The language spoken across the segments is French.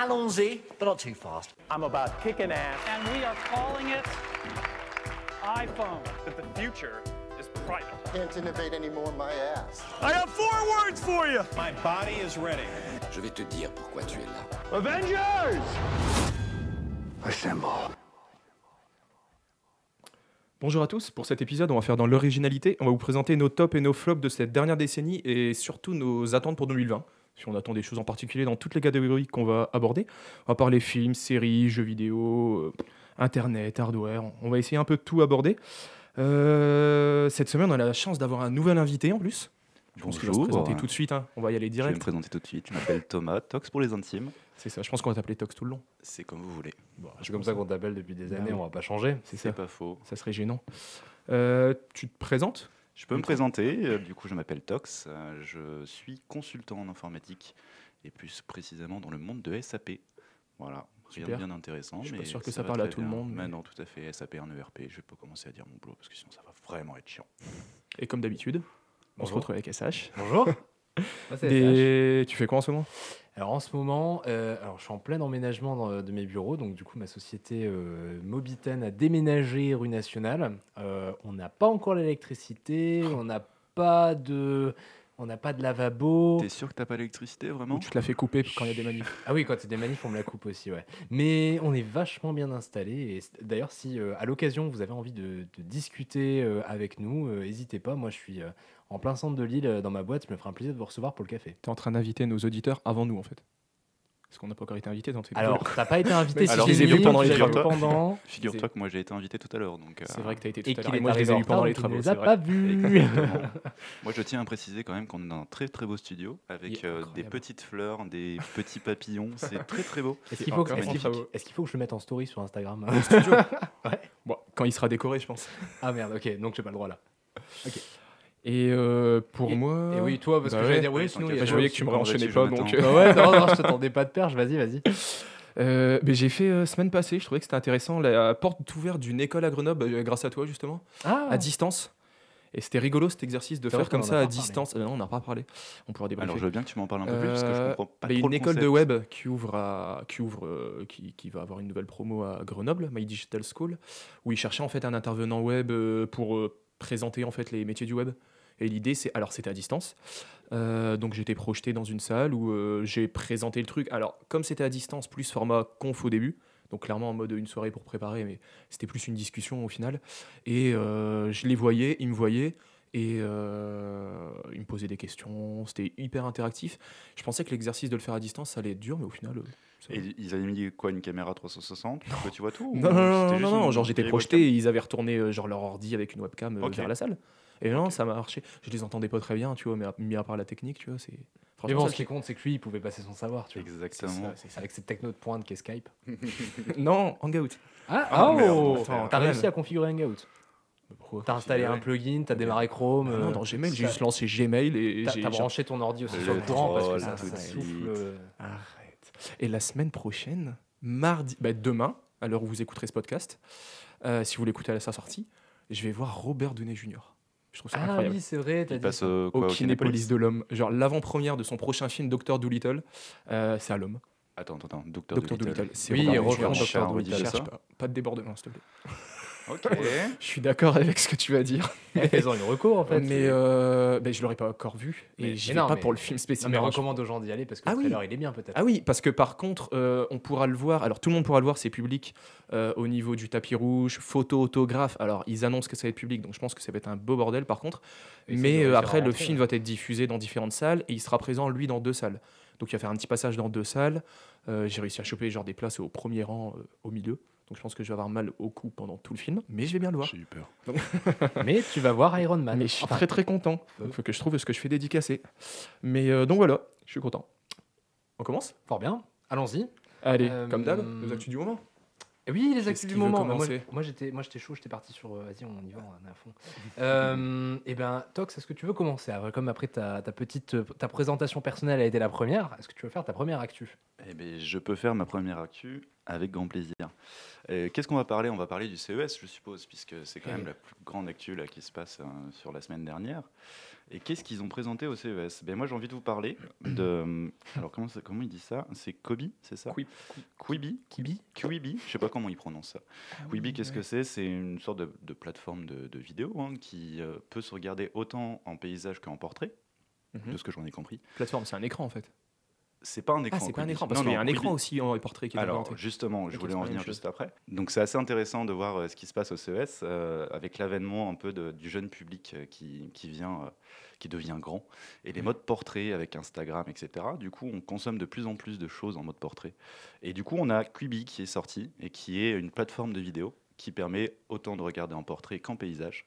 Allons-y, but not too fast. I'm about kicking ass. and we are calling it iPhone. that the future is private. Can't innovate anymore, my ass. I have four words for you. My body is ready. Je vais te dire pourquoi tu es là. Avengers! Assemble. Bonjour à tous, pour cet épisode on va faire dans l'originalité, on va vous présenter nos tops et nos flops de cette dernière décennie et surtout nos attentes pour 2020. Si on attend des choses en particulier dans toutes les catégories qu'on va aborder, on va parler films, séries, jeux vidéo, euh, internet, hardware, on va essayer un peu de tout aborder. Euh, cette semaine on a la chance d'avoir un nouvel invité en plus. Je pense qu'il va se présenter tout de suite, hein. on va y aller Je vais me direct. présenter tout de suite. Je m'appelle Thomas, Tox pour les intimes. C'est ça, je pense qu'on va t'appeler Tox tout le long. C'est comme vous voulez. C'est comme ça qu'on t'appelle depuis des Bah années, oui. on va pas changer. C'est C'est ça, pas faux. ça serait gênant. Euh, tu te présentes? Je peux me présenter. euh, Du coup, je m'appelle Tox. euh, Je suis consultant en informatique et plus précisément dans le monde de SAP. Voilà. Rien Super. de bien intéressant. Je suis pas sûr que ça parle à tout le monde, mais- Mais non, tout à fait. SAP, un ERP. Je vais pas commencer à dire mon boulot parce que sinon ça va vraiment être chiant. Et comme d'habitude, on se retrouve avec SH. Bonjour. Moi, c'est SH. Des... Tu fais quoi en ce moment? Alors en ce moment, euh, alors, je suis en plein emménagement dans- de mes bureaux, donc du coup ma société euh, a déménagé rue Nationale. Euh, on n'a pas encore l'électricité, on n'a pas de, on n'a pas de lavabo. T'es sûr que t'as pas l'électricité Ou vraiment? Tu te la fais couper quand il y a des manifs Ah oui, quand c'est des manifs, on me la coupe aussi, ouais. Mais on est vachement bien installé. Et c- d'ailleurs, si euh, à l'occasion vous avez envie de, de discuter euh, avec nous, euh, n'hésitez pas. Moi, je suis euh, en plein centre de Lille euh, dans ma boîte. Je me ferai un plaisir de vous recevoir pour le café. Tu es en train d'inviter nos auditeurs avant nous en fait. Parce qu'on n'a pas encore été invités dans tes Alors, t'as pas été invité si alors, je je les ai vus pendant les travaux. pendant. Figure-toi que moi j'ai été invité tout à l'heure. Donc, C'est euh, vrai que tu as été tout Et à l'heure. qu'il Et est moi je les ai vus pendant les travaux. ne les c'est a pas vus. Moi, je tiens à préciser quand même qu'on est dans un très très beau studio avec euh, des petites fleurs, des petits papillons. C'est très très beau. Est-ce qu'il faut, que- faut- faut je le mette en story sur Instagram? Bon, quand il sera décoré, je pense. Ah merde, ok, donc j'ai pas le droit là. Et euh, pour Et- moi. Et oui, toi, parce bah que j'allais ouais. dire oui, sinon Bah, je voyais que tu me vas-tu, pas, donc. Bah ouais, non, non, je t'attendais pas de perche, vas-y, vas-y. Euh, mais j'ai fait euh, semaine passée, je trouvais que c'était intéressant, la porte ouverte d'une école à Grenoble, euh, grâce à toi justement, Ah, à distance. Et c'était rigolo cet exercice de faire comme ça à distance. Euh, non, on n'a pas parlé. On pourra débriefer. Alors, je veux bien que tu m'en parles un peu plus parce que je comprends pas bah, trop une le école de web qui ouvre, à, qui, ouvre euh, qui, qui va avoir une nouvelle promo à Grenoble, My Digital School, où ils cherchaient en fait un intervenant web pour euh, présenter en fait les métiers du web. Et l'idée, c'est alors c'était à distance, Euh, donc j'étais projeté dans une salle où euh, j'ai présenté le truc. Alors comme c'était à distance, plus format conf au début, donc clairement en mode une soirée pour préparer, mais c'était plus une discussion au final. Et euh, je les voyais, ils me voyaient. Et ils me posaient des questions, c'était hyper interactif. Je pensais que l'exercice de le faire à distance, ça allait être dur, mais au final. Et ils avaient mis quoi Une caméra 360 pour que tu vois tout ou Non, non, non, genre j'étais projeté et ils avaient retourné genre leur ordi avec une webcam vers la salle. Et non, ça m'a marché. Je les entendais pas très bien, tu vois, mais à, mis à part la technique, tu vois, c'est. Mais Franchement, bon, ce qui compte, c'est que lui, il pouvait passer son savoir, tu vois. Exactement. ça. Avec cette techno de pointe qu'est Skype. Non, Hangout. Ah, Ah, oh. Attends, T'as réussi même. à configurer Hangout. T'as installé un plugin, t'as démarré Chrome. Ah non, euh, dans Gmail, j'ai t'as- juste lancé Gmail et T'as j'ai. t'as branché ton ordi aussi sur le courant parce que ça, tout ça souffle. euh, Arrête. Et la semaine prochaine, mardi, bah, demain, à l'heure où vous écouterez ce podcast, euh, si vous l'écoutez à sa sortie, je vais voir Robert Downey Jr. Je trouve ça Ah incroyable. oui, c'est vrai, t'as Il dit. passe euh, quoi, au au Kinépolis de l'homme. Genre l'avant-première de son prochain film Docteur Doolittle, euh, c'est à l'homme. Attends, attends, attends. Docteur Docteur Dolittle. Doolittle. C'est Oui, Robert reprends Cherche ça pas, pas de débordement, s'il te plaît. Ok. Je suis d'accord avec ce que tu vas dire. Fais-en une recours en fait. mais euh, ben, je l'aurais pas encore vu. Mais- Et j'y mais vais non, pas mais- pour le film Non, mais recommande aux gens d'y aller parce que Ah le oui. trailer il est bien peut-être. Ah oui, parce que par contre, euh, on pourra le voir. Alors tout le monde pourra le voir, c'est public euh, au niveau du tapis rouge, photo, autographe. Alors ils annoncent que ça va être public, donc je pense que ça va être un beau bordel par contre. Et ça Mais doit euh, après, le rentrer, film ouais. va être diffusé dans différentes salles et il sera présent lui dans deux salles. Donc il va faire un petit passage dans deux salles. Euh, J'ai réussi à choper genre des places au premier rang, euh, au milieu. Donc je pense que je vais avoir mal au cou pendant tout le film, mais je vais bien le voir. J'ai eu peur. Mais tu vas voir Iron Man. Mais je suis Enfin, très très content. Il faut que je trouve ce que je fais dédicacer. Mais euh, donc voilà, je suis content. On commence? Fort bien. Allons-y. Allez, Euh, comme d'hab, les actus du moment. Et Oui, les actus du moment. Moi, commencer moi, j'étais, moi j'étais chaud, j'étais parti sur. euh, Vas-y, on y va, on est à fond. Euh, et ben, Tox, est-ce que tu veux commencer? Comme après ta, ta petite euh, ta présentation personnelle a été la première, est-ce que tu veux faire ta première actu? Eh ben, je peux faire ma première actu. Avec grand plaisir. Qu'est-ce qu'on va parler? On va parler du CES, je suppose, puisque c'est quand Eh même la plus grande actu là, qui se passe euh, sur la semaine dernière. Et qu'est-ce qu'ils ont présenté au CES ben, Moi, j'ai envie de vous parler de. Alors, comment, ça- comment il dit ça? C'est Kobi, c'est ça? Quib- Quibi Kibi Quibi, je sais pas comment il prononce ça. Quibi, qu'est-ce que c'est? C'est une sorte de, de plateforme de, de vidéo hein, qui euh, peut se regarder autant en paysage qu'en portrait, Mhm. de ce que j'en ai compris. Plateforme, c'est un écran en fait. C'est pas un écran. Ah, c'est pas un écran, parce Non, qu'il y a un Quibi- écran aussi en portrait qui est Alors justement, je voulais en venir juste après. Donc c'est assez intéressant de voir euh, ce qui se passe au CES euh, avec l'avènement un peu de- du jeune public euh, qui, qui vient, qui devient grand et les modes portrait avec Instagram, etc. Du coup, on consomme de plus en plus de choses en mode portrait. Et du coup, on a Quibi qui est sorti et qui est une plateforme de vidéo qui permet autant de regarder en portrait qu'en paysage.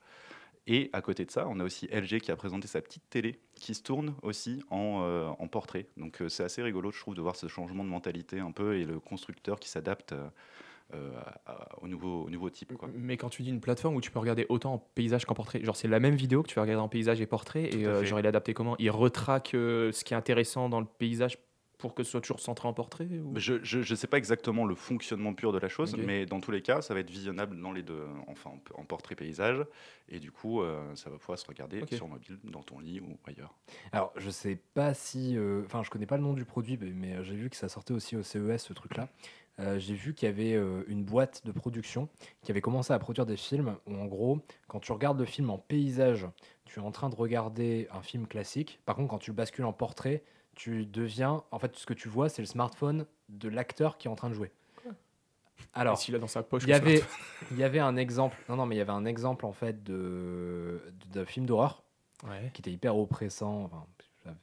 Et à côté de ça, on a aussi LG qui a présenté sa petite télé qui se tourne aussi en, euh, en portrait. Donc euh, c'est assez rigolo, je trouve, de voir ce changement de mentalité un peu et le constructeur qui s'adapte euh, au, nouveau, au nouveau type. Quoi. Mais quand tu dis une plateforme où tu peux regarder autant en paysage qu'en portrait, genre c'est la même vidéo que tu vas regarder en paysage et portrait, Tout et à euh, fait. genre il est adapté comment? Il retraque ce qui est intéressant dans le paysage pour que ce soit toujours centré en portrait ou... Je ne sais pas exactement le fonctionnement pur de la chose, mais dans tous les cas, ça va être visionnable dans les deux, enfin en, portrait paysage, et du coup, euh, ça va pouvoir se regarder sur mobile, dans ton lit ou ailleurs. Alors, je sais pas si. euh, Enfin, je connais pas le nom du produit, mais- mais euh, j'ai vu que ça sortait aussi au CES, ce truc-là. Euh, j'ai vu qu'il y avait euh, une boîte de production qui avait commencé à produire des films où, en gros, quand tu regardes le film en paysage, tu es en train de regarder un film classique. Par contre, quand tu le bascules en portrait, tu deviens. En fait, ce que tu vois, c'est le smartphone de l'acteur qui est en train de jouer. Alors, S'il a dans sa poche. il y avait, il y avait un exemple. Non, non, mais il y avait un exemple en fait de d'un film d'horreur Ouais. qui était hyper oppressant. Enfin,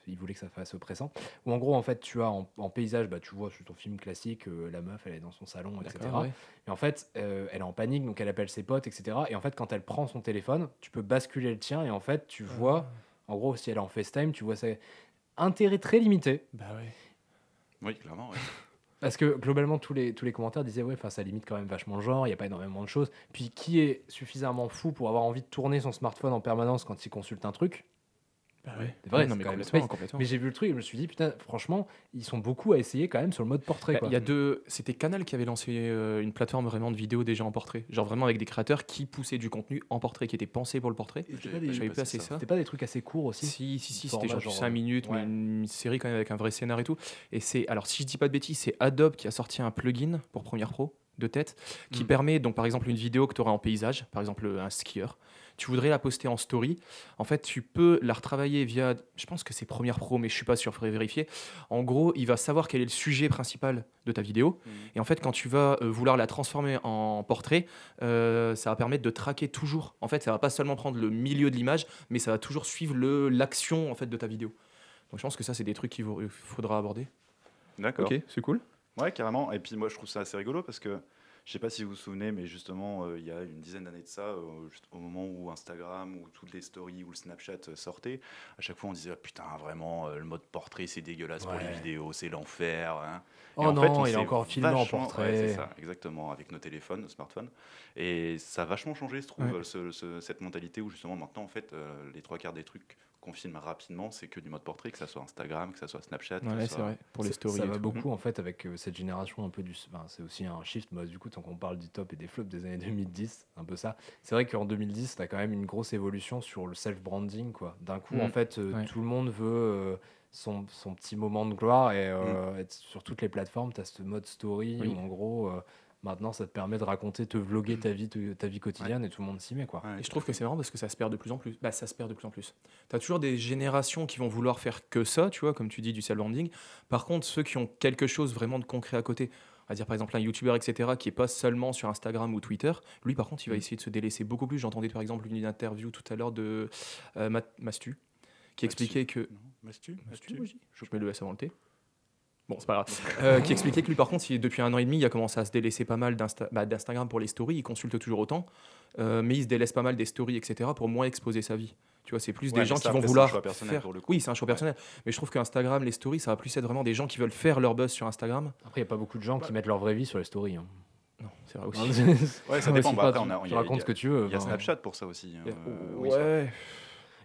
il voulait que ça fasse oppressant. Où en gros, en fait, tu as en, en paysage, bah, tu vois sur ton film classique, euh, la meuf, elle est dans son salon, etc. Ouais. Et en fait, euh, elle est en panique, donc elle appelle ses potes, etc. Et en fait, quand elle prend son téléphone, tu peux basculer le tien et en fait, tu vois, en gros, si elle est en FaceTime, tu vois ça. Intérêt très limité. Bah ouais. Oui, clairement. ouais. Parce que globalement, tous les, tous les commentaires disaient Ouais, enfin, ça limite quand même vachement le genre, il n'y a pas énormément de choses. Puis qui est suffisamment fou pour avoir envie de tourner son smartphone en permanence quand il consulte un truc? Bah ouais. C'est vrai, non, c'est mais complètement. Mais j'ai vu le truc et je me suis dit Putain, franchement, ils sont beaucoup à essayer quand même sur le mode portrait. Bah, quoi. Il y a deux. C'était Canal qui avait lancé euh, une plateforme vraiment de vidéo déjà en portrait. Genre vraiment avec des créateurs qui poussaient du contenu en portrait, qui était pensé pour le portrait. Pas J'avais passé placé ça. ça. C'était pas des trucs assez courts aussi? Si, si, si, c'était genre, genre, 5 minutes, ouais. mais une série quand même avec un vrai scénario et tout. Et c'est, alors si je dis pas de bêtises, c'est Adobe qui a sorti un plugin pour Premiere Pro de tête qui Mm. permet, donc par exemple, une vidéo que tu auras en paysage, par exemple un skieur, tu voudrais la poster en story. En fait, tu peux la retravailler via, je pense que c'est Premiere Pro, mais je suis pas sûr, il faudrait vérifier. En gros, il va savoir quel est le sujet principal de ta vidéo. Et en fait, quand tu vas euh, vouloir la transformer en portrait, euh, ça va permettre de traquer toujours. En fait, ça va pas seulement prendre le milieu de l'image, mais ça va toujours suivre le l'action en fait de ta vidéo. Donc je pense que ça, c'est des trucs qu'il faudra aborder. D'accord. Ok, c'est cool. Ouais, carrément. Et puis moi, je trouve ça assez rigolo parce que je sais pas si vous vous souvenez, mais justement, euh, il y a une dizaine d'années de ça, euh, au moment où Instagram ou toutes les stories ou le Snapchat euh, sortaient, à chaque fois on disait Ah, putain, vraiment, euh, le mode portrait c'est dégueulasse pour les vidéos, c'est l'enfer. hein. Et Oh en non, fait, on il est encore filmé en portrait. ouais, c'est ça, exactement, avec nos téléphones, nos smartphones. Et ça a vachement changé, je trouve, Ouais. ce- ce- cette mentalité où justement maintenant, en fait, les trois quarts des trucs qu'on filme rapidement, c'est que du mode portrait, que ça soit Instagram, que ça soit Snapchat. Ouais, c'est soit- vrai. Pour les stories. Ça va tout. beaucoup en fait avec euh, cette génération un peu du. enfin, c'est aussi un shift, bah, du coup, tant qu'on parle du top et des flops des années 2010, un peu ça. C'est vrai qu'en 2010, tu as quand même une grosse évolution sur le self-branding. quoi. D'un coup, Mm. en fait, euh, Ouais. tout le monde veut euh, son, son petit moment de gloire et Mm. être sur toutes les plateformes, tu as ce mode story Oui. où en gros. Maintenant, ça te permet de raconter, te vloguer ta vie, te- ta vie quotidienne et tout le monde s'y met. quoi. Ouais, Et je trouve à que c'est marrant parce que ça se perd de plus en plus. Bah, ça se perd de plus en plus. Tu as toujours des générations qui vont vouloir faire que ça, tu vois, comme tu dis, du self-branding. Par contre, ceux qui ont quelque chose vraiment de concret à côté, on va dire par exemple un YouTuber, etc., qui est pas seulement sur Instagram ou Twitter, lui, par contre, il va Mm. essayer de se délaisser beaucoup plus. J'entendais par exemple une interview tout à l'heure de euh, Mastu, qui Mastu. expliquait que. Non, Mastu, Mastu, Je mets le S avant le T. Bon, c'est pas grave. Euh, qui expliquait que lui, par contre, il- depuis un an et demi, il a commencé à se délaisser pas mal d'Insta- bah, d'Instagram pour les stories. Il consulte toujours autant, euh, mais il se délaisse pas mal des stories, etc., pour moins exposer sa vie. Tu vois, c'est plus Ouais, des gens ça, qui vont après, c'est un vouloir choix personnel faire. pour le coup. Oui, c'est un choix personnel. Mais je trouve qu'Instagram, les stories, ça va plus être vraiment des gens qui veulent faire leur buzz sur Instagram. Après, il n'y a pas beaucoup de gens qui mettent leur vraie vie sur les stories. hein. Non, c'est vrai aussi. Ouais, ça dépend. Bah, pas, après, tu- on a- tu y a- racontes ce que tu veux. Il y a. Snapchat pour ça aussi. hein, euh, oui, ouais.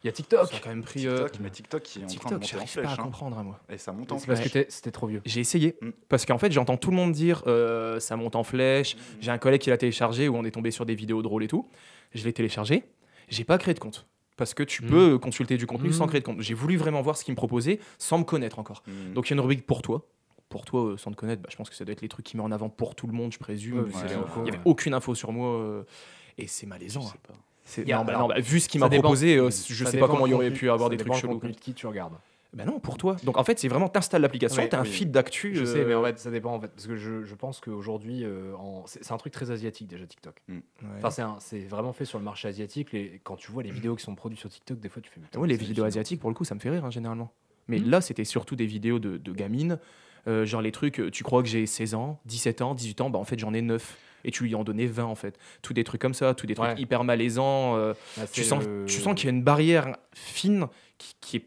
Il y a TikTok. Ça a quand même pris. euh, TikTok, mais TikTok qui est en train de TikTok, monter en j'arrive pas flèche. à hein. comprendre, hein, moi. Et ça monte en C'est parce que flèche. c'était trop vieux. J'ai essayé Mm. parce qu'en fait j'entends tout le monde dire euh, ça monte en flèche. J'ai un collègue qui l'a téléchargé où on est tombé sur des vidéos drôles et tout. Je l'ai téléchargé. J'ai pas créé de compte parce que tu Mm. peux consulter du contenu sans Mm. créer de compte. J'ai voulu vraiment voir ce qu'il me proposait sans me connaître encore. Mm. Donc il y a une rubrique pour toi. Pour toi euh, sans te connaître, bah, je pense que ça doit être les trucs qui met en avant pour tout le monde, je présume. Ouais, vu c'est qu'il les y infos, avait ouais. aucune info sur moi euh, et c'est malaisant. Hein. Non, bah, non, bah, vu ce qu'il Ça m'a dépend- proposé, euh, je ça sais pas comment il y aurait pu avoir des trucs chelous. de qui tu regardes. Bah non, pour toi. Donc en fait, c'est vraiment t'installes l'application, Oui, t'as un feed d'actu. Je sais, euh, mais en fait, ça dépend en fait, parce que je, je pense qu'aujourd'hui, euh, en- c'est c'est un truc très asiatique déjà TikTok. ouais. Enfin, c'est un- c'est vraiment fait sur le marché asiatique. Les, quand tu vois les vidéos qui sont produites sur TikTok, des fois, tu fais. Ouais, les vidéos asiatiques, pour le coup, ça me fait rire hein, généralement. Mais Hmm. là, c'était surtout des vidéos de, de gamines. euh, genre les trucs, tu crois que j'ai 16 ans, 17 ans, 18 ans, bah en fait j'en ai 9. Et tu lui en donnais 20 en fait. Tous des trucs comme ça, tous des trucs Ouais. hyper malaisants. euh, Ah, tu, sens, le- tu sens qu'il y a une barrière fine qui, qui est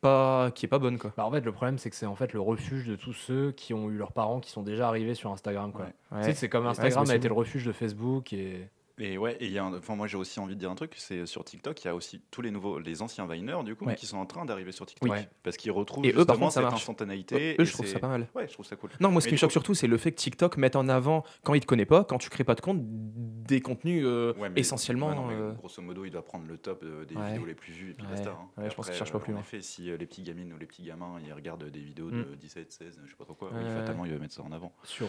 pas qui est pas bonne quoi. Bah, en fait, le problème, c'est que c'est en fait le refuge de tous ceux qui ont eu leurs parents qui sont déjà arrivés sur Instagram. Quoi. Ouais. Tu sais, c'est comme Instagram a été le refuge de Facebook et. Et ouais, et il y a un- enfin, moi j'ai aussi envie de dire un truc, c'est sur TikTok, il y a aussi tous les nouveaux, les anciens Viners du coup, Ouais. qui sont en train d'arriver sur TikTok, Oui. parce qu'ils retrouvent Et eux, par justement contre, ça cette marche. instantanéité. Eux, et je trouve ça pas mal. Ouais, je trouve ça cool. Non, moi ce qui me choque coup- surtout, c'est le fait que TikTok mette en avant, quand il te connaît pas, quand tu crées pas de compte, des contenus euh, Ouais, mais- essentiellement. ouais, non, mais euh, grosso modo, il doit prendre le top euh, des Ouais. vidéos les plus vues et puis Ouais. basta. hein. Ouais, Et je pense qu'il après, cherche pas euh, plus En loin. effet, si euh, les petits gamines ou les petits gamins ils regardent des vidéos Mm. de 17, 16, je sais pas trop quoi, fatalement il va mettre ça en avant. Sur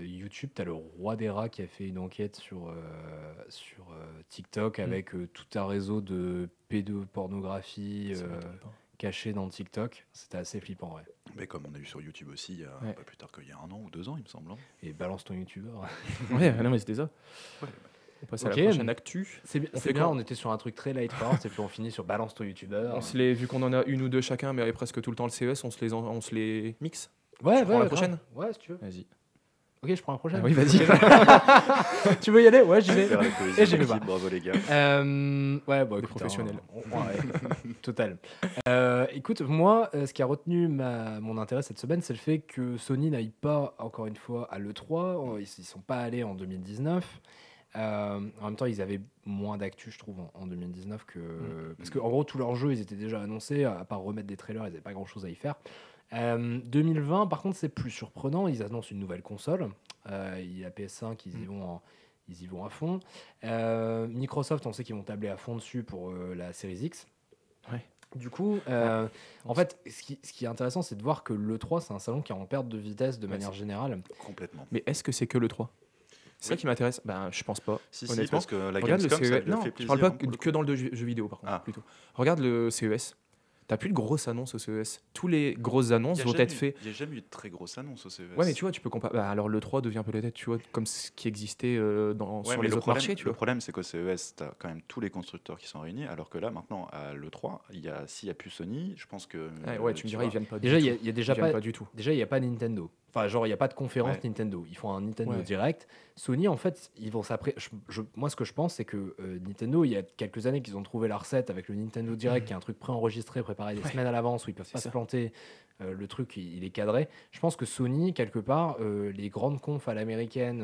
YouTube, tu as le roi des rats qui a fait une enquête sur, euh, sur euh, TikTok avec euh, tout un réseau de pédopornographie euh, caché dans TikTok. C'était assez flippant, ouais. Mais comme on a eu sur YouTube aussi, il y a Ouais. pas plus tard qu'il y a un an ou deux ans, il me semble. hein. Et balance ton youtubeur. Ouais, non, mais c'était ça. Ouais. On passe Ok. à la prochaine actu. C'est bi- On bien, on était sur un truc très light-heart et puis on finit sur balance ton youtubeur. On se les, vu qu'on en a une ou deux chacun, mais presque tout le temps le CES, on se les, en- on se les mixe. Ouais, prends la prochaine Ouais, si tu veux. Vas-y. Ok, je prends la prochaine. Ah oui, vas-y. tu veux y aller? Ouais, j'y vais. Et j'y vais pas. Bravo les gars. Euh, ouais, bon, écoute, hein, on- ouais, total. Euh, écoute, moi, euh, ce qui a retenu ma, mon intérêt cette semaine, c'est le fait que Sony n'aille pas, encore une fois, à l'E3. Ils ne sont pas allés en 2019. Euh, en même temps, ils avaient moins d'actu, je trouve, en, en 2019 que. Parce qu'en gros, tous leurs jeux, ils étaient déjà annoncés, à part remettre des trailers, ils n'avaient pas grand chose à y faire. Euh, 2020, par contre, c'est plus surprenant. Ils annoncent une nouvelle console. Euh, il y a PS5, ils y vont en- ils y vont à fond. Euh, Microsoft, on sait qu'ils vont tabler à fond dessus pour euh, la Series X. Ouais. Du coup, euh, en fait, ce qui, ce qui est intéressant, c'est de voir que l'E3, c'est un salon qui est en perte de vitesse de Ouais, manière générale. Complètement. Mais est-ce que c'est que le 3 C'est ça Oui. qui m'intéresse Ben, je pense pas. Si, si, Honnêtement, parce que la Regarde le Gamescom, ça CES. lui a Non, fait je plaisir. parle pas hein, que, dans le jeu, jeu vidéo, par contre, Ah. plutôt. Regarde le CES. T'as plus de grosses annonces au CES. Tous les grosses annonces vont être faites. Il n'y a jamais eu de très grosse annonce au CES. Ouais, mais tu vois, tu peux comparer. bah, alors le 3 devient peut-être, tu vois, comme ce qui existait euh, dans, Ouais, sur les le autres problème, marchés, tu le vois. problème, c'est qu'au CES, tu as quand même tous les constructeurs qui sont réunis, alors que là, maintenant, à l'E3, il y a, s'il n'y a plus Sony, je pense que. Ouais, ouais, tu me diras, vois, ils viennent pas Déjà, il y, a- y déjà pas, pas du tout. déjà il y a pas Nintendo. Enfin, genre, il n'y a pas de conférence Ouais. Nintendo. Ils font un Nintendo Ouais. direct. Sony, en fait, ils vont je- Moi, ce que je pense, c'est que euh, Nintendo, il y a quelques années qu'ils ont trouvé la recette avec le Nintendo Direct, qui est un truc préenregistré, préparé des Ouais. semaines à l'avance, où ils peuvent pas se ça. planter. Euh, le truc, il, il est cadré. Je pense que Sony, quelque part, euh, les grandes confs à l'américaine,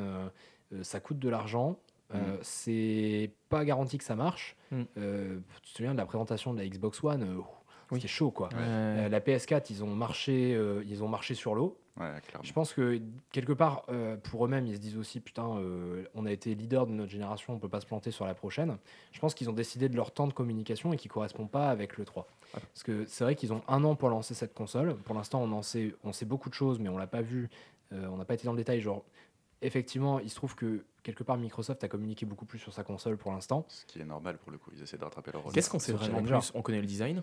ça coûte de l'argent. Mhm. C'est pas garanti que ça marche. Euh, tu te souviens de la présentation de la Xbox One euh, Oui. C'était chaud, quoi. La PS4, ils ont marché, ils ont marché sur l'eau. Ouais, clairement. Je pense que quelque part, euh, pour eux-mêmes, ils se disent aussi putain, euh, on a été leader de notre génération, on peut pas se planter sur la prochaine. Je pense qu'ils ont décidé de leur temps de communication et qui correspond pas avec le 3. Parce que c'est vrai qu'ils ont un an pour lancer cette console. Pour l'instant, on en sait, on sait beaucoup de choses, mais on l'a pas vu. euh, on n'a pas été dans le détail. Genre, effectivement, il se trouve que quelque part, Microsoft a communiqué beaucoup plus sur sa console pour l'instant. Ce qui est normal pour le coup, ils essaient de rattraper leur Qu'est-ce qu'on sait vraiment plus? On connaît le design?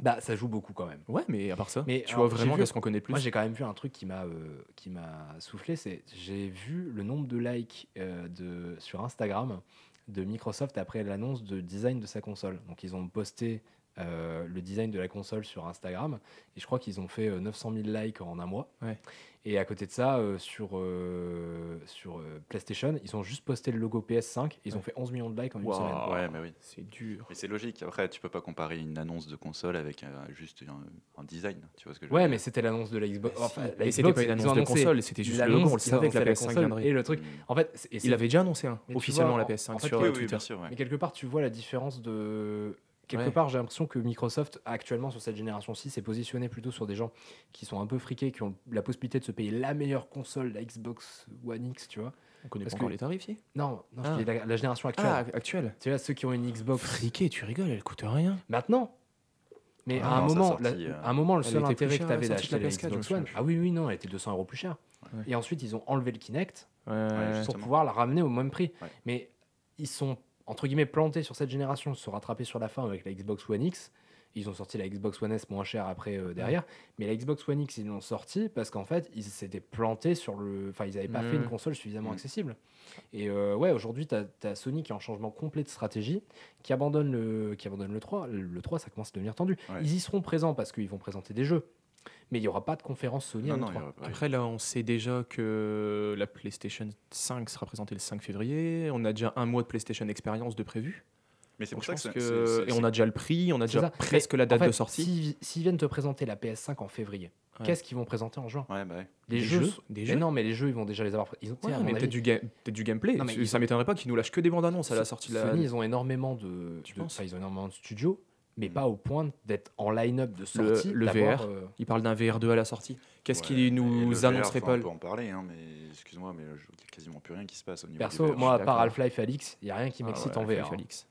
Bah, ça joue beaucoup quand même. Ouais, mais à part ça, Mais tu vois vraiment qu'est-ce qu'on connaît plus. Moi, j'ai quand même vu un truc qui m'a euh, qui m'a soufflé, c'est j'ai vu le nombre de likes euh, de sur Instagram de Microsoft après l'annonce de design de sa console. Donc ils ont posté euh, le design de la console sur Instagram et je crois qu'ils ont fait euh, 900 000 likes en un mois. Ouais. Et à côté de ça, euh, sur euh, sur euh, PlayStation, ils ont juste posté le logo PS5. Ils ont Ouais. fait 11 millions de likes en une semaine. Ouais, mais oui. C'est dur. Mais c'est logique. Après, tu peux pas comparer une annonce de console avec euh, juste un, un design. Tu vois ce que je veux Ouais, dire mais c'était l'annonce de la Xbox. Bah, Enfin, la Et c'était pas une annonce de console, c'était juste le l'annonce, logo, on le savait que la annonçaient PS5 console viendrait. Et le truc, Mm. en fait, et Il avait déjà annoncé hein, Mais tu officiellement vois, la en- PS5 en fait, sur Oui, oui, Twitter. bien sûr. ouais. Mais quelque part, tu vois la différence de. Quelque Ouais. part, j'ai l'impression que Microsoft, actuellement, sur cette génération-ci, s'est positionné plutôt sur des gens qui sont un peu friqués, qui ont la possibilité de se payer la meilleure console, la Xbox One X, tu vois. On connaît Parce pas encore que- les tarifs, si Non, non, je Ah. dis la, la génération actuelle. Ah, actuel. Tu vois, ceux qui ont une Xbox Friqué, tu rigoles, elle coûte rien. maintenant. Mais Ah à, un non, moment, la- euh, à un moment, le seul intérêt que tu avais d'acheter la la PS4, je me Xbox One, ah oui, oui, non, elle était 200 euros plus chère. Ouais. Et ensuite, ils ont enlevé le Kinect Ouais, pour justement. pouvoir la ramener au même prix. Ouais. Mais ils sont, entre guillemets, plantés sur cette génération, se sont rattrapés sur la fin avec la Xbox One X. Ils ont sorti la Xbox One S moins chère après euh, derrière. Mais la Xbox One X, ils l'ont sorti parce qu'en fait, ils s'étaient plantés sur le. Enfin, ils n'avaient pas fait une console suffisamment Mhm. accessible. Et euh, ouais, aujourd'hui, tu as, Sony qui est en changement complet de stratégie, qui abandonne le, qui abandonne le 3. Le, le 3, ça commence à devenir tendu. Ouais. Ils y seront présents parce qu'ils vont présenter des jeux. Mais il n'y aura pas de conférence Sony à Non, non, l'E3. il y aura pas- Après, là, on sait déjà que la PlayStation 5 sera présentée le 5 février. On a déjà un mois de PlayStation Experience de prévu. Mais c'est pour ça que, que- c'est- Et on a déjà le prix, on a déjà ça. presque Mais la en date fait, de sortie. s'ils- viennent te présenter la PS5 en février, Ouais. qu'est-ce qu'ils vont présenter en juin Ouais, bah ouais. Les Des jeux, jeux, des non, mais les jeux, ils vont déjà les avoir. Ils ont, mais peut-être du, ga- peut-être du gameplay. Non, mais ça ont- m'étonnerait pas qu'ils nous lâchent que des bandes annonces à la sortie de la. Sony, ils ont énormément de, enfin, ils ont énormément de studios, mais Mm. pas au point d'être en line-up de sortie. le VR. euh, Ils parlent d'un VR2 à la sortie. Qu'est-ce Ouais, mais nous VR, enfin, pas On peut en parler, hein, mais excuse-moi, mais il n'y a quasiment plus rien qui se passe au niveau Perso, du VR. moi, à part. Half-Life Alix, il n'y a rien qui Ah m'excite ouais, en VR. Alyx.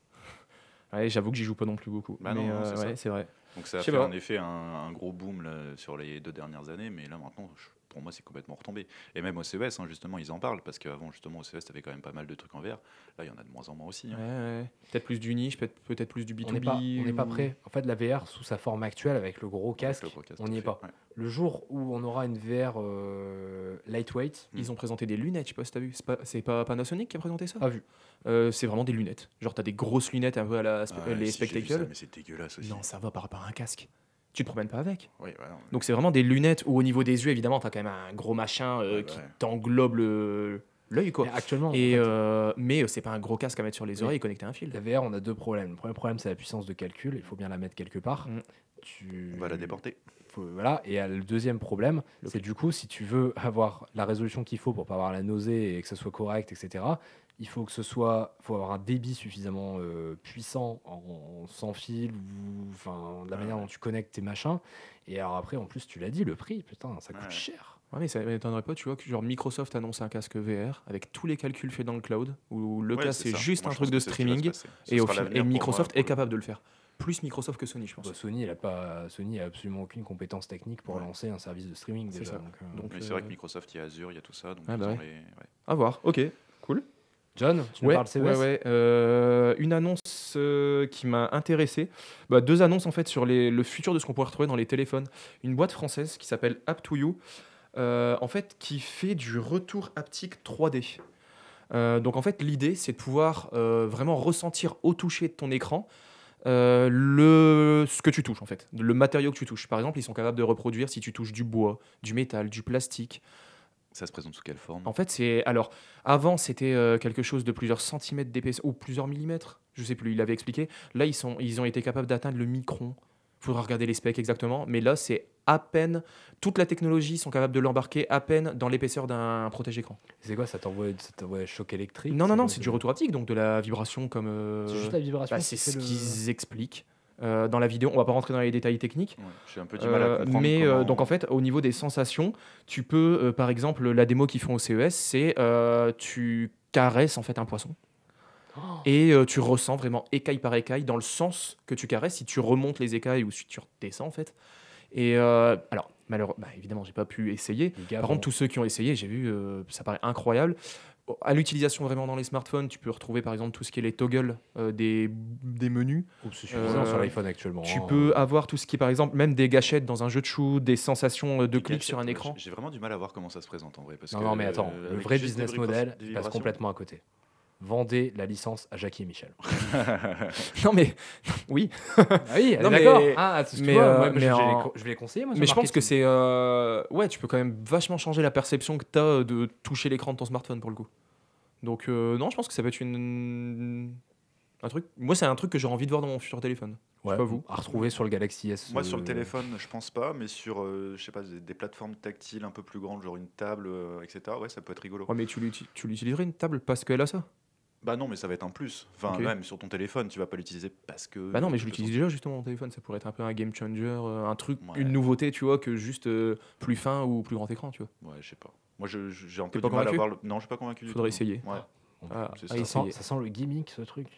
Ouais, j'avoue que j'y joue pas non plus beaucoup. Bah mais euh, c'est vrai. Donc ça a Je fait pas. en effet un, un gros boom là, sur les deux dernières années, mais là maintenant, je- pour moi, c'est complètement retombé. Et même au CES, hein, justement, ils en parlent, parce qu'avant, justement, au CES, tu avais quand même pas mal de trucs en VR. Là, il y en a de moins en moins aussi. hein. Ouais, ouais. Peut-être plus du niche, peut-être peut-être plus du B2B. On n'est pas, on n'est pas ou- prêt. En fait, la VR, sous sa forme actuelle, avec le gros casque, le gros casque, on n'y est fait, pas. ouais. Le jour où on aura une VR euh, lightweight, Ils ont présenté des lunettes, je sais pas si t'as vu. C'est pas, c'est pas Panasonic qui a présenté ça? Pas vu. Euh, C'est vraiment des lunettes. Genre, t'as des grosses lunettes un peu à la spe- Ah ouais, les si, spectacles. mais c'est dégueulasse aussi. Non, ça va par rapport à un casque. Tu te promènes pas avec. Oui, ouais, non, Donc, c'est vraiment des lunettes où, au niveau des yeux, évidemment, t'as quand même un gros machin euh, Ouais, bah qui ouais. t'englobe le- l'œil, quoi. Mais actuellement, en Et fait, euh, mais euh, c'est pas un gros casque à mettre sur les Oui. oreilles et connecter à un fil. la VR, on a deux problèmes. Le premier problème, c'est la puissance de calcul. Il faut bien la mettre quelque part. Mm. Tu... on va la déporter. faut- voilà. Et le deuxième problème, c'est du coup, si tu veux avoir la résolution qu'il faut pour pas avoir la nausée et que ce soit correct, etc., il faut que ce soit, faut avoir un débit suffisamment euh, puissant en, sans fil ou enfin de la Ouais, manière ouais. dont tu connectes tes machins. Et alors après, en plus, tu l'as dit, le prix, putain, ça coûte Ouais. cher. Ouais, mais ça m'étonnerait pas, tu vois, que genre Microsoft annonce un casque VR avec tous les calculs faits dans le cloud, où le Ouais, casque c'est juste Moi, un truc de streaming, et, au moi, Microsoft est le- capable de le faire. Plus Microsoft que Sony, je pense. Bah, Sony, elle a pas, Sony a absolument aucune compétence technique pour Ouais. lancer un service de streaming C'est déjà. ça. donc, euh, Donc, Mais c'est vrai euh, que Microsoft, il y a Azure, il y a tout ça. Donc Ah bah ont ouais. les- ouais. À voir, ok, cool. John, tu nous Ouais, parles CES ouais, ouais. euh, une annonce euh, qui m'a intéressé. Bah, deux annonces en fait sur les- le futur de ce qu'on pourrait retrouver dans les téléphones. Une boîte française qui s'appelle App2You, euh, en fait, qui fait du retour haptique 3D. Euh, donc en fait, l'idée, c'est de pouvoir vraiment ressentir au toucher de ton écran euh, le, ce que tu touches en fait, le matériau que tu touches. Par exemple, ils sont capables de reproduire si tu touches du bois, du métal, du plastique. Ça se présente sous quelle forme? En fait, c'est alors avant c'était euh, quelque chose de plusieurs centimètres d'épaisseur ou plusieurs millimètres, je sais plus. Il avait expliqué. Là, ils sont, ils ont été capables d'atteindre le micron. Faudra regarder les specs exactement, mais là, c'est à peine toute la technologie sont capables de l'embarquer à peine dans l'épaisseur d'un protège-écran. C'est quoi Ça t'envoie ça t'envoie un choc électrique Non, non, non, c'est du retour haptique, donc de la vibration comme. euh, C'est juste la vibration. bah, c'est ce le- qu'ils expliquent euh, dans la vidéo. On va pas rentrer dans les détails techniques. Ouais, un peu du mal à Euh, comprendre. mais euh, donc en fait, au niveau des sensations, tu peux, par exemple, la démo qu'ils font au CES, c'est tu caresses en fait un poisson Oh. et tu ressens vraiment écaille par écaille dans le sens que tu caresses. Si tu remontes les écailles ou si tu redescends en fait. Et alors malheureusement, évidemment, j'ai pas pu essayer. Par contre, tous ceux qui ont essayé, j'ai vu, ça paraît incroyable. À l'utilisation vraiment dans les smartphones, tu peux retrouver par exemple tout ce qui est les toggles euh, des, des menus. Oh, c'est suffisant euh, sur l'iPhone actuellement. Tu hein. peux avoir tout ce qui est par exemple même des gâchettes dans un jeu de shoot, des sensations euh, de clics gadgets, sur un écran. J'ai vraiment du mal à voir comment ça se présente en vrai. Parce Non, que, non, mais attends, euh, le vrai des business model, des passe complètement à côté. Vendez la licence à Jackie et Michel. Non mais oui, ah oui, mais- d'accord. Ah, tu mais, vois, euh, moi, je, mais je vais en- je vais les conseiller, moi. mais je pense que c'est euh, ouais, tu peux quand même vachement changer la perception que tu as de toucher l'écran de ton smartphone pour le coup. Donc euh, non, je pense que ça peut être une un truc. Moi, c'est un truc que j'ai envie de voir dans mon futur téléphone. Je sais Ouais, pas vous. À retrouver sur le Galaxy S. Moi, sur euh, le téléphone, je pense pas, mais sur, euh, je sais pas, des, des plateformes tactiles un peu plus grandes, genre une table, euh, etc. Ouais, ça peut être rigolo. Ouais, mais tu l'utiliserais une table? Parce qu'elle a ça Bah non, mais ça va être un plus. Enfin, Ok. même sur ton téléphone, tu vas pas l'utiliser parce que. Bah non, mais je l'utilise déjà justement mon téléphone. Ça pourrait être un peu un game changer, euh, un truc, Ouais. une nouveauté, tu vois, que juste euh, plus fin ou plus grand écran, tu vois. Ouais, je sais pas. Moi, je- je- j'ai un peu pas du mal à convaincu voir. Le... Non, je suis pas convaincu. du Faudrait tout. essayer. Ouais. Ah, c'est à ça. Essayer. sent, ça sent le gimmick ce truc.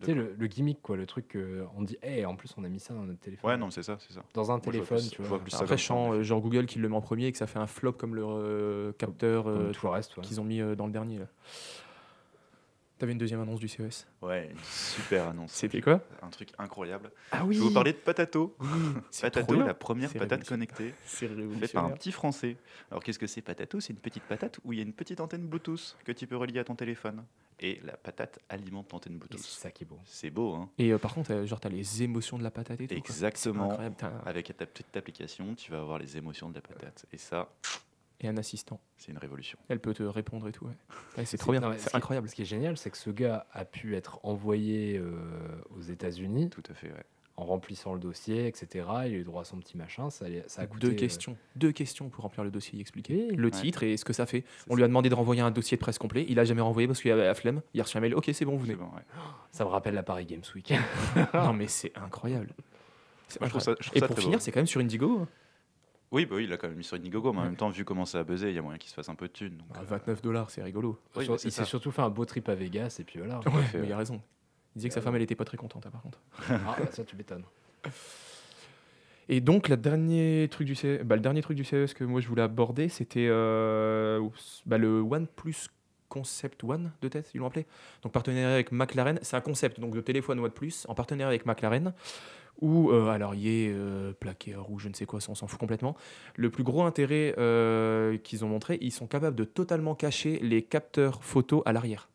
Tu sais, le, le gimmick, quoi, le truc que on dit, Eh, en plus on a mis ça dans notre téléphone. Ouais, non, c'est ça, c'est ça. Dans un je vois téléphone, plus- tu je vois. vois plus ça Après, comme je sens euh, genre Google qui le met en premier et que ça fait un flop comme le euh, capteur Comme euh, tout le reste, ouais. qu'ils ont mis euh, dans le dernier. là. T'avais une deuxième annonce du CES. Ouais, une super annonce. C'était quoi Un truc incroyable. Ah oui Je vais vous parler de Patato. Patato, la première patate connectée. C'est Fait par un petit français. Alors qu'est-ce que c'est Patato? C'est une petite patate où il y a une petite antenne Bluetooth que tu peux relier à ton téléphone. Et la patate alimente l'antenne Et Bluetooth. c'est ça qui est beau. C'est beau, hein Et euh, par contre, euh, genre, t'as les émotions de la patate et tout. quoi. Exactement. incroyable. Avec ta petite application, tu vas avoir les émotions de la patate. Et ça, Et un assistant. c'est une révolution. Elle peut te répondre et tout. Ouais. Ouais, c'est trop bien. ce C'est qui incroyable. Ce qui est génial, c'est que ce gars a pu être envoyé euh, aux États-Unis Tout à fait, ouais. en remplissant le dossier, etc. Il a eu droit à son petit machin. Ça, ça a coûté. Deux euh, questions. Deux questions pour remplir le dossier et expliquer. Oui. Le Ouais. titre et ce que ça fait. On lui a demandé de renvoyer un dossier de presse complet. Il a jamais renvoyé parce qu'il avait la flemme. Il a reçu un mail. Ok, c'est bon, vous venez. bon, ouais. Ça me rappelle la Paris Games Week. non, mais c'est incroyable. Moi, je trouve ça, je trouve Et ça pour finir, c'est quand même sur Indigo. Oui, bah oui, il a quand même mis sur Indiegogo, mais en Ouais. même temps, vu comment ça a buzzé, il y a moyen qu'il se fasse un peu de thunes. donc, euh, 29 dollars, c'est rigolo. Oui, Sur- il s'est surtout fait un beau trip à Vegas et puis voilà. mais il a raison. Il disait que sa femme, elle était pas très contente, hein, par contre. Ah, bah, ça tu m'étonnes. Et donc, le dernier truc du, CE bah, le dernier truc du CES que moi je voulais aborder, c'était euh, bah, le OnePlus Concept One de tête, ils l'ont appelé. Donc, partenariat avec McLaren. C'est un concept donc, de téléphone OnePlus en partenariat avec McLaren. Où, euh, alors, il est euh, plaqué ou je ne sais quoi, on s'en fout complètement. Le plus gros intérêt euh, qu'ils ont montré, ils sont capables de totalement cacher les capteurs photo à l'arrière.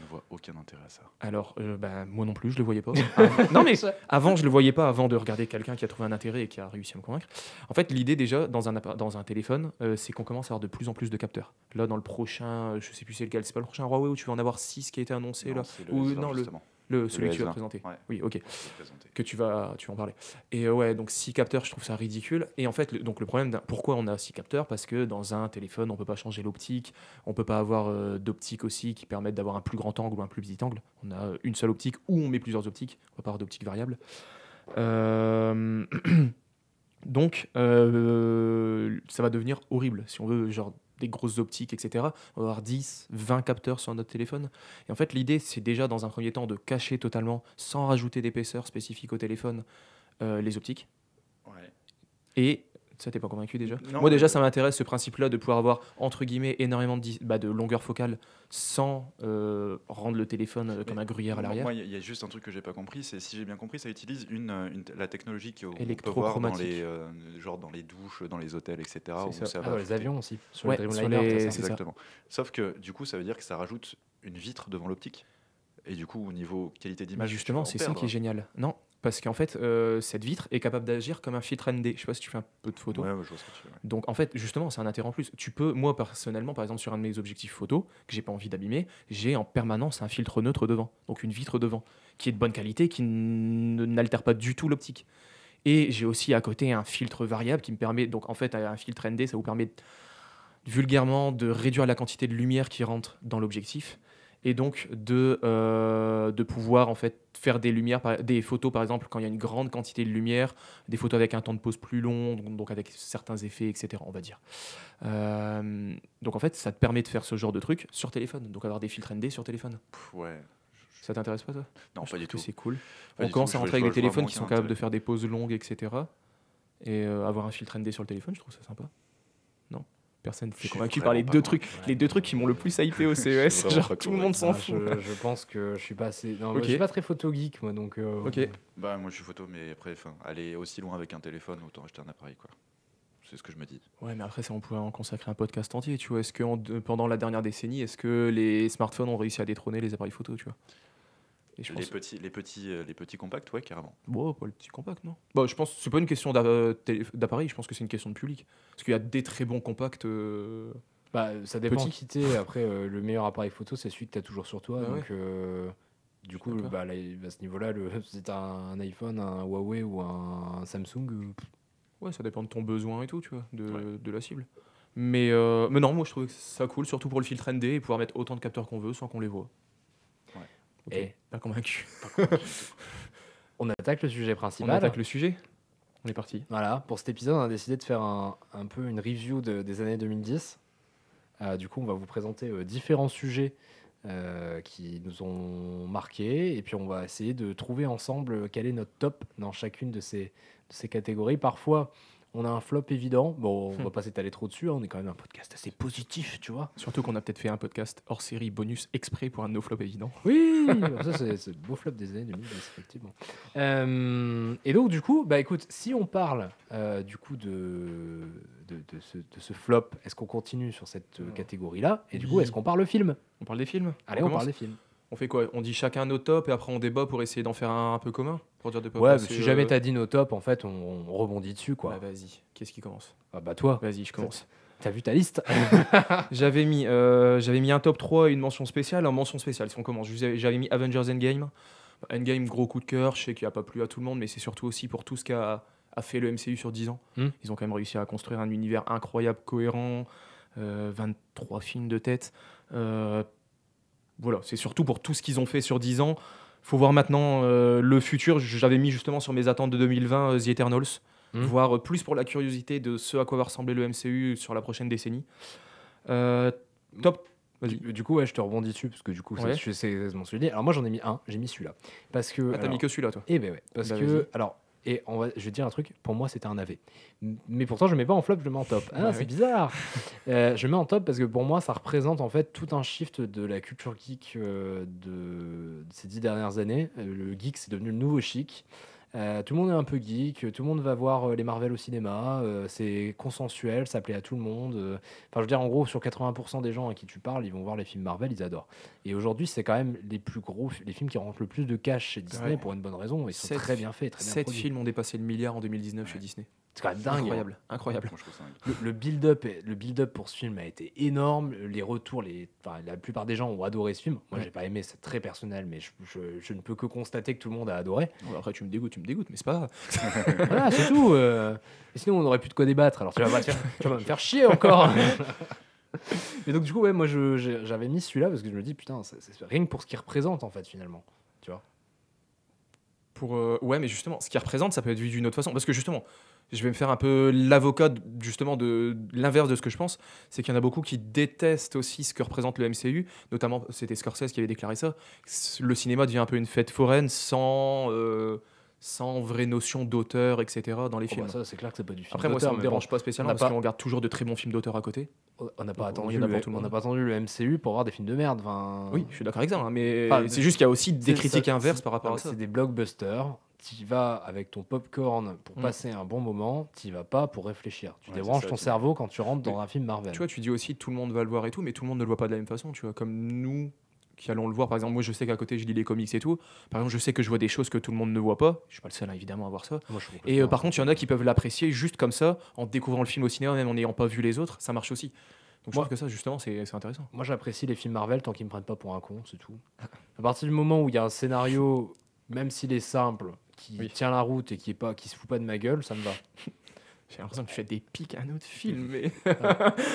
Je ne vois aucun intérêt à ça. Alors, euh, bah, moi non plus, je le voyais pas. non, mais avant, je le voyais pas avant de regarder quelqu'un qui a trouvé un intérêt et qui a réussi à me convaincre. En fait, l'idée déjà dans un, dans un téléphone, euh, c'est qu'on commence à avoir de plus en plus de capteurs. Là, dans le prochain, euh, je sais plus c'est lequel, c'est pas le prochain Huawei où tu vas en avoir 6 qui a été annoncé Non, là. c'est le Ou S20, non, le. Le, celui que tu vas S20, présenter. ouais. Oui, ok. Que tu vas, tu vas en parler. Et euh, ouais, donc 6 capteurs, je trouve ça ridicule. Et en fait, le, donc le problème, pourquoi on a 6 capteurs? Parce que dans un téléphone, on peut pas changer l'optique, on peut pas avoir euh, d'optique aussi qui permettent d'avoir un plus grand angle ou un plus petit angle. On a une seule optique ou on met plusieurs optiques, on peut pas avoir d'optique variable. Euh, Donc, euh, ça va devenir horrible. Si on veut, genre, des grosses optiques, etc., on va avoir 10, 20 capteurs sur notre téléphone. Et en fait, l'idée, c'est déjà, dans un premier temps, de cacher totalement, sans rajouter d'épaisseur spécifique au téléphone, euh, les optiques. Ouais. Et ça, t'es pas convaincu déjà? Non, Moi, déjà, mais- ça m'intéresse ce principe-là de pouvoir avoir, entre guillemets, énormément de, bah, de longueur focale sans euh, rendre le téléphone euh, comme un gruyère à l'arrière. Moi, il y a- il y, a juste un truc que j'ai pas compris, c'est si j'ai bien compris, ça utilise une, euh, une- la technologie qu'on peut voir dans les, euh, genre dans les douches, dans les hôtels, etc. Où ça. ça Ah, va dans les avions aussi. Sur Ouais, les sur Dreamliner, les- ça. Exactement. Sauf que du coup, ça veut dire que ça rajoute une vitre devant l'optique. Et du coup, au niveau qualité Bah, d'image, tu justement, c'est ça qui est génial. Non, parce qu'en fait, euh, cette vitre est capable d'agir comme un filtre ND. Je sais pas si tu fais un peu de photos. Ouais, ouais, je vois ce que tu veux. ouais. Donc en fait, justement, c'est un intérêt en plus. Tu peux, moi personnellement, par exemple sur un de mes objectifs photo que j'ai pas envie d'abîmer, j'ai en permanence un filtre neutre devant, donc une vitre devant, qui est de bonne qualité, qui n'altère pas du tout l'optique. Et j'ai aussi à côté un filtre variable qui me permet, donc en fait, un filtre ND, ça vous permet vulgairement de réduire la quantité de lumière qui rentre dans l'objectif et donc de, euh, de pouvoir en fait faire des lumières, des photos par exemple quand il y a une grande quantité de lumière, des photos avec un temps de pause plus long, donc, avec certains effets, etc. On va dire. Euh, donc en fait, ça te permet de faire ce genre de truc sur téléphone, donc avoir des filtres ND sur téléphone. Ouais. Ça t'intéresse pas toi? Non, Je pas du tout. C'est cool. Pas On commence tout, à rentrer avec des téléphones qui sont capables de faire des pauses longues, etc. Et euh, avoir un filtre ND sur le téléphone, je trouve ça sympa. Personne suis convaincu par les deux trucs, les deux trucs qui m'ont le plus hypé au CES. vraiment Genre tout le monde s'en Ah, fout. je, je pense que je suis pas assez. Non, moi, Ok. je suis pas très photo geek, moi, donc. euh, Ok. Bah, moi, je suis photo, mais après, enfin, aller aussi loin avec un téléphone, autant acheter un appareil, quoi. C'est ce que je me dis. Ouais, mais après, ça, on pourrait en consacrer un podcast entier, tu vois. Est-ce que en- pendant la dernière décennie, est-ce que les smartphones ont réussi à détrôner les appareils photo, tu vois? Et je Les pense, petits, les petits, euh, les petits compacts, ouais, carrément. bon, pas le petit compact, non Bah, je pense, c'est pas une question d'appareil, je pense que c'est une question de public. Parce qu'il y a des très bons compacts. euh, Bah, ça dépend Petit. qui t'es. Après, euh, le meilleur appareil photo, c'est celui que tu as toujours sur toi. Ah donc, euh, du coup, bah, là, à ce niveau-là, t'as un iPhone, un Huawei ou un Samsung, Ouais, ça dépend de ton besoin et tout, tu vois, de, Ouais. de la cible. Mais, euh, mais non, moi, je trouve ça cool, surtout pour le filtre ND et pouvoir mettre autant de capteurs qu'on veut sans qu'on les voit. Et Pas convaincu. on attaque le sujet On principal. attaque le sujet. On est parti. Voilà, pour cet épisode, on a décidé de faire un, un peu une review de- des années 2010. Euh, du coup, on va vous présenter euh, différents sujets euh, qui nous ont marqués et puis on va essayer de trouver ensemble quel est notre top dans chacune de ces, de ces catégories. Parfois, on a un flop évident. Bon, on va pas s'étaler trop dessus, hein, on est quand même un podcast assez positif, tu vois. Surtout qu'on a peut-être fait un podcast hors série bonus exprès pour un no flop évident. Oui, ça c'est le beau flop des années 2010, effectivement. Euh, et donc du coup, bah écoute, si on parle euh, du coup de, de, de ce, de ce flop, est-ce qu'on continue sur cette euh, catégorie-là? Et du coup, est-ce qu'on parle film? On parle des films Allez, on, commence parle des films. On fait quoi? On dit chacun nos tops et après on débat pour essayer d'en faire un, un peu commun Pour dire de pas Ouais, passer, mais si jamais euh, t'as dit nos tops, en fait, on, on rebondit dessus, quoi. bah, vas-y, qu'est-ce qui commence? Ah bah toi, Vas-y, je commence. t'as vu ta liste? J'avais mis, euh, j'avais mis un top 3 et une mention spéciale. En mention spéciale, si on commence, j'avais mis Avengers Endgame. Endgame, gros coup de cœur. Je sais qu'il n'a pas plu à tout le monde, mais c'est surtout aussi pour tout ce qu'a a fait le MCU sur 10 ans. Hmm. Ils ont quand même réussi à construire un univers incroyable, cohérent. euh, 23 films de tête. Euh, voilà, c'est surtout pour tout ce qu'ils ont fait sur 10 ans. faut voir maintenant euh, le futur. J'avais mis justement sur mes attentes de 2020 euh, The Eternals. Hmm. Voir euh, plus pour la curiosité de ce à quoi va ressembler le MCU sur la prochaine décennie. Top. Du, du coup, ouais, je te rebondis dessus, parce que du coup, Ouais. c'est mon sujet. Alors moi, j'en ai mis un, j'ai mis celui-là. Parce que... Ah, t'as mis que celui-là, toi Eh ben ouais, parce Bah, que alors et on va, je vais te dire un truc. Pour moi, c'était un AV. Mais pourtant, je mets pas en flop, je le mets en top. Ah, c'est oui. bizarre. Euh, je le mets en top parce que pour moi, ça représente en fait tout un shift de la culture geek euh, de, ces dix dernières années. Euh, Le geek, c'est devenu le nouveau chic. Euh, tout le monde est un peu geek, tout le monde va voir euh, les Marvel au cinéma, euh, c'est consensuel, ça plaît à tout le monde. Enfin, je veux dire, en gros, sur 80% des gens à qui tu parles, ils vont voir les films Marvel, ils adorent. Et aujourd'hui, c'est quand même les plus gros, les films qui rentrent le plus de cash chez Disney Ouais. pour une bonne raison. Ils sont Sept très bien faits, très bien Sept produits. films ont dépassé le milliard en 2019 chez Disney. C'est quand même dingue. Incroyable, incroyable. Dingue. Le, le build-up, pour ce film a été énorme. Les retours, les, enfin, la plupart des gens ont adoré ce film. Moi, Ouais. j'ai pas aimé, c'est très personnel, mais je, je- je ne peux que constater que tout le monde a adoré. Après, tu me dégoûtes, tu me dégoûtes, mais c'est pas voilà, c'est tout. euh. Et sinon, on n'aurait plus de quoi débattre. Alors, tu vas, pas te faire, tu vas me faire chier encore. Mais donc, du coup, ouais, moi, j'avais mis celui-là parce que je me dis, putain, rien que pour ce qu'il représente, en fait, finalement. Tu vois Pour, euh, ouais, mais justement, ce qu'il représente, ça peut être vu d'une autre façon. Parce que justement, je vais me faire un peu l'avocat justement de l'inverse de ce que je pense. C'est qu'il y en a beaucoup qui détestent aussi ce que représente le MCU. Notamment, c'était Scorsese qui avait déclaré ça. Le cinéma devient un peu une fête foraine sans, euh, sans vraie notion d'auteur, etc. dans les Oh, films. bah, Ça, c'est clair que c'est pas du film. Après, moi, ça me bon, dérange pas spécialement parce pas- qu'on regarde toujours de très bons films d'auteur à côté. On n'a pas, attendu le- pour tout le on monde. n'a pas attendu le MCU pour voir des films de merde. Enfin, Oui, je suis d'accord avec ça, hein, mais Enfin, c'est juste qu'il y a aussi des critiques ça- inverses par rapport non, à ça. C'est des blockbusters. Tu vas avec ton popcorn pour Mm. passer un bon moment. Tu vas pas pour réfléchir. Tu Ouais, débranches ton cerveau quand tu rentres dans un film Marvel. Tu vois, tu dis aussi tout le monde va le voir et tout, mais tout le monde ne le voit pas de la même façon, tu vois. Comme nous qui allons le voir, par exemple, moi je sais qu'à côté je lis les comics et tout. Par exemple, je sais que je vois des choses que tout le monde ne voit pas. Je suis pas le seul hein, évidemment à voir ça. Moi, je Et euh, par contre, il y en a qui peuvent l'apprécier juste comme ça, en découvrant le film au cinéma, même en n'ayant pas vu les autres. Ça marche aussi. Donc je Moi- trouve que ça, justement, c'est c'est intéressant. Moi, j'apprécie les films Marvel tant qu'ils me prennent pas pour un con, c'est tout. À partir du moment où il y a un scénario, même s'il est simple, qui Oui. tient la route et qui est pas, qui se fout pas de ma gueule, ça me va. J'ai l'impression que tu fais des pics à un autre film, mais.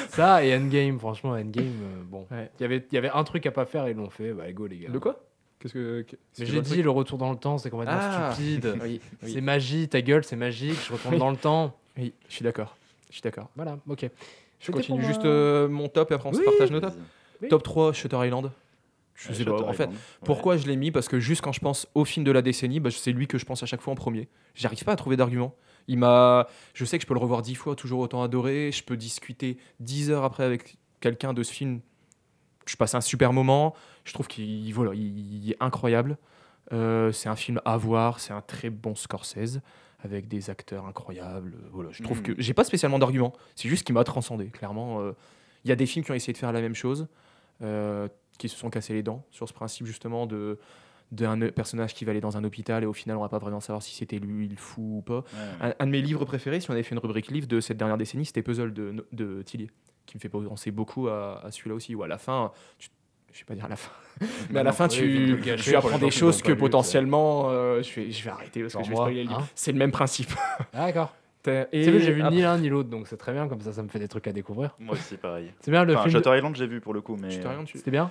ça et Endgame, franchement, Endgame, euh, bon, il Ouais. y avait, il y avait un truc à pas faire et ils l'ont fait. Bah, go les gars. De quoi? Qu'est-ce que. j'ai dit le retour dans le temps, c'est complètement Ah. stupide. Oui, oui. C'est magie, ta gueule, c'est magique. Je retourne Oui. dans le temps. Oui, je suis d'accord. Je suis d'accord. Voilà, ok. Je continue juste euh, mon top et après on se partage nos tops. Top 3, Shutter Island. Je sais pas, en fait. Pourquoi je l'ai mis? Parce que juste quand je pense au film de la décennie, bah, c'est lui que je pense à chaque fois en premier. J'arrive pas à trouver d'argument. Il m'a, je sais que je peux le revoir dix fois, toujours autant adoré. Je peux discuter dix heures après avec quelqu'un de ce film. Je passe un super moment. Je trouve qu'il voilà, il, il est incroyable. Euh, c'est un film à voir. C'est un très bon Scorsese avec des acteurs incroyables. Voilà, je trouve Mm. que j'ai pas spécialement d'argument. C'est juste qu'il m'a transcendé. Clairement, euh, il y a des films qui ont essayé de faire la même chose, euh, qui se sont cassés les dents sur ce principe justement de d'un personnage qui va aller dans un hôpital et au final on va pas vraiment savoir si c'était lui le fou ou pas. Ouais. Un, un de mes livres préférés, si on avait fait une rubrique livre de cette dernière décennie, c'était Puzzle de, de Tillier, qui me fait penser beaucoup à, à celui-là aussi, où à la fin, tu- je vais pas dire à la fin, mais à la non, fin oui, tu, tu apprends des choses que lu, potentiellement, euh, je, vais, je vais arrêter parce Genre que je vais moi, spoiler le livre. hein. C'est le même principe. Ah, d'accord. Et Tu sais que j'ai vu après- ni l'un ni l'autre, donc c'est très bien, comme ça, ça me fait des trucs à découvrir. Moi aussi, pareil. C'est bien le Enfin, film. Shutter Island, j'ai vu pour le coup, mais. Shutter Island, tu- C'était bien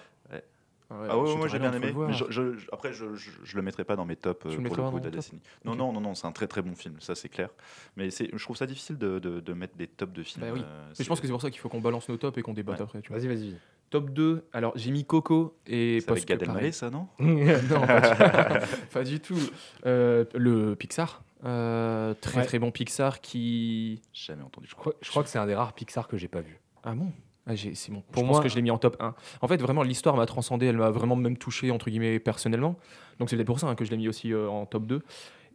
Ouais, Ah ouais, je moi j'ai bien aimé. le voir. mais je, je- je- après, je, je, je le mettrai pas dans mes tops euh, pour le coup de la décennie. Non, non, non, non, c'est un très très bon film, ça c'est clair. Mais c'est, je trouve ça difficile de, de, de mettre des tops de films. Bah oui. euh, Mais je pense que c'est pour ça qu'il faut qu'on balance nos tops et qu'on débatte Ouais. après. Vas-y, vas-y. Top 2, alors j'ai mis Coco et c'est avec Gad Elmaleh, ça, non non, pas du, pas du tout. Euh, le Pixar, euh, très Ouais. très bon Pixar qui. Jamais entendu. Je crois, je crois que c'est un des rares Pixar que j'ai pas vu. Ah bon? Ah, j'ai- c'est bon. Pour je moi- pense que je l'ai mis en top 1. En fait, vraiment, l'histoire m'a transcendé, elle m'a vraiment même touché, entre guillemets, personnellement. Donc c'est peut-être pour ça hein, que je l'ai mis aussi euh, en top 2.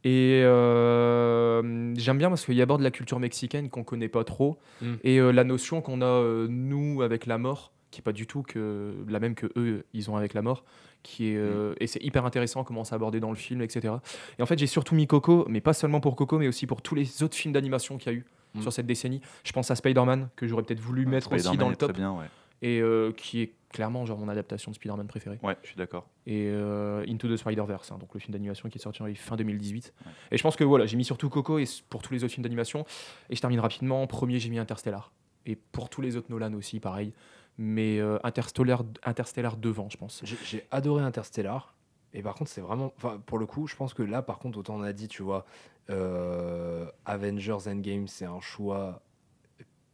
Et euh, j'aime bien parce qu'il aborde la culture mexicaine qu'on connaît pas trop. Mm. Et euh, la notion qu'on a, nous, avec la mort, qui est pas du tout que la même que eux, ils ont avec la mort. Qui est, euh, Et c'est hyper intéressant comment c'est abordé dans le film, etc. Et en fait, j'ai surtout mis Coco, mais pas seulement pour Coco, mais aussi pour tous les autres films d'animation qu'il y a eu Mm. sur cette décennie. Je pense à Spider-Man, que j'aurais peut-être voulu mettre aussi dans le top bien, ouais. et euh, qui est clairement genre mon adaptation de Spider-Man préférée. Ouais, je suis d'accord. Et euh, Into the Spider-Verse, hein, donc le film d'animation qui est sorti en fin 2018. Ouais. Et je pense que voilà, j'ai mis surtout Coco et pour tous les autres films d'animation. Et je termine rapidement. Premier, j'ai mis Interstellar. Et pour tous les autres Nolan aussi, pareil. Mais euh, Interstellar, Interstellar devant, je pense. J'ai adoré Interstellar. Et par contre, c'est vraiment. Enfin, pour le coup, je pense que là, par contre, autant on a dit, tu vois, euh, Avengers Endgame, c'est un choix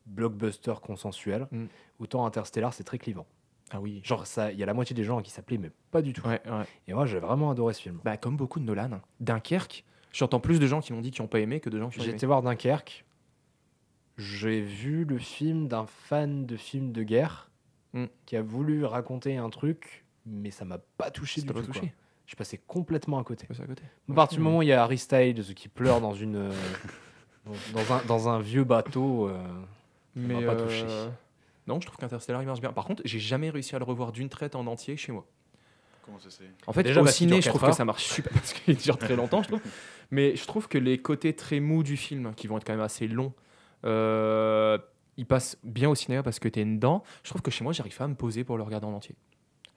blockbuster consensuel. Mm. Autant Interstellar, c'est très clivant. Ah oui. Genre, ça, il y a la moitié des gens qui plaît, mais pas du tout. Ouais, ouais. Et moi, j'ai vraiment adoré ce film. Bah, comme beaucoup de Nolan. hein. Dunkerque, j'entends plus de gens qui m'ont dit qu'ils n'ont pas aimé que de gens qui ont J'ai aimé. été voir Dunkerque. J'ai vu le film d'un fan de films de guerre Mm. qui a voulu raconter un truc, mais ça m'a pas touché du tout. pas touché Je suis passé complètement à côté. À côté. À partir du moment où il y a Harry Styles qui pleure dans une euh, dans, un, dans un vieux bateau, euh, m'a Mais pas touché. euh, Non, je trouve qu'Interstellar il marche bien. Par contre, j'ai jamais réussi à le revoir d'une traite en entier chez moi. Comment ça c'est En fait, Déjà, au ciné, je trouve que ça marche super parce qu'il dure très longtemps, je trouve. Mais je trouve que les côtés très mous du film, qui vont être quand même assez longs, euh, ils passent bien au cinéma parce que tu es dedans. Je trouve que chez moi, j'arrive pas à me poser pour le regarder en entier.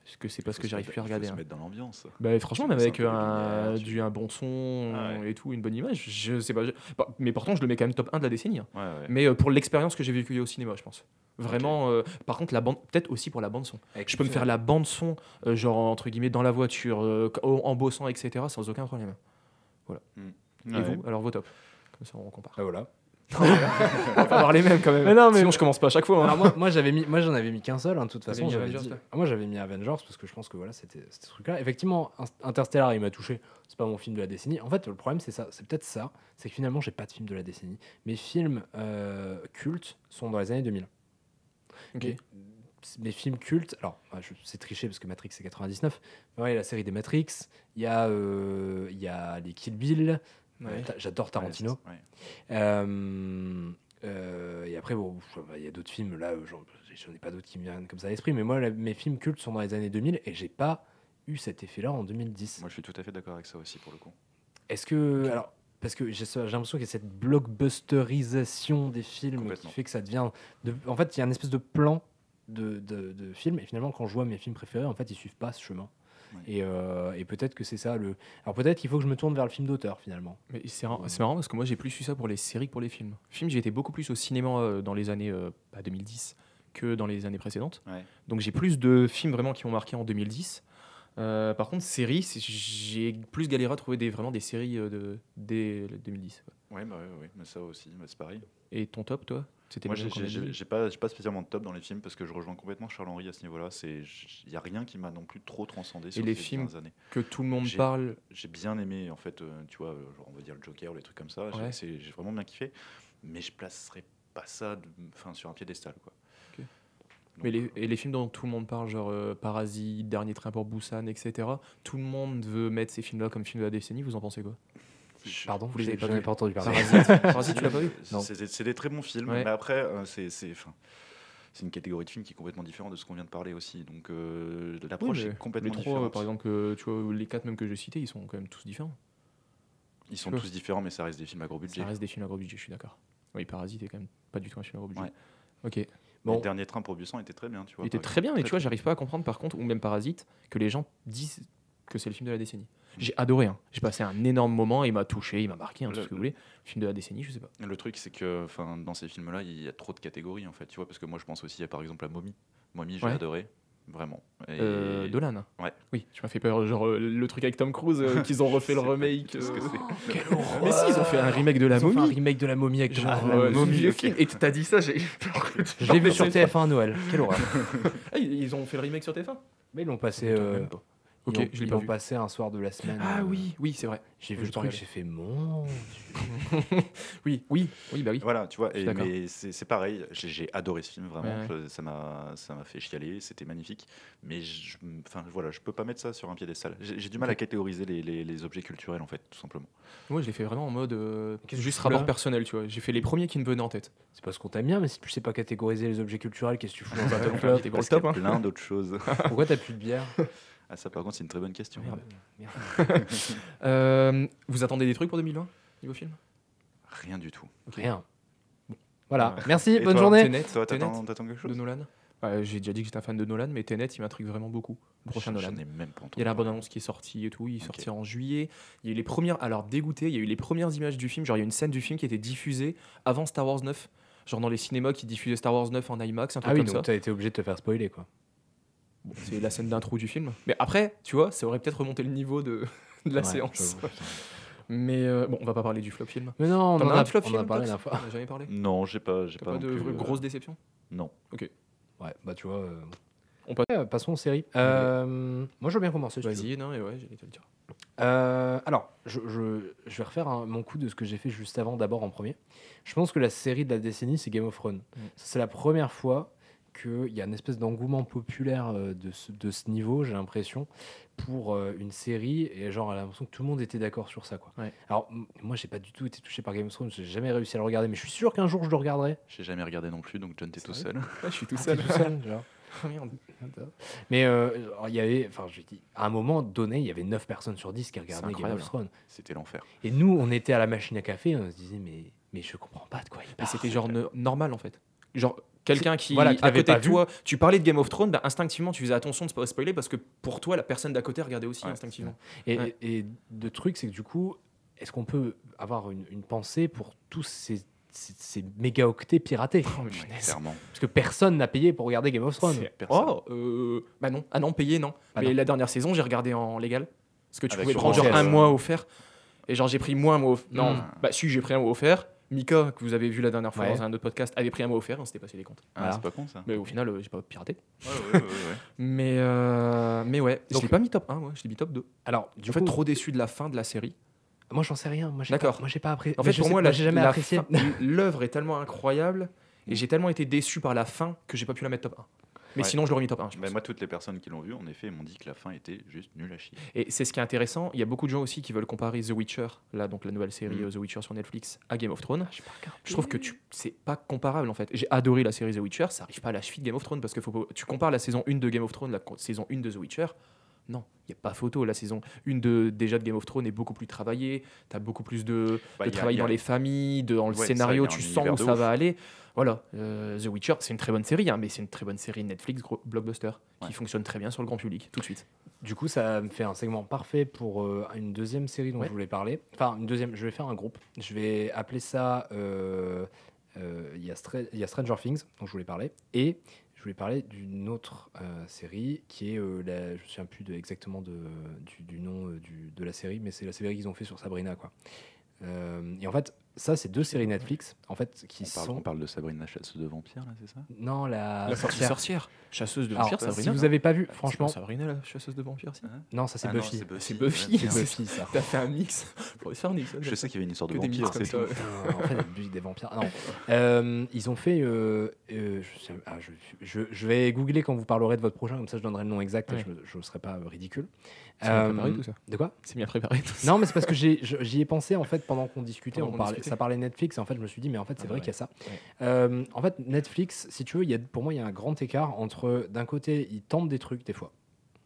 Est-ce que c'est parce Faut que se j'arrive plus à faut regarder se hein. mettre dans l'ambiance. Bah, franchement, même avec un tu- du, un bon son Ah ouais. et tout, une bonne image, je sais pas. je- bah, Mais pourtant, je le mets quand même top 1 de la décennie. hein. Ouais, ouais. Mais euh, pour l'expérience que j'ai vécue au cinéma, je pense. Vraiment, euh, par contre, la bande, peut-être aussi pour la bande son. Je peux me faire la bande son, euh, genre entre guillemets dans la voiture, euh, en bossant, etc., sans aucun problème. Et Ouais. vous, alors vos top Comme ça, on compare. Ah, voilà. On va pas avoir les mêmes quand même. Mais non, mais- Sinon, je commence pas à chaque fois. hein. Alors moi, moi j'avais mis, moi j'en avais mis qu'un seul. hein, de toute T'avais façon, mis j'avais Avengers, dit- toi Ah, moi j'avais mis Avengers parce que je pense que voilà, c'était c'était ce truc-là. Effectivement, In- Interstellar, il m'a touché. C'est pas mon film de la décennie. En fait, le problème c'est ça, c'est peut-être ça, c'est que finalement j'ai pas de film de la décennie. Mes films euh, cultes sont dans les années 2000. Ok. Mes films cultes, alors ah, je- c'est triché parce que Matrix c'est 99, mais ouais, il y a la série des Matrix, il y a, euh, il y a les Kill Bill, Ouais. J'adore Tarantino. Ouais. Euh, euh, et après, bon, je- il y a d'autres films, là, j'en ai pas d'autres qui me viennent comme ça à l'esprit, mais moi, mes films cultes sont dans les années 2000 et j'ai pas eu cet effet-là en 2010. Moi, je suis tout à fait d'accord avec ça aussi pour le coup. Est-ce que. Alors, parce que j'ai l'impression qu'il y a cette blockbusterisation des films qui fait que ça devient. de- en fait, il y a une espèce de plan de, de, de films, et finalement, quand je vois mes films préférés, en fait, ils suivent pas ce chemin. Ouais. Et, euh, et peut-être que c'est ça le. Alors peut-être qu'il faut que je me tourne vers le film d'auteur finalement. Mais c'est mar- c'est marrant parce que moi j'ai plus eu ça pour les séries que pour les films. Films, j'ai été beaucoup plus au cinéma euh, dans les années euh, bah, 2010 que dans les années précédentes. Ouais. Donc j'ai plus de films vraiment qui m'ont marqué en 2010. Euh, par contre, séries, j'ai plus galéré à trouver des, vraiment des séries euh, de, dès le 2010. Ouais, bah ouais, ouais, mais ça aussi, bah, c'est pareil. Et ton top, toi? Moi, j'ai pas, pas spécialement de top dans les films parce que je rejoins complètement Charles Henry à ce niveau-là. Il n'y a rien qui m'a non plus trop transcendé sur les ces films années. que tout le monde parle. J'ai bien aimé, en fait, euh, tu vois, euh, genre, on va dire le Joker ou les trucs comme ça. J'ai- Ouais. c'est- J'ai vraiment bien kiffé, mais je placerai pas ça de- sur un piédestal. Quoi. Donc, Mais les, euh, et les films dont tout le monde parle, genre euh, Parasite, Dernier train pour Busan, etc., tout le monde veut mettre ces films-là comme films de la décennie. Vous en pensez quoi? Pardon, vous les j'ai- avez pas pas entendu parler. Parasite, tu l'as pas vu Non. C'est des- très bons films, Ouais. mais après, euh, c'est une catégorie de films qui est complètement différente de ce qu'on vient de parler aussi. Donc euh, l'approche Oui, est complètement les trois, différente. par exemple, que, tu vois, les quatre même que je citais, ils sont quand même tous différents. Ils sont tous différents, mais ça reste des films à gros budget. Ça reste des films à gros budget, je suis d'accord. Oui, Parasite est quand même pas du tout un film à gros budget. Ouais. Ok. Bon. Le dernier train pour Busan était très bien, tu vois. Il était très bien, mais tu vois, j'arrive pas à comprendre par contre, ou même Parasite, que les gens disent que c'est le film de la décennie. J'ai adoré, hein. j'ai passé un énorme moment, il m'a touché, il m'a marqué, hein, tout Le- ce que vous voulez. Film de la décennie, je sais pas. Le truc, c'est que enfin, dans ces films-là, il y a trop de catégories, en fait, tu vois, parce que moi, je pense aussi à, par exemple, à Mommy. Mommy, j'ai Ouais. adoré. vraiment. Et- Euh, Dolan. Ouais. Oui, tu m'as fait peur. Genre euh, le truc avec Tom Cruise, euh, qu'ils ont refait le remake. que c'est Mais si, ils ont fait un remake de la Ils ont fait un momie. remake de la momie avec Genre, Tom euh, Cruise. le vieux film. Et t'as dit ça, j'ai eu peur. que tu Je l'ai vu sur fasses pas. TF1 à Noël. Quelle horreur. Ah, ils ils ont fait le remake sur TF1 Mais ils l'ont passé. Ils je l'ai pas vu. passé un soir de la semaine. Ah euh, oui, oui, c'est vrai. J'ai vu J'ai le truc, j'ai fait mon. Oui, oui, oui, bah oui. Voilà, tu vois, et, mais c'est c'est pareil, j'ai j'ai adoré ce film, vraiment, Ouais, ça m'a ça m'a fait chialer, c'était magnifique, mais je, enfin, voilà, je peux pas mettre ça sur un piédestal. J'ai j'ai du mal à catégoriser les, les- les objets culturels, en fait, tout simplement. Moi, je l'ai fait vraiment en mode euh, juste rapport personnel, tu vois. J'ai fait les premiers qui me venaient en tête. C'est parce qu'on t'aime bien, mais si tu sais pas catégoriser les objets culturels, qu'est-ce que tu fous dans un top pour le y top, a hein. plein d'autres choses. Pourquoi t'as plus de bière? Ah, ça, par contre, c'est une très bonne question. Merde. Merde. Euh, vous attendez des trucs pour 2020 niveau film? Rien du tout. Rien. Voilà, Ouais. merci, Et bonne toi, journée. Tenet, Toi, Tenet t'attends t'attends quelque de chose? Nolan? Ouais, J'ai déjà dit que j'étais un fan de Nolan, mais Tenet, il m'intrigue vraiment beaucoup. Le prochain J'en Nolan. ai même pas. Il y a la bande-annonce qui est sortie et tout, il Ok. sortira en juillet. Il y a eu les premières, alors dégoûté, il y a eu les premières images du film, genre il y a une scène du film qui était diffusée avant Star Wars 9, genre dans les cinémas qui diffusaient Star Wars 9 en IMAX, un truc Ah oui, comme donc ça. t'as été obligé de te faire spoiler quoi. Bon, c'est la scène d'intro du film. Mais après, tu vois, ça aurait peut-être remonté le niveau de, de la Ouais, séance. Mais euh, bon, on va pas parler du flop film. Mais non, on en as a, un flop on en film a parlé la fois. On a jamais parlé Non, j'ai pas, j'ai pas, pas, de plus, euh, grosse déception Non. Ouais, bah tu vois. euh, On passe- ouais, passons aux séries. Euh, Moi, je veux bien commencer. Vas-y, non, et ouais, j'allais te le dire. Euh, alors, je, je- je vais refaire un- mon coup de ce que j'ai fait juste avant, d'abord en premier. Je pense que la série de la décennie, c'est Game of Thrones. C'est la première fois qu'il y a une espèce d'engouement populaire euh, de ce, de ce niveau, j'ai l'impression, pour euh, une série. Et genre, j'ai l'impression que tout le monde était d'accord sur ça. Quoi. Ouais. Alors, moi, j'ai pas du tout été touché par Game of Thrones, j'ai jamais réussi à le regarder, mais je suis sûr qu'un jour je le regarderai. J'ai jamais regardé non plus, donc John, t'es tout seul. Ouais, je suis tout Ah, seul. t'es tout seul, genre. Ah. Mais euh, il y avait, enfin, je dis, à un moment donné, il y avait 9 personnes sur 10 qui regardaient Game of Thrones. C'était l'enfer. Et nous, on était à la machine à café, on se disait, mais, mais je comprends pas de quoi il parle. c'était genre no- normal en fait. Genre quelqu'un qui, voilà, qui à côté pas de vu. toi, tu parlais de Game of Thrones, bah, instinctivement tu faisais attention de ne pas spoiler parce que pour toi la personne d'à côté regardait aussi Ouais, instinctivement. Et, Ouais. et le truc, c'est que du coup, est-ce qu'on peut avoir une, une pensée pour tous ces, ces, ces mégaoctets piratés? Oh, mais Ouais, punaise. clairement. Parce que personne n'a payé pour regarder Game of Thrones. C'est- Personne. Oh, euh, bah non, ah non, payé non. Ah mais non. la dernière saison j'ai regardé en légal parce que tu Avec pouvais prendre genre un mois offert et genre j'ai pris moins un mois offert. Non, Mm. bah si j'ai pris un mois offert. Mika que vous avez vu la dernière fois Ouais. dans un autre podcast avait pris un mois offert, on s'était passé les comptes. Ah, Voilà. C'est pas con ça. Mais au final euh, j'ai pas piraté. Ouais, ouais, ouais, ouais. Mais euh, mais ouais, je Donc- l'ai pas mis top 1 moi, je l'ai mis top 2. Alors, du en fait trop déçu de la fin de la série. moi, j'en sais rien. Moi, j'ai D'accord. pas- Moi, j'ai pas apprécié. En fait, pour moi, la, j'ai jamais la apprécié. l'œuvre est tellement incroyable et j'ai tellement été déçu par la fin que j'ai pas pu la mettre top 1. Mais Ouais. sinon, je l'aurais mis top 1. je Bah, pense. moi, toutes les personnes qui l'ont vu, en effet, m'ont dit que la fin était juste nulle à chier. Et c'est ce qui est intéressant. Il y a beaucoup de gens aussi qui veulent comparer The Witcher, là, donc la nouvelle série Mm. euh, The Witcher sur Netflix, à Game of Thrones. Pas. Je trouve que tu, c'est pas comparable en fait. J'ai adoré la série The Witcher, ça arrive pas à la cheville de Game of Thrones parce que faut tu compares la saison 1 de Game of Thrones, la saison 1 de The Witcher. Non, il n'y a pas photo. La saison 1 de, déjà de Game of Thrones est beaucoup plus travaillée. Tu as beaucoup plus de, Bah, de y a- travail a- dans les familles, de, dans le Ouais, scénario. tu sens où ça ouf. va aller. Voilà, euh, The Witcher, c'est une très bonne série, hein, mais c'est une très bonne série Netflix, gros blockbuster, Ouais. qui fonctionne très bien sur le grand public, tout de suite. Du coup, ça me fait un segment parfait pour euh, une deuxième série dont Ouais. je voulais parler. Enfin, une deuxième, je vais faire un groupe. Je vais appeler ça. euh, euh, Il y, y a Stranger Things, dont je voulais parler. Et parler d'une autre euh, série qui est. euh, la, je ne me souviens plus de, exactement de, du, nom euh, de la série, mais c'est la série qu'ils ont fait sur Sabrina. Quoi. Euh, et en fait, ça, c'est deux séries Netflix en fait, qui On parle, sont. on parle de Sabrina, la chasseuse de vampires, là, c'est ça? Non, la, la sorcière. sorcière, chasseuse de Alors, vampires, si Sabrina. vous n'avez pas vu, C'est franchement. Sabrina, la chasseuse de vampires, si? Non, ça, c'est Ah Buffy. C'est Buffy. C'est Buffy, ça. T'as fait un mix. Faire un mix. hein, Je sais qu'il y avait une histoire de vampires, c'est ça, tout. en fait, des vampires. Non. Euh, ils ont fait. euh, euh, je, sais- ah, je, je- je vais googler quand vous parlerez de votre prochain, comme ça je donnerai le nom exact Ouais. et je ne serai pas ridicule. C'est bien préparé tout ça. De quoi? C'est bien préparé tout ça. Non, mais c'est parce que j'y ai pensé en fait pendant qu'on discutait. Pendant On parlait, discutait. Ça parlait Netflix et en fait je me suis dit, mais en fait c'est Ah, vrai ouais. qu'il y a ça. Ouais. Euh, en fait, Netflix, si tu veux, il y a, pour moi il y a un grand écart entre d'un côté ils tentent des trucs des fois.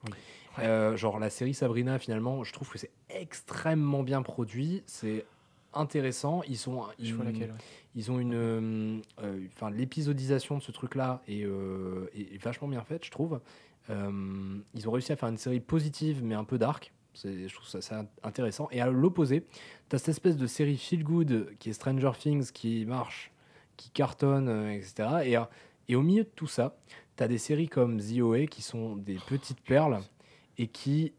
Oui. Euh, genre la série Sabrina, finalement, je trouve que c'est extrêmement bien produit. C'est intéressant. Ils sont, ils, vois laquelle. ouais. ils ont une, euh, euh, enfin l'épisodisation de ce truc-là est, euh, est- est vachement bien faite, je trouve. Euh, ils ont réussi à faire une série positive mais un peu dark. C'est- Je trouve ça, ça intéressant. Et à l'opposé, tu as cette espèce de série feel good qui est Stranger Things qui marche, qui cartonne, euh, etc. Et, euh, et au milieu de tout ça, tu as des séries comme The OA qui sont des petites perles et qui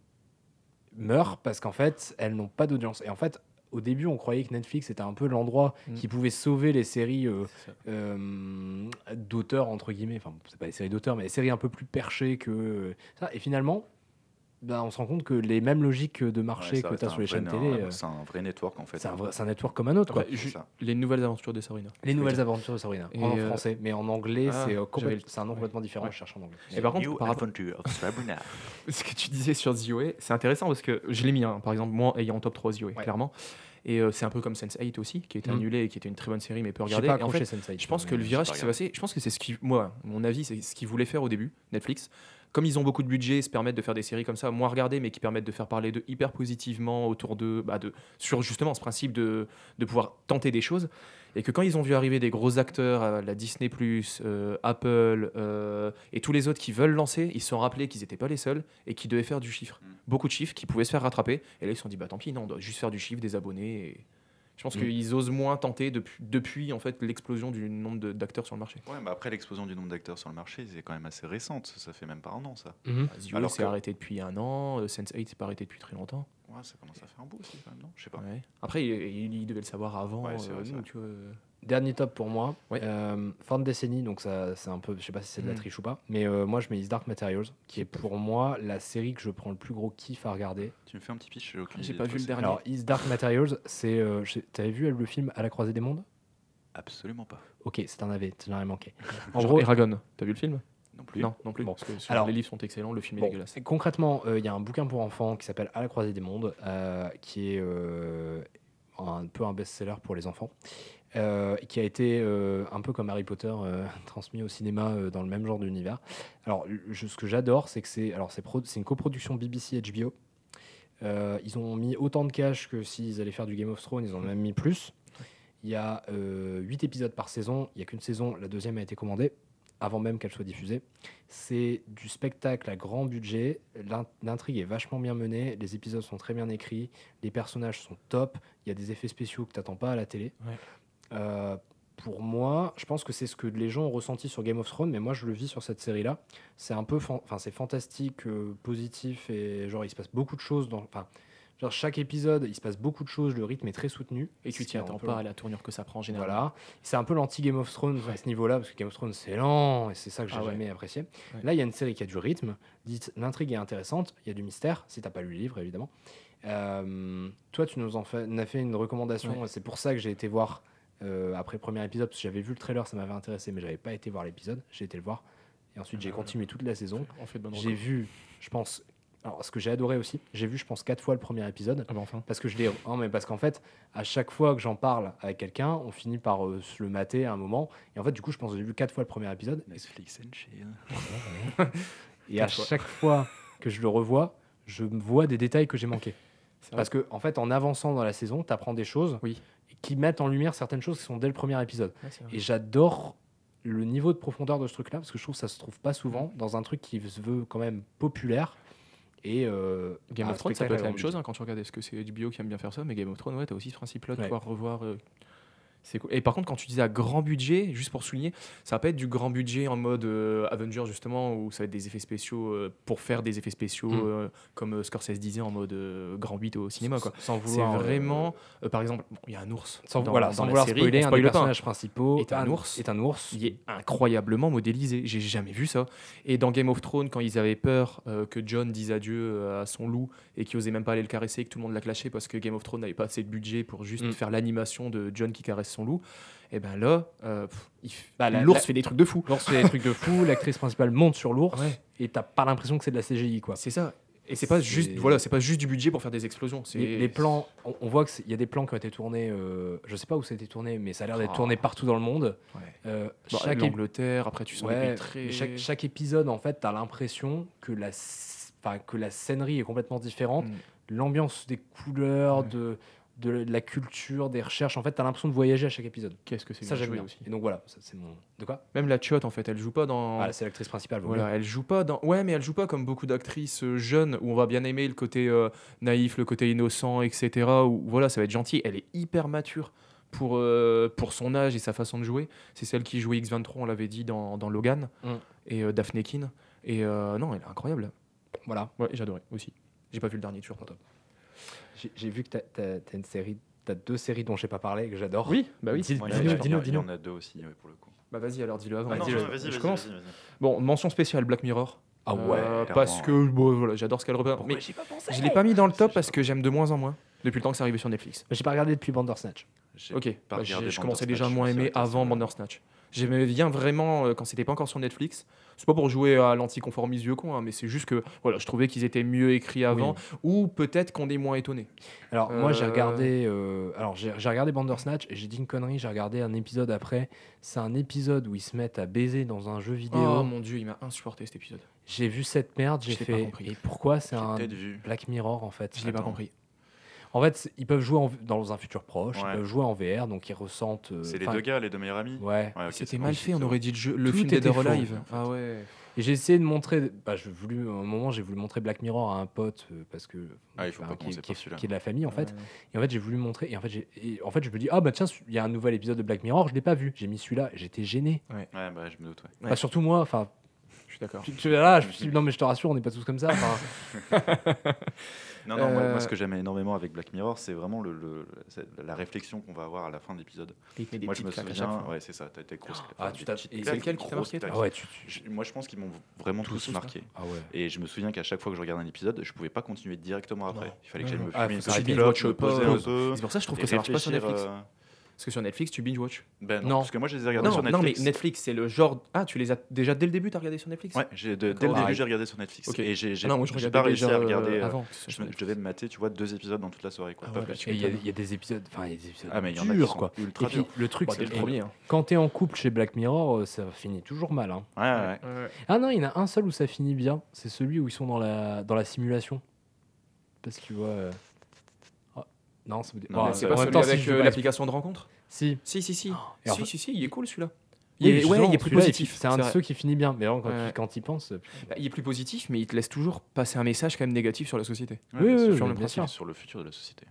meurent parce qu'en fait, elles n'ont pas d'audience. Et en fait, au début, on croyait que Netflix était un peu l'endroit Mm. qui pouvait sauver les séries euh, euh, d'auteurs, entre guillemets. Enfin, c'est pas des séries d'auteurs, mais des séries un peu plus perchées que euh, ça. Et finalement, ben, on se rend compte que les mêmes logiques de marché Ouais, ça que tu as sur les chaînes télé, euh, C'est un vrai network en fait. c'est un, vrai- c'est un network comme un autre. Quoi. Ju- ça. les nouvelles aventures de Sabrina. Les nouvelles aventures de Sabrina, Et, en euh, français, mais en anglais, ah, c'est euh, complète- j'avais le- c'est un nom complètement différent. Ouais. Je cherche en anglais. Et par contre, par rapport of Sabrina. ce que tu disais sur ZOA, c'est intéressant parce que je l'ai mis, hein, par exemple, moi ayant en top 3 ZOA, Ouais. clairement. Et euh, c'est un peu comme Sense8 aussi, qui a été Mhm. annulé et qui était une très bonne série, mais peu J'ai regardée. pas Et en accroché fait, Sense8, je pense que mais le j'ai virage pas qui s'est passé, je pense que c'est ce qui, moi, mon avis, c'est ce qu'ils voulaient faire au début, Netflix. Comme ils ont beaucoup de budget, se permettent de faire des séries comme ça, moins regardées, mais qui permettent de faire parler d'eux hyper positivement autour de, bah, de, sur justement ce principe de, de pouvoir tenter des choses. Et que quand ils ont vu arriver des gros acteurs, euh, la Disney, euh, Apple euh, et tous les autres qui veulent lancer, ils se sont rappelés qu'ils n'étaient pas les seuls et qu'ils devaient faire du chiffre. Mm. Beaucoup de chiffres qui pouvaient se faire rattraper. Et là, ils se sont dit, bah tant pis, non, on doit juste faire du chiffre, des abonnés. Et... Je pense Mm. qu'ils osent moins tenter depuis, depuis en fait l'explosion du nombre d'acteurs sur le marché. Ouais, mais après l'explosion du nombre d'acteurs sur le marché, c'est quand même assez récente. Ça fait même pas un an, ça. Alors s'est que- arrêté depuis un an, euh, Sense8 s'est pas arrêté depuis très longtemps. Ouais, ça commence à faire un bout aussi, quand même, non? Je sais pas. Ouais. Après, il, il- il devait le savoir avant. Ouais, c'est euh, vrai, c'est nous, vrai. tu vois, euh, Dernier top pour moi. Euh, fin de décennie, donc ça, c'est un peu, je sais pas si c'est de la Mm. triche ou pas, mais euh, moi je mets Is Dark Materials, qui est pour moi la série que je prends le plus gros kiff à regarder. Tu me fais un petit pitch j'ai aucune J'ai pas vu le dernier. Alors, Is Dark Materials, c'est. euh, T'avais vu le film À la croisée des mondes? Absolument pas. Ok, c'est un AV, tu n'as rien manqué. En Genre gros, Eragon, t'as vu le film? Non plus. Non, non plus. Bon. Parce que sur- Alors- les livres sont excellents, le film Bon, est dégueulasse. concrètement, euh, il y a un bouquin pour enfants qui s'appelle À la croisée des mondes, euh, qui est euh, un peu un best-seller pour les enfants, euh, qui a été euh, un peu comme Harry Potter euh, transmis au cinéma dans le même genre d'univers. Alors, ce que j'adore, c'est que c'est alors c'est une coproduction BBC HBO. Ils ont mis autant de cash que s'ils allaient faire du Game of Thrones, ils ont même mis plus. Il y a 8 épisodes par saison, il n'y a qu'une saison, la deuxième a été commandée avant même qu'elle soit diffusée. C'est du spectacle à grand budget, l'in- l'intrigue est vachement bien menée, les épisodes sont très bien écrits, les personnages sont top, il y a des effets spéciaux que tu n'attends pas à la télé. Euh, pour moi, je pense que c'est ce que les gens ont ressenti sur Game of Thrones, mais moi je le vis sur cette série-là. C'est un peu, enfin c'est fantastique, euh, positif et genre il se passe beaucoup de choses dans, enfin genre chaque épisode il se passe beaucoup de choses, le rythme est très soutenu Et tu t'y attends pas à la tournure que ça prend en général. voilà. C'est un peu l'anti Game of Thrones à ce niveau-là, parce que Game of Thrones c'est lent, et c'est ça que j'ai Ah ouais. jamais apprécié. Ouais. Là, il y a une série qui a du rythme, dites l'intrigue est intéressante, il y a du mystère, si t'as pas lu le livre évidemment. Euh, toi, tu nous en as fait une recommandation, c'est pour ça que j'ai été voir euh, après le premier épisode, parce que j'avais vu le trailer, ça m'avait intéressé, mais j'avais pas été voir l'épisode, j'ai été le voir, et ensuite j'ai bah, continué toute la saison. On fait de bonnes J'ai vu, je pense, alors ce que j'ai adoré aussi, j'ai vu, je pense, quatre fois le premier épisode. Ah bah enfin. Parce que je l'ai. Non, mais parce qu'en fait, à chaque fois que j'en parle avec quelqu'un, on finit par euh, se le mater à un moment. Et en fait, du coup, je pense que j'ai vu quatre fois le premier épisode. Netflix and chill. Et à fois. chaque fois que je le revois, je vois des détails que j'ai manqués. Parce que, en fait, en avançant dans la saison, tu apprends des choses Oui. Qui mettent en lumière certaines choses qui sont dès le premier épisode. Ouais. Et j'adore le niveau de profondeur de ce truc-là, parce que je trouve que ça se trouve pas souvent Mm. dans un truc qui se veut quand même populaire. Et euh, Game of Thrones, ça peut être la même chose hein, quand tu regardes. Est-ce que c'est HBO qui aime bien faire ça Mais Game of Thrones, ouais, t'as aussi ce principe-là de Ouais. pouvoir revoir. euh, cool. Et par contre, quand tu disais à grand budget, juste pour souligner, ça va pas être du grand budget en mode euh, Avengers justement, où ça va être des effets spéciaux euh, pour faire des effets spéciaux, Mm. euh, comme euh, Scorsese disait en mode grand 8 au cinéma. Quoi. Sans C'est vouloir. euh, vraiment, par exemple, bon, il y a un ours. Sans, dans- voilà, dans sans la vouloir série, spoiler, un des personnages principaux Est un ours. Est un ours. Il est incroyablement modélisé. J'ai jamais vu ça. Et dans Game of Thrones, quand ils avaient peur que John dise adieu à son loup et qu'il osait même pas aller le caresser, et que tout le monde l'a clashé parce que Game of Thrones n'avait pas assez de budget pour juste Mm. faire l'animation de John qui caresse son loup, et ben là, euh, pff, Bah, la- l'ours la- fait des trucs de fou. L'ours fait des trucs de fou, l'actrice principale monte sur l'ours Ouais. et t'as pas l'impression que c'est de la CGI quoi. C'est ça. Et c'est pas C'est- juste, voilà, c'est pas juste du budget pour faire des explosions. C'est Les, les plans, on, on voit qu'il y a des plans qui ont été tournés, euh, je sais pas où ça a été tourné, mais ça a l'air d'être Oh. tourné partout dans le monde. Ouais. Euh, Bon, chaque, ép- l'Angleterre. Après, tu sens ouais, mais chaque, chaque épisode, en fait, t'as l'impression que la, enfin, que la scénerie est complètement différente. Mm. L'ambiance des couleurs, Ouais. de, de la culture, des recherches, en fait, t'as l'impression de voyager à chaque épisode. Qu'est-ce que c'est Ça, j'aime bien. aussi. Et donc voilà, c'est mon. De quoi? Même la Chiotte, en fait, elle joue pas dans. Ah, c'est l'actrice principale. Voilà, elle joue pas dans. Ouais, mais elle joue pas comme beaucoup d'actrices euh, jeunes où on va bien aimer le côté euh, naïf, le côté innocent, etc. Où voilà, ça va être gentil. Elle est hyper mature pour, euh, pour son âge et sa façon de jouer. C'est celle qui jouait X23, on l'avait dit, dans, dans Logan. Mm. Et Daphne Keane. Et non, elle est incroyable. Voilà. Ouais, j'adorais aussi. J'ai pas vu le dernier, toujours pas top. J'ai vu que t'as as, une série, t'as deux séries dont j'ai pas parlé que j'adore. Oui, bah oui. Dis-nous, y dis-nous, Il y dis-nous. en a deux aussi, ouais, pour le coup. Bah vas-y, alors dis-le avant. Ah non, non, vas-y, Je vas-y, commence. Bon, mention spéciale Black Mirror. Ah ouais. Euh, parce que bon, voilà, j'adore ce qu'elle représente. Mais pas pensé je l'ai pas mis dans le top parce que j'aime de moins en moins depuis le temps que c'est arrivé sur Netflix. J'ai pas regardé depuis Bandersnatch. J'ai Ok, bah, je commençais déjà à moins aimer avant. Bandersnatch. J'aimais bien vraiment euh, quand c'était pas encore sur Netflix. C'est pas pour jouer à l'anticonformisme vieux con, hein, mais c'est juste que voilà, je trouvais qu'ils étaient mieux écrits avant, ou peut-être qu'on est moins étonné. Alors moi j'ai Euh. regardé, euh, alors j'ai regardé Bandersnatch et j'ai dit une connerie. J'ai regardé un épisode après. C'est un épisode où ils se mettent à baiser dans un jeu vidéo. Oh mon dieu, il m'a insupporté cet épisode. J'ai vu cette merde. J'ai fait. compris. Et pourquoi? C'est un vu. Black Mirror en fait Je l'ai pas compris. En fait, ils peuvent jouer en- dans un futur proche. Ouais. Ils peuvent jouer en VR, donc ils ressentent. euh, C'est les deux gars, les deux meilleurs amis Ouais. C'était mal fait, on aurait dit le, jeu- le film était Dead or faux, Alive. en fait. Ah ouais. Et j'ai essayé de montrer. Bah, je voulu, à un moment, j'ai voulu montrer Black Mirror à un pote euh, parce que. Ah, il faut pas qui, commencer qui est- celui-là. qui est de la famille en fait. Ouais. Et en fait, j'ai voulu montrer. Et en fait, et en fait, je me dis, ah bah tiens, il y a un nouvel épisode de Black Mirror, je l'ai pas vu. J'ai mis celui-là, j'étais gêné. Ouais, bah je me doute. ouais. Enfin, surtout moi. Enfin, Je suis d'accord. tu, tu- là, je me suis dit, non mais je te rassure, on n'est pas tous comme ça. Enfin, Non, non, moi, Euh, moi, ce que j'aime énormément avec Black Mirror, c'est vraiment le, le- c'est la réflexion qu'on va avoir à la fin de l'épisode. Il te met des Moi, je me souviens, ouais, c'est ça, t'as été grosse. Ah, tu t'as- et c'est lequel qui t'a marqué, ah ouais, tu, Moi, je pense qu'ils m'ont vraiment tous tous, marqué. ah ouais. Et je me souviens qu'à chaque fois que je regardais un épisode, je pouvais pas continuer directement après. Non. Il fallait que j'aille me fumer Ah, une petite clope, me poser un peu. C'est pour ça que je trouve que ça marche pas sur Netflix. Parce que sur Netflix, tu binge-watch. Ben non, Non. parce que moi, je les ai regardés Non, sur non, mais Netflix. Netflix, c'est le genre. Ah, tu les as déjà dès le début, t'as regardé sur Netflix? Ouais, j'ai- de- dès le début, Pareil. j'ai regardé sur Netflix. Ok. Et j'ai Ah pas réussi à euh, regarder. euh, avant. Je, je Netflix. devais me mater, tu vois, deux épisodes dans toute la soirée. Quoi, Ah pas ouais, plus. tu Et il y, a- y des épisodes, enfin, il y a des épisodes Ah, mais il y en a qui sont quoi. ultra Et puis, le truc, Bah, c'est le premier. quand t'es en couple chez Black Mirror, euh, ça finit toujours mal. hein. Ouais, ouais, ouais. Ah non, il y en a un seul où ça finit bien. C'est celui où ils sont dans la, dans la simulation. Parce que tu vois. Non, c'est Non, ah, mais C'est pas celui avec euh, l'application de rencontre? Si. Si, si, si. et en si, fait- si, si, il est cool celui-là. Oui, Il est, ouais, il est plus positif. C'est un de vrai. ceux qui finit bien. Mais alors, quand, Ouais. tu, quand il pense. euh, Bah, il est plus positif, mais il te laisse toujours passer un message quand même négatif sur la société. Ouais, Oui, oui, oui, sur le bien principe, sûr. sur le futur de la société.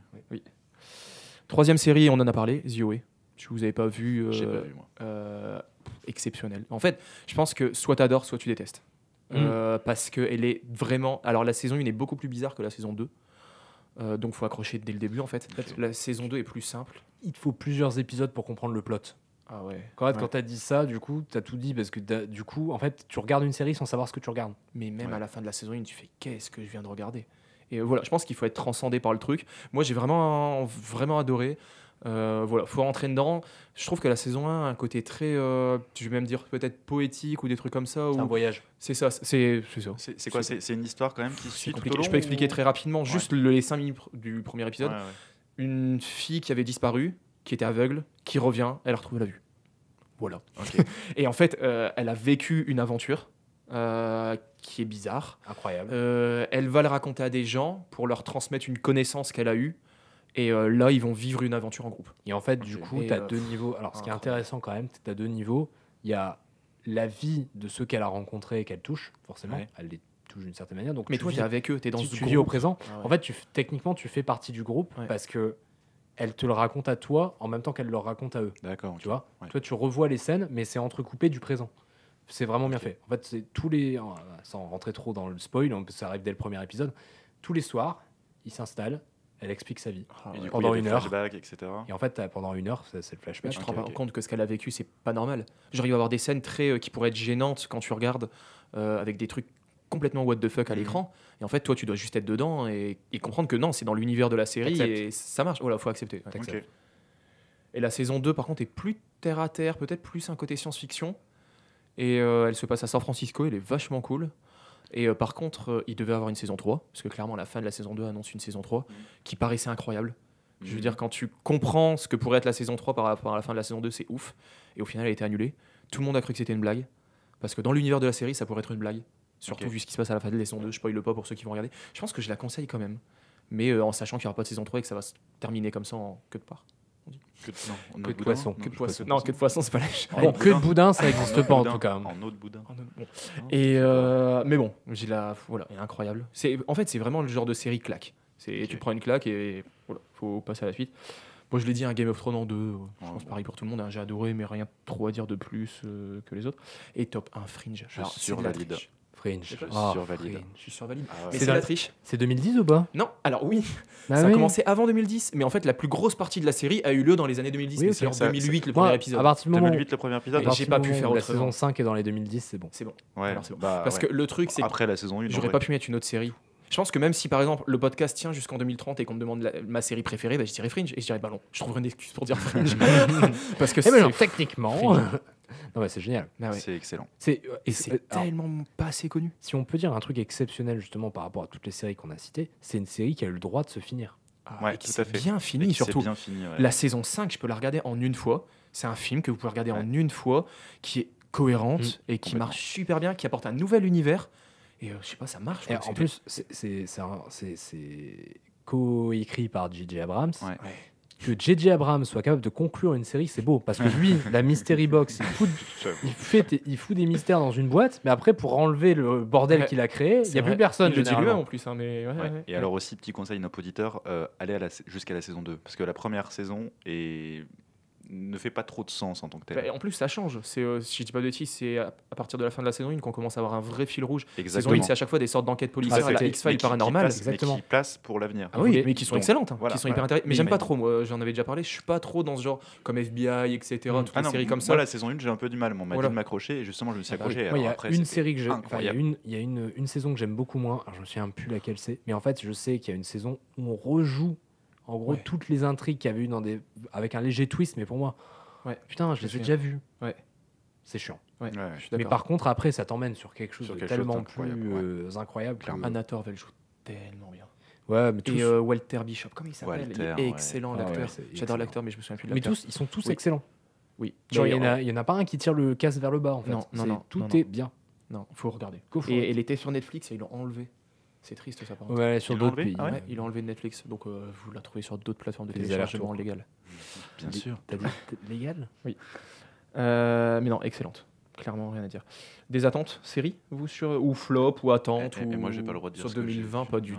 Troisième série, on en a parlé, The OA. Si vous avez pas vu, euh, J'ai pas vu, moi. euh, exceptionnel. En fait, je pense que soit tu adores, soit tu détestes. Mm. Euh, parce qu'elle est vraiment. Alors, la saison 1 est beaucoup plus bizarre que la saison 2. Euh, donc, faut accrocher dès le début en fait. La saison 2 est plus simple. Il te faut plusieurs épisodes pour comprendre le plot. Ah ouais. Quand, Ouais. quand t'as dit ça, du coup, t'as tout dit. Parce que du coup, en fait, tu regardes une série sans savoir ce que tu regardes. Mais même Ouais. à la fin de la saison 1, tu fais qu'est-ce que je viens de regarder? Et euh, voilà, je pense qu'il faut être transcendé par le truc. Moi, j'ai vraiment, vraiment adoré. Euh, voilà, faut rentrer dedans. Je trouve que la saison 1 a un côté très, euh, je vais même dire peut-être poétique ou des trucs comme ça. C'est un voyage. C'est ça, c'est c'est ça. C'est quoi C'est c'est une histoire quand même qui suit tout compliqué. au long Je peux expliquer ou- très rapidement, juste le- les 5 minutes du premier épisode. Ouais, ouais. Une fille qui avait disparu, qui était aveugle, qui revient, elle a retrouvé la vue. Voilà. Et en fait, euh, elle a vécu une aventure euh, qui est bizarre. Incroyable. Euh, elle va le raconter à des gens pour leur transmettre une connaissance qu'elle a eue. Et euh, là, ils vont vivre une aventure en groupe. Et en fait, du Ok. coup, tu as euh, deux niveaux. Alors, ce qui est incroyable. intéressant quand même, tu as deux niveaux. Il y a la vie de ceux qu'elle a rencontrés et qu'elle touche, forcément. Ouais. Elle les touche d'une certaine manière. Donc, Mais tu toi, vis- tu es avec eux, tu es dans tu, ce tu vis au présent. Ah ouais. En fait, tu, techniquement, tu fais partie du groupe Ouais. parce que elle te le raconte à toi en même temps qu'elle le raconte à eux. D'accord. Tu vois? Ouais. Toi, tu revois les scènes, mais c'est entrecoupé du présent. C'est vraiment bien fait. En fait, c'est tous les. euh, Sans rentrer trop dans le spoil, on- ça arrive dès le premier épisode. Tous les soirs, il s'installe, elle explique sa vie. Ah Et ouais. du coup, Pendant une heure. etc. Et en fait, pendant une heure, c'est le Mais flashback. tu te rends pas ok. compte que ce qu'elle a vécu, c'est pas normal. Genre, il va y avoir des scènes très, euh, qui pourraient être gênantes quand tu regardes euh, avec des trucs complètement what the fuck à Mhm. l'écran. Et en fait, toi, tu dois juste être dedans et, et comprendre que non, c'est dans l'univers de la série et ça marche. Voilà, faut accepter. ouais. Et la saison 2, par contre, est plus terre à terre, peut-être plus un côté science-fiction. Et euh, elle se passe à San Francisco, elle est vachement cool. Et euh, par contre, euh, il devait avoir une saison 3, parce que clairement, la fin de la saison 2 annonce une saison 3 qui paraissait incroyable. Je veux Mhm. dire, quand tu comprends ce que pourrait être la saison 3 par rapport à la fin de la saison 2, c'est ouf. Et au final, elle a été annulée. Tout le monde a cru que c'était une blague. Parce que dans l'univers de la série, ça pourrait être une blague. Surtout vu ce qui se passe à la fin de la saison 2. Je spoil pas pour ceux qui vont regarder. Je pense que je la conseille quand même. Mais euh, en sachant qu'il n'y aura pas de saison 3 et que ça va se terminer comme ça en queue de part. Que de, non, en Que eau de boudin poisson. Non, Queue de poisson. Non, queue de poisson, c'est pas la En Bon, que de boudin. ça n'existe pas en tout cas. En eau de boudin. Bon. Et euh, mais bon, j'ai la voilà, est incroyable. C'est en fait c'est vraiment le genre de série claque. C'est tu prends une claque et voilà, faut passer à la suite. Moi, je l'ai dit, un Game of Thrones en deux. Je Ouais, pense pareil pour tout le monde. hein, J'ai adoré, mais rien trop à dire de plus euh, que les autres. Et top 1 Fringe. Je Alors, de la survalide. Fringe. Je survalide. Fringe. Je suis survalide. Ah ouais. Mais C'est la- triche. C'est 2010 ou pas? Non, alors oui, Bah ça oui. a commencé avant 2010, mais en fait, la plus grosse partie de la série a eu lieu dans les années 2010. Oui, c'est en Ça- 2008 le premier épisode. à partir du moment, 2008 le premier épisode. J'ai pas pu faire où la saison 5 est dans les 2010, c'est bon. C'est bon. Ouais. Alors, c'est bon. bah, Parce ouais. que le truc, c'est que après la saison 1, j'aurais pas pu mettre une autre série. Je pense que même si par exemple le podcast tient jusqu'en 2030 et qu'on me demande la- ma série préférée, bah, je dirais Fringe. Et je dirais, bah non, je trouverai une excuse pour dire Fringe. Parce que Eh ben non, techniquement. Fringe. non, mais c'est génial. Ah ouais. C'est excellent. C'est Et c'est euh, alors, tellement pas assez connu. si on peut dire un truc exceptionnel justement par rapport à toutes les séries qu'on a citées, c'est une série qui a eu le droit de se finir. Ah, Ouais, et qui tout à s'est fait. bien Et fini qui s'est surtout. bien fini. ouais. La saison 5, je peux la regarder en une fois. C'est un film que vous pouvez regarder en une fois, qui est cohérente Mm, et qui marche super bien, qui apporte un nouvel univers. Et euh, je sais pas, ça marche. Et en plus, c'est- co-écrit par J.J. Abrams. Ouais. Ouais. Que J.J. Abrams soit capable de conclure une série, c'est beau. Parce que lui, la Mystery Box, il fout, il, fait, il fout des mystères dans une boîte, mais après, pour enlever le bordel Ouais. qu'il a créé, il n'y a vrai. plus personne. Il le en plus. hein, mais ouais, Ouais. ouais. Et alors aussi, petit conseil, nos auditeurs, euh, allez jusqu'à la saison 2. Parce que la première saison est... ne fait pas trop de sens en tant que telle. Bah, en plus, ça change. C'est, euh, si je dis pas de bêtises, c'est à, à partir de la fin de la saison 1 qu'on commence à avoir un vrai fil rouge. Saison Exactement. 1, c'est à chaque fois des sortes d'enquêtes policières, Ah, à la X-Files Mais qui- place, Exactement. Mais qui place pour l'avenir. Ah oui, mais qui sont donc, excellentes, hein, voilà, qui sont voilà. hyper intéressantes. Mais Mais j'aime pas trop, moi, j'en avais déjà parlé, je suis pas trop dans ce genre comme FBI, etc. Toutes Ah les non, séries comme moi, ça. la saison 1, j'ai un peu du mal. On m'a Voilà. dit de m'accrocher et justement, je me suis Ah bah accroché. Moi, il y a une série que j'ai. enfin, il y a une, saison que j'aime beaucoup moins. Alors, je me souviens plus laquelle c'est. Mais en fait, je sais qu'il y a une saison où on rejoue, en gros, Ouais. toutes les intrigues qu'il y avait eu dans des. avec un léger twist, mais pour moi. Ouais. Putain, je Je les ai déjà vus. Ouais. C'est chiant. Ouais, Mais par contre, après, ça t'emmène sur quelque chose Sur de quelque chose tellement d'incroyable, plus ouais. euh, incroyable. que- Clairement. Anna joue tellement bien. Ouais, mais tous. Et euh, Walter Bishop, comment il s'appelle? Walter, Il est excellent, Ah ouais, l'acteur. J'adore l'acteur, mais je me souviens plus de mais l'acteur. tous, ils sont tous Oui. excellents. Oui. Genre, il y, en a- en pas un qui tire le casse vers le bas, en fait. Non, non, Tout non, est non. bien. Non, faut regarder. Et elle était sur Netflix et ils l'ont enlevé. C'est triste ça par contre. Ouais, sur d'autres enlevé pays. Ah ouais Ouais, ils l'ont enlevé Netflix, donc euh, vous la trouvez sur d'autres plateformes de téléchargement légal. Bien sûr. T'as dit légal Euh, mais non, excellente. Clairement, rien à dire. Des attentes, série, vous sur ou flop ou attente Et, ou et moi, j'ai pas le droit de dire sur ce que j'ai 2020, vu. pas du. Du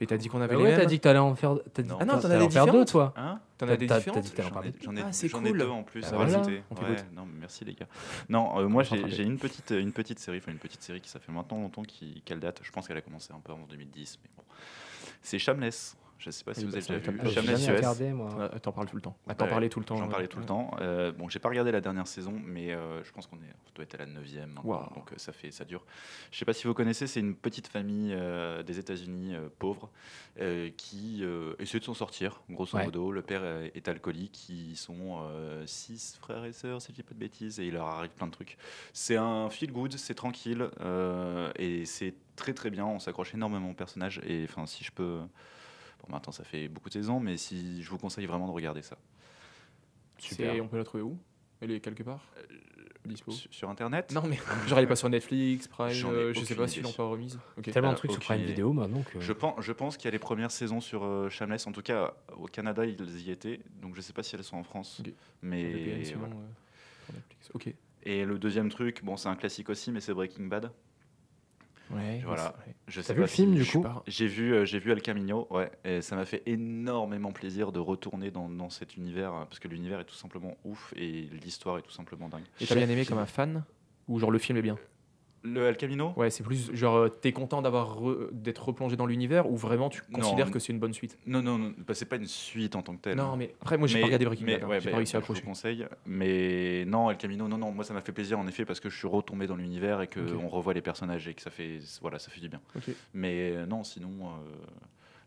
Et t'as dit qu'on avait Bah les ouais, mêmes. t'as dit que t'allais en faire. Dit Ah non, t'en as faire deux, toi. Hein T'en as des différentes. t'as dit que t'allais en J'en parler. ai, j'en ai- Ah, j'en ai cool. deux en plus Bah à voilà, Ouais, t'écoute. non, merci les gars. Non, euh, moi j'ai une petite, une petite série, enfin une petite série qui ça fait maintenant longtemps qui, qu'elle date. Je pense qu'elle a commencé un peu en 2010, mais bon. C'est Shameless. Je sais pas si Oui, vous bah, avez déjà vu. jamais regardé, moi. Ouais, T'en parles tout le temps. Bah, T'en Ouais, parlais tout le temps. J'en ouais. parlais tout le temps. Euh, bon, j'ai pas regardé la dernière saison, mais euh, je pense qu'on est, on doit être à la 9 Waouh. donc euh, ça fait, ça dure. Je sais pas si vous connaissez, c'est une petite famille euh, des États-Unis euh, pauvre euh, qui euh, essaie de s'en sortir, grosso Ouais. modo. Le père est alcoolique, ils sont euh, six frères et sœurs, si je dis pas de bêtises, et il leur arrive plein de trucs. C'est un feel good, c'est tranquille euh, et c'est très très bien. On s'accroche énormément au personnage et enfin si je peux. Bon, maintenant ça fait beaucoup de saisons, mais si je vous conseille vraiment de regarder ça. C'est- On peut la trouver où? Elle est quelque part? Dispo Sur, sur internet? Non, mais genre elle est pas sur Netflix, Prime, euh, je sais pas s'ils idée. l'ont pas remise. Ok. Tellement de Euh, trucs sur aucune Prime. Vidéo maintenant que. Je pense, je pense qu'il y a les premières saisons sur euh, Shameless. En tout cas, au Canada, ils y étaient. Donc, je sais pas si elles sont en France. Mais VPN, sinon, voilà. euh, sur Netflix. Ok. Et le deuxième truc, bon, c'est un classique aussi, mais c'est Breaking Bad. Ouais. Voilà. Je T'as sais vu pas le film, du coup J'ai vu, euh, j'ai vu El Camino, ouais, et ça m'a fait énormément plaisir de retourner dans, dans cet univers, euh, parce que l'univers est tout simplement ouf et l'histoire est tout simplement dingue. Et t'as bien aimé comme un fan? Ou genre le film est bien? Le El Camino? Ouais, c'est plus genre euh, t'es content d'avoir re- d'être replongé dans l'univers ou vraiment tu Non, considères que c'est une bonne suite? Non, non, non bah, c'est pas une suite en tant que telle. Non, mais après moi j'ai Mais- pas regardé Breaking mais Bad, hein, ouais, j'ai bah, pas réussi à je vous accrocher. conseille. Mais non, El Camino, non, non, moi ça m'a fait plaisir en effet parce que je suis retombé dans l'univers et que Ok. on revoit les personnages et que ça fait, voilà, ça fait du bien. Mais euh, non, sinon, euh,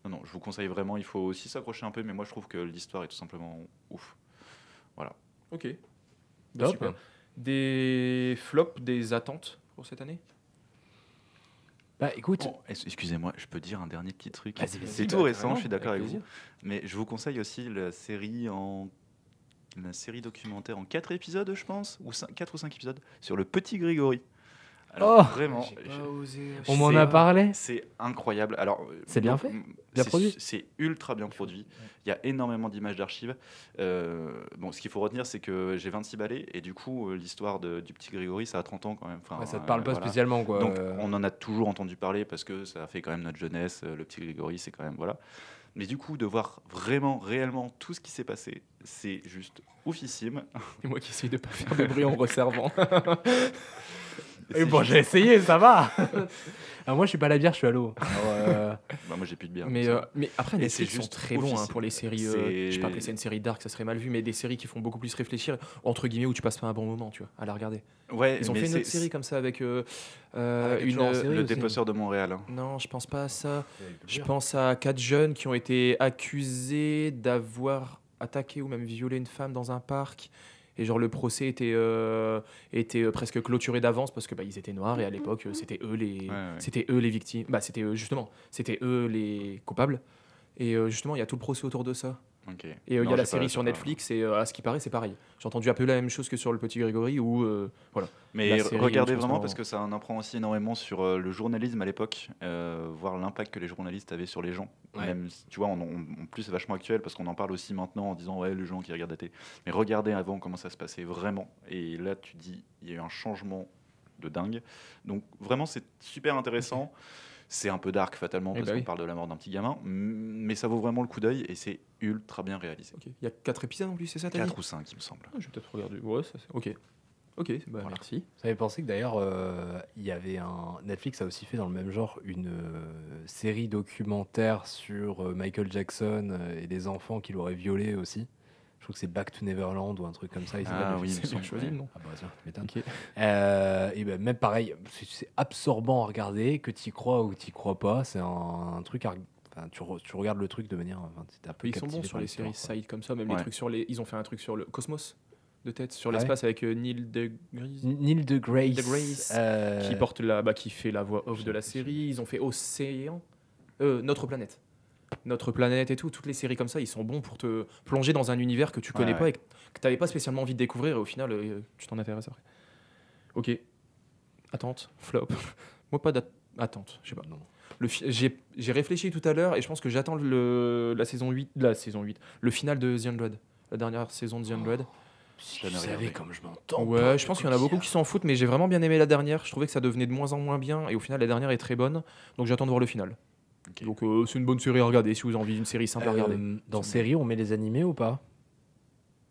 non, non, je vous conseille vraiment. Il faut aussi s'accrocher un peu, mais moi je trouve que l'histoire est tout simplement ouf. Ok. Bah, Top. super. Des flops, des attentes? Pour cette année? Bah écoute, Excusez-moi, je peux dire un dernier petit truc? C'est Bah, tout récent, je suis d'accord avec, avec vous. Mais je vous conseille aussi la série en la série documentaire en 4 épisodes, je pense, ou 4 ou 5 épisodes sur le petit Grégory. Alors Oh vraiment, on m'en a parlé. C'est incroyable. Alors, C'est bien fait Bien c'est- produit C'est ultra bien produit. Il y a énormément d'images d'archives. Euh, bon, ce qu'il faut retenir, c'est que j'ai 26 balais et du coup, euh, l'histoire du petit Grégory, ça a 30 ans quand même. Enfin, Ouais, ça te euh, parle pas voilà. spécialement quoi. Donc, Euh, on en a toujours entendu parler parce que ça a fait quand même notre jeunesse. Le petit Grégory, c'est quand même voilà. Mais du coup, de voir vraiment, réellement tout ce qui s'est passé, c'est juste oufissime. Et moi qui essaye de pas faire de bruit en me resservant. Et bon, j'ai essayé, ça va. Alors moi, je suis pas à la bière, je suis à l'eau. Euh, Bah, moi, j'ai plus de bière. Mais, euh, mais après, les séries sont très bons hein, pour les séries. euh, je sais pas appeler ça une série dark, ça serait mal vu, mais des séries qui font beaucoup plus réfléchir, entre guillemets, où tu passes pas un bon moment, tu vois, à la regarder. Ouais, Ils ont mais fait une autre série comme ça avec euh, euh, Avec un une. Le dépeceur de Montréal. hein. Non, je pense pas à ça. Je pense à quatre jeunes qui ont été accusés d'avoir attaqué ou même violé une femme dans un parc. Et genre le procès était, euh, était euh, presque clôturé d'avance parce que bah, ils étaient noirs et à l'époque euh, c'était eux les Ouais, ouais. c'était eux les victimes. Bah c'était eux, justement c'était eux les coupables. Et euh, justement il y a tout le procès autour de ça. Et euh, il y a la pas- série sur pas- Netflix et euh, à ce qui paraît c'est pareil. J'ai entendu un peu la même chose que sur le petit Grégory où euh, voilà. Mais série, regardez vraiment parce que ça en apprend aussi énormément sur le journalisme à l'époque, voir l'impact que les journalistes avaient sur les gens. Ouais. Même, si- tu vois, en, en- en plus c'est vachement actuel parce qu'on en parle aussi maintenant en disant ouais les gens qui regardent la télé. Mais regardez avant comment ça se passait vraiment. Et là tu dis il y a eu un changement de dingue. Donc vraiment c'est super intéressant. C'est un peu dark fatalement Eh parce bah qu'on oui. parle de la mort d'un petit gamin, mais ça vaut vraiment le coup d'œil et c'est ultra bien réalisé. Il y a quatre épisodes en plus c'est ça t'as dit 4 ou 5 il me semble. Ah, Je vais peut-être regarder. Ouais ça c'est ok. Ok bah, Voilà. merci. Ça fait penser que d'ailleurs, euh, il y avait un. Netflix a aussi fait dans le même genre une euh, série documentaire sur euh, Michael Jackson et des enfants qu'il aurait violés aussi. Je trouve que c'est Back to Neverland ou un truc comme ça. il Ah oui, c'est bien choisi nom. Ah bah tiens, tu m'étonnes. Ok. Euh, et ben même pareil, c'est- absorbant à regarder, que tu crois ou tu crois pas. C'est un, un truc à. Enfin, tu, re- tu regardes le truc de manière. Enfin, un peu Ils sont bons sur les séries quoi. side comme ça, même Ouais. les trucs sur les. Ils ont fait un truc sur le cosmos de tête, sur Ah ouais l'espace avec euh, Neil deGrasse Neil deGrasse, deGrasse, euh, qui porte la, bah, qui fait la voix off de la série. Ils ont fait Océan, euh, Notre planète, Notre planète et tout. Toutes les séries comme ça, ils sont bons pour te plonger dans un univers que tu connais Ouais, pas ouais. et que que t'avais pas spécialement envie de découvrir. Et au final, euh, tu t'en intéresses après. Ok. Attente, flop. Moi pas d'attente, je sais pas. Non. J'ai réfléchi tout à l'heure et je pense que j'attends le la saison 8 la saison 8 le final de The Undead la dernière saison de The Undead Si Je tu savais comme je m'entends. ouais je pense qu'il y en a beaucoup qui s'en foutent mais j'ai vraiment bien aimé la dernière je trouvais que ça devenait de moins en moins bien et au final la dernière est très bonne donc j'attends de voir le final Donc euh, c'est une bonne série à regarder si vous avez envie d'une série simple à regarder Euh, dans série, on met les animés ou pas?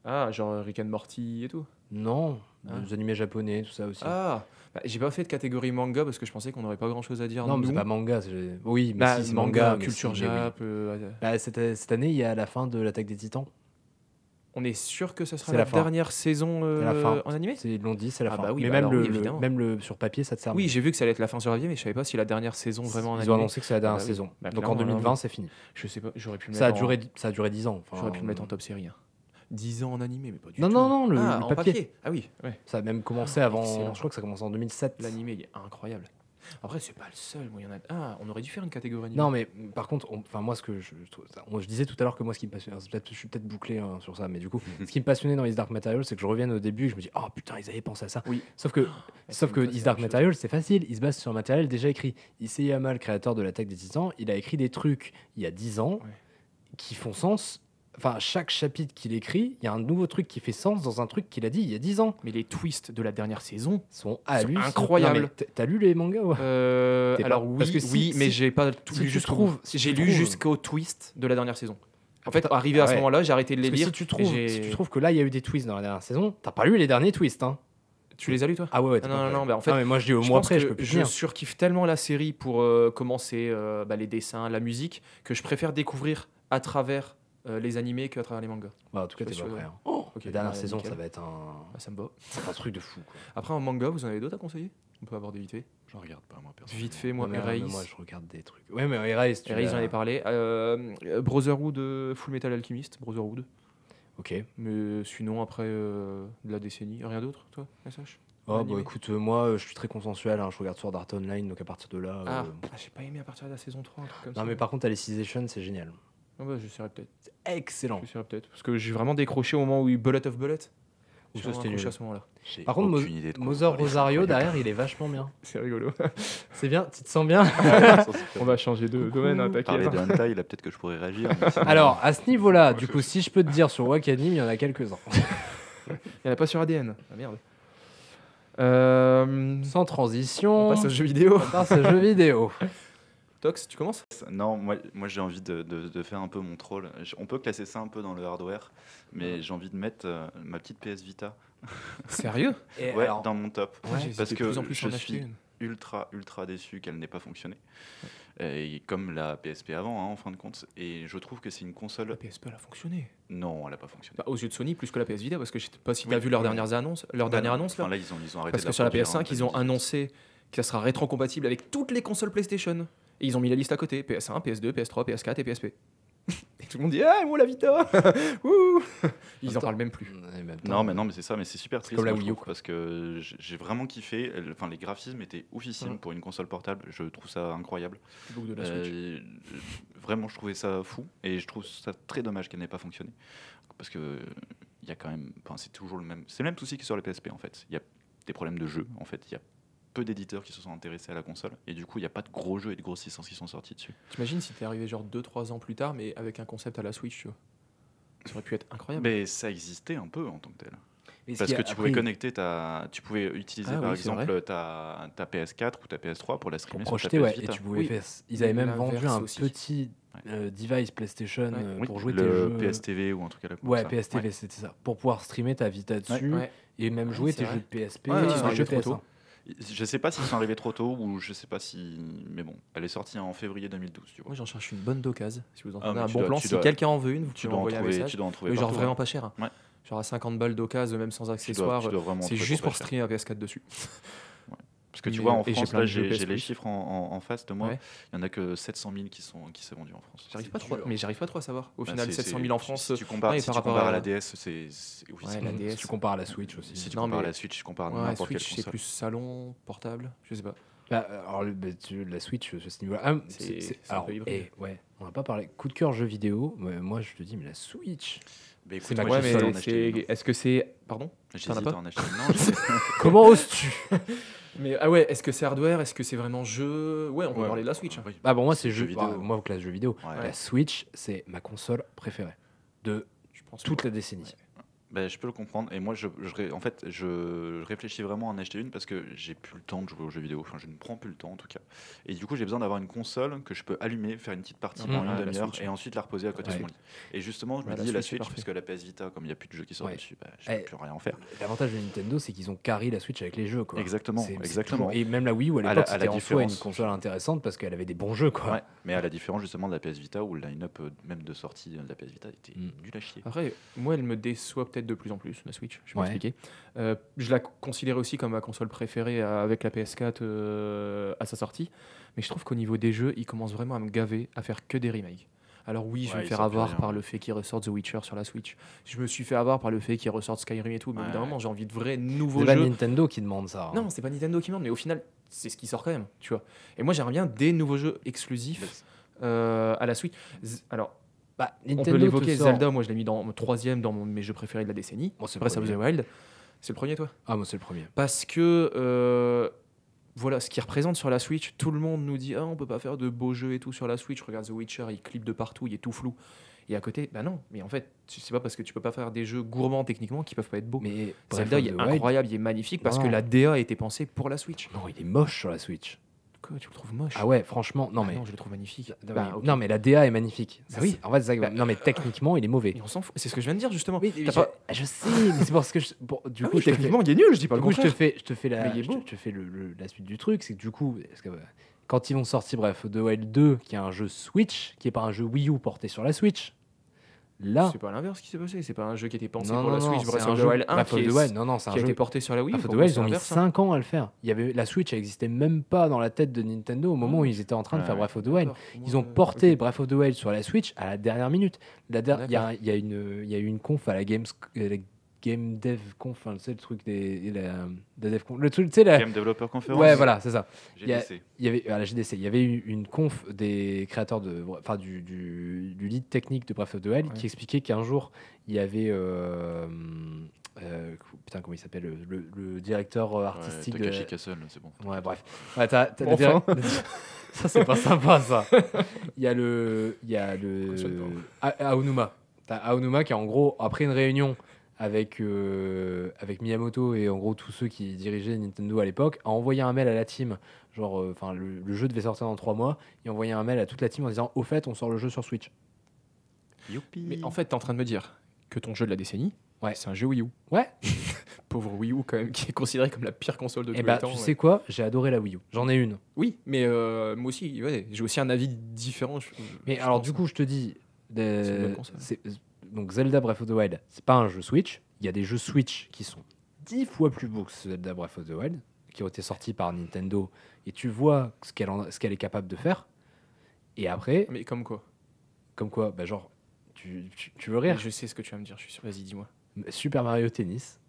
Ah genre Rick and Morty et tout? Non, Ah. les animés japonais, tout ça aussi. ah bah, j'ai pas fait de catégorie manga parce que je pensais qu'on n'aurait pas grand chose à dire non, mais nous. c'est pas manga. c'est- Oui, mais Bah, si, c'est manga, manga. mais culture si, mais oui. jap euh, Bah, cette, cette année, il y a la fin de l'attaque des titans. On est sûr que ce sera la, dernière saison euh, C'est la fin. en animé? C'est- Ils l'ont dit, c'est la Ah fin. bah oui, mais bah même, alors le, oui, le- évidemment. même le sur papier, ça te sert. oui j'ai vu que ça allait être la fin sur la vie mais je savais pas si la dernière saison vraiment en Ils animé ont annoncé que c'est la dernière Ah bah saison. Donc en clairement, 2020, là, c'est fini. Je sais pas, j'aurais pu le Ça a, en- duré, ça a duré 10 ans. Enfin, J'aurais pu le mettre en top série. hein. 10 ans en animé, mais pas du Non, tout. non, non, le- Ah, le en papier. Ah oui, ouais. Ça a même commencé avant. Je crois que ça a commencé en 2007. L'animé, il est incroyable. Après, c'est pas le seul. Moi, y en a... Ah, on aurait dû faire une catégorie. Non, mais mm, par contre, on- enfin moi, ce que je, disais tout à l'heure que moi, ce qui me passionnait, peut-être- je suis peut-être bouclé hein, sur ça, mais du coup, ce qui me passionnait dans Is Dark Material, c'est que je revienne au début, et je me dis, oh putain, ils avaient pensé à ça. Oui. Sauf que, c'est sauf que Is Dark. Material, c'est facile. Il se base sur un matériel déjà écrit. Isayama, le créateur de l'attaque des Titans, il a écrit des trucs il y a 10 ans Ouais. qui font sens. Enfin, chaque chapitre qu'il écrit, il y a un nouveau truc qui fait sens dans un truc qu'il a dit il y a 10 ans. Mais les twists de la dernière saison. Sont hallucinants. incroyables. T'as lu les mangas ouais Euh, pas- alors oui, parce que si- oui, mais si- j'ai pas tout si lu jusqu'au J'ai lu jusqu'au twist de la dernière saison. En fait, arrivé à ce moment-là, j'ai arrêté de les Parce que lire. si tu, trouves, si tu trouves que là, il y a eu des twists dans la dernière saison, t'as pas lu les derniers twists. Hein Tu les as lus toi? Ah ouais, ouais Ah non, non, non, bah en fait, Ah, mais moi je dis au pense après, je peux je surkiffe tellement la série pour euh, commencer euh, bah, les dessins, la musique, que je préfère découvrir à travers euh, les animés qu'à travers les mangas. Bah, en tout cas, t'es pas prêt. hein. Ok, La dernière bah, saison, nickel. ça va être un, Ah, ça me va. un truc de fou. Quoi. Après, en manga, vous en avez d'autres à conseiller? On peut aborder vite fait. J'en regarde pas moi perso. Vite fait, moi, mais, Erase. moi, je regarde des trucs. Ouais, mais Erase, tu Erase, j'en ai parlé. Euh, Brotherhood, euh, Full Metal Alchemist, Brotherhood. Ok. Mais sinon, après euh, de la décennie, rien d'autre, toi, SH Oh, bah écoute, euh, moi, euh, je suis très consensuel. hein, Je regarde sur Art Online, donc à partir de là. Ah, euh, ah, j'ai pas aimé à partir de la saison 3, un truc comme ça. Non, mais par contre, Alicization, c'est génial. Ah bah, j'essaierai peut-être. Excellent. J'essaierai peut-être. Parce que j'ai vraiment décroché au moment où il Bullet of Bullet. Ou ça, c'était nul. à ce moment-là. Par contre, Mo-. Rosario, derrière, il est vachement bien. C'est rigolo. C'est bien, tu te sens bien On va changer de domaine, hein, Parler t'inquiète. de hentai, là peut-être que je pourrais réagir. sinon- Alors, à ce niveau-là, du coup, si je peux te dire sur Wakanim, il y en a quelques-uns. Il n'y en a pas sur ADN. Ah merde. Euh, Sans transition. on passe aux jeux vidéo. On passe aux jeux vidéo. Tox, tu commences? Non, moi, moi j'ai envie de, de- de faire un peu mon troll. Je- On peut classer ça un peu dans le hardware, mais j'ai envie de mettre euh, ma petite PS Vita Sérieux? Et ouais, alors- dans mon top. J'hésitais parce de que plus en plus je en suis une. ultra, ultra déçu qu'elle n'ait pas fonctionné. Et comme la PSP avant, hein, en fin de compte. Et je trouve que c'est une console. La PSP, elle a fonctionné. Non, elle n'a pas fonctionné. Bah, aux yeux de Sony, plus que la PS Vita, parce que je sais pas si tu Oui, as vu leurs oui. dernières annonces. Leur Bah dernière non, annonce enfin, là, ils ont, ils ont arrêté Parce que sur la produire en PS5, ils ont 2018. annoncé que ça sera rétro-compatible avec toutes les consoles PlayStation. Et ils ont mis la liste à côté PS1, PS2, PS3, PS4 et PSP. et tout le monde dit Ah, moi la Vita Wouh Ils en Attends. parlent même plus. Non, mais non, mais c'est ça, mais c'est super triste. comme la Wii U. Parce que j'ai vraiment kiffé. Enfin, les graphismes étaient oufissimes Ouais. pour une console portable. Je trouve ça incroyable. De la Switch. Euh, vraiment, je trouvais ça fou. Et je trouve ça très dommage qu'elle n'ait pas fonctionné. Parce que il y a quand même. Enfin, c'est toujours le même. C'est le même souci que sur les PSP, en fait. Il y a des problèmes de jeu. En fait, il y a peu d'éditeurs qui se sont intéressés à la console. Et du coup, il n'y a pas de gros jeux et de grosses licences qui sont sortis dessus. T'imagines si t'es arrivé genre 2-3 ans plus tard, mais avec un concept à la Switch, tu vois. Ça aurait pu être incroyable. Mais ça existait un peu en tant que tel. Parce que a- tu après, pouvais connecter ta. Tu pouvais utiliser Ah par oui, exemple ta, ta PS4 ou ta PS3 pour la pour streamer sur ouais, PS et tu pouvais Oui. faire. Ils avaient même vendu un aussi. petit euh, device PlayStation Ouais. euh, Oui, pour jouer le tes jeux. PSTV ou un truc à la Ouais, ça. PSTV, c'était ça. Pour pouvoir streamer ta Vita dessus Ouais. et même Ouais, jouer tes vrai. jeux de PSP, sont jeux PS1. Je sais pas s'ils sont arrivés trop tôt ou je sais pas si. Mais bon, elle est sortie en février 2012, tu vois. Moi, j'en cherche une bonne d'occasion. Si vous Ah, entendez mais un bon dois- plan, si dois- quelqu'un en veut une, vous Tu pouvez dois, en envoyer un trouver, message. tu dois en trouver Mais genre vraiment hein. pas cher. Ouais. Genre à 50 balles d'occasion, même sans accessoires. C'est juste pour streamer un PS4 dessus. Parce que tu Mais, vois, euh, en France, là, j'ai les chiffres en, en- en face de moi. Ouais. Il y en a que 700 000 qui sont, qui sont vendus en France. J'arrive pas trop, mais j'arrive pas trop à savoir. Au Bah, final, c'est- 700 c'est- 000 en France. Si tu compares, ouais, si par tu compares à à- la DS, c'est Ouais, Si tu compares à la Switch aussi. Si tu Non, compares à la Switch, tu compares à Ouais, n'importe quelle Switch, c'est plus salon, portable, je sais pas. Bah, alors, bah, tu- la Switch, à ce niveau-là. ah, C'est- eh, ouais, on va pas parler. Coup de cœur jeux vidéo. Moi, je te dis, mais la Switch. Mais écoute, moi, Ouais, mais c'est- est-ce que c'est. Pardon J'hésite as pas à en acheter une. Non. Comment oses-tu Mais ah ouais, est-ce que c'est hardware Est-ce que c'est vraiment jeu? Ouais, on peut Ouais. parler de la Switch. hein. Oui. Ah bon, moi, c'est jeu vidéo. ah, moi, classe jeux vidéo. Ouais. La Switch, c'est ma console préférée de Je pense toute la décennie. Ben, je peux le comprendre. Et moi, je, je ré- en fait, je, je réfléchis vraiment à en acheter une parce que j'ai plus le temps de jouer aux jeux vidéo. Enfin, je ne prends plus le temps en tout cas. Et du coup, j'ai besoin d'avoir une console que je peux allumer, faire une petite partie Mhm. pendant Ouais, une la demi-heure Switch. et ensuite la reposer à côté Ouais. de mon lit. Et justement, je Ouais, me dis la Switch, parce que la PS Vita, comme il n'y a plus de jeux qui sortent Ouais. dessus, bah, je ne Eh, peux plus rien en faire. L'avantage de Nintendo, c'est qu'ils ont carré la Switch avec les jeux. Quoi. Exactement, exactement. toujours- Et même la Wii U, à l'époque, c'était en soi une console intéressante parce qu'elle avait des bons jeux. Quoi. Ouais, mais à la différence justement de la PS Vita où le line-up euh, même de sortie de la PS Vita était Mm. nul à chier. Après, moi, elle me déçoit peut-être de plus en plus, la Switch. Je vais Ouais. m'expliquer. Euh, je la considère aussi comme ma console préférée euh, avec la PS4 euh, à sa sortie. Mais je trouve qu'au niveau des jeux, ils commencent vraiment à me gaver à faire que des remakes. Alors oui, je vais me faire avoir par le fait qu'ils ressortent The Witcher sur la Switch. Je me suis fait avoir par le fait qu'ils ressortent Skyrim et tout. Mais Ouais, évidemment, ouais. j'ai envie de vrais nouveaux C'est pas jeux. Nintendo qui demande ça. hein. Non, c'est pas Nintendo qui demande, mais au final, c'est ce qui sort quand même, tu vois. Et moi, j'aimerais bien des nouveaux jeux exclusifs à la Switch. Alors, Bah, on Nintendo peut l'évoquer, Zelda, moi je l'ai mis dans mon troisième dans mon- mes jeux préférés de la décennie. Moi, c'est le Breath of the premier. Wild. C'est le premier, toi? Ah, moi, c'est le premier. Parce que, euh, voilà, ce qu'il représente sur la Switch, tout le monde nous dit Ah, on peut pas faire de beaux jeux et tout sur la Switch. Regarde The Witcher, il clip de partout, il est tout flou. Et à côté, bah non, mais en fait, c'est pas parce que tu peux pas faire des jeux gourmands techniquement qu'ils peuvent pas être beaux. Mais Zelda, il est incroyable, il est magnifique parce Non. que la DA a été pensée pour la Switch. Non, il est moche sur la Switch. Tu le trouves moche Ah ouais, franchement, non Ah mais. non, je le trouve magnifique. Non, Bah, mais- ok. Non mais la DA est magnifique. Bah oui. En fait, Bah, non mais techniquement, il est mauvais. On s'en fout. C'est ce que je viens de dire justement. Oui, je, pas- je sais, mais c'est parce que je- bon, du Ah coup, oui, je te fais- techniquement, il est nul, je dis pas du le coup, je te fais, je te fais la, je te- fais le- le- la suite du truc, c'est que du coup, que, euh, quand ils vont sortir Breath of the Wild 2, qui est un jeu Switch, qui est pas un jeu Wii U porté sur la Switch, là, C'est pas l'inverse qui s'est passé. C'est pas un jeu qui était pensé non, pour non, la Switch. c'est Breath un of the jeu Wild 1 Breath qui, est- Wild, non, non, c'est un qui a jeu été porté sur la Wii. Breath of the Wild, ils ont mis s'inverse, hein. 5 ans à le faire. Il y avait, la Switch n'existait même pas dans la tête de Nintendo au moment où ils étaient en train de faire. Breath of the Wild. Ils ont porté ok. Breath of the Wild sur la Switch à la dernière minute. La der- Il y, a, il y, a une- il y a eu une conf à la Games, euh, Game Dev Conf, enfin, sais, le truc des, la, la Dev Conf, le truc, tu la- Game Developer Conference ouais, voilà, c'est ça. Il y a- GDC. Il y avait à la GDC, il y avait eu une conf des créateurs de, enfin du, du, du lead technique de Breath of the Wild Ouais. qui expliquait qu'un jour il y avait, euh, euh, putain comment il s'appelle, le, le- le directeur euh, Ouais, artistique de, Takashi Castle, c'est bon. Ouais, bref. Ouais, Enfin. ça, c'est pas sympa, ça. Il y a le. Il y a le. Aonuma. T'as Aonuma qui, en gros, après une réunion avec, euh, avec Miyamoto et en gros tous ceux qui dirigeaient Nintendo à l'époque, a envoyé un mail à la team. Genre, euh, enfin, le, le jeu devait sortir dans trois mois. Il a envoyé un mail à toute la team en disant Au fait, on sort le jeu sur Switch. Youpi. Mais en fait, t'es en train de me dire que ton jeu de la décennie, Ouais. c'est un jeu Wii U. Ouais. Pauvre Wii U, quand même, qui est considéré comme la pire console de Et tous bah, les temps. tu ouais. sais quoi? J'ai adoré la Wii U. J'en ai une. Oui, mais euh, moi aussi, ouais, j'ai aussi un avis différent. je- Mais je alors, du coup, je te dis. C'est donc, Zelda Breath of the Wild, c'est pas un jeu Switch. Il y a des jeux Switch qui sont dix fois plus beaux que Zelda Breath of the Wild, qui ont été sortis par Nintendo. Et tu vois ce qu'elle qu'elle est capable de faire. Et après, Mais comme quoi? comme quoi, bah, genre, tu, tu, tu veux Mais rire Je sais ce que tu vas me dire, je suis sûr. Vas-y, dis-moi. Super Mario Tennis.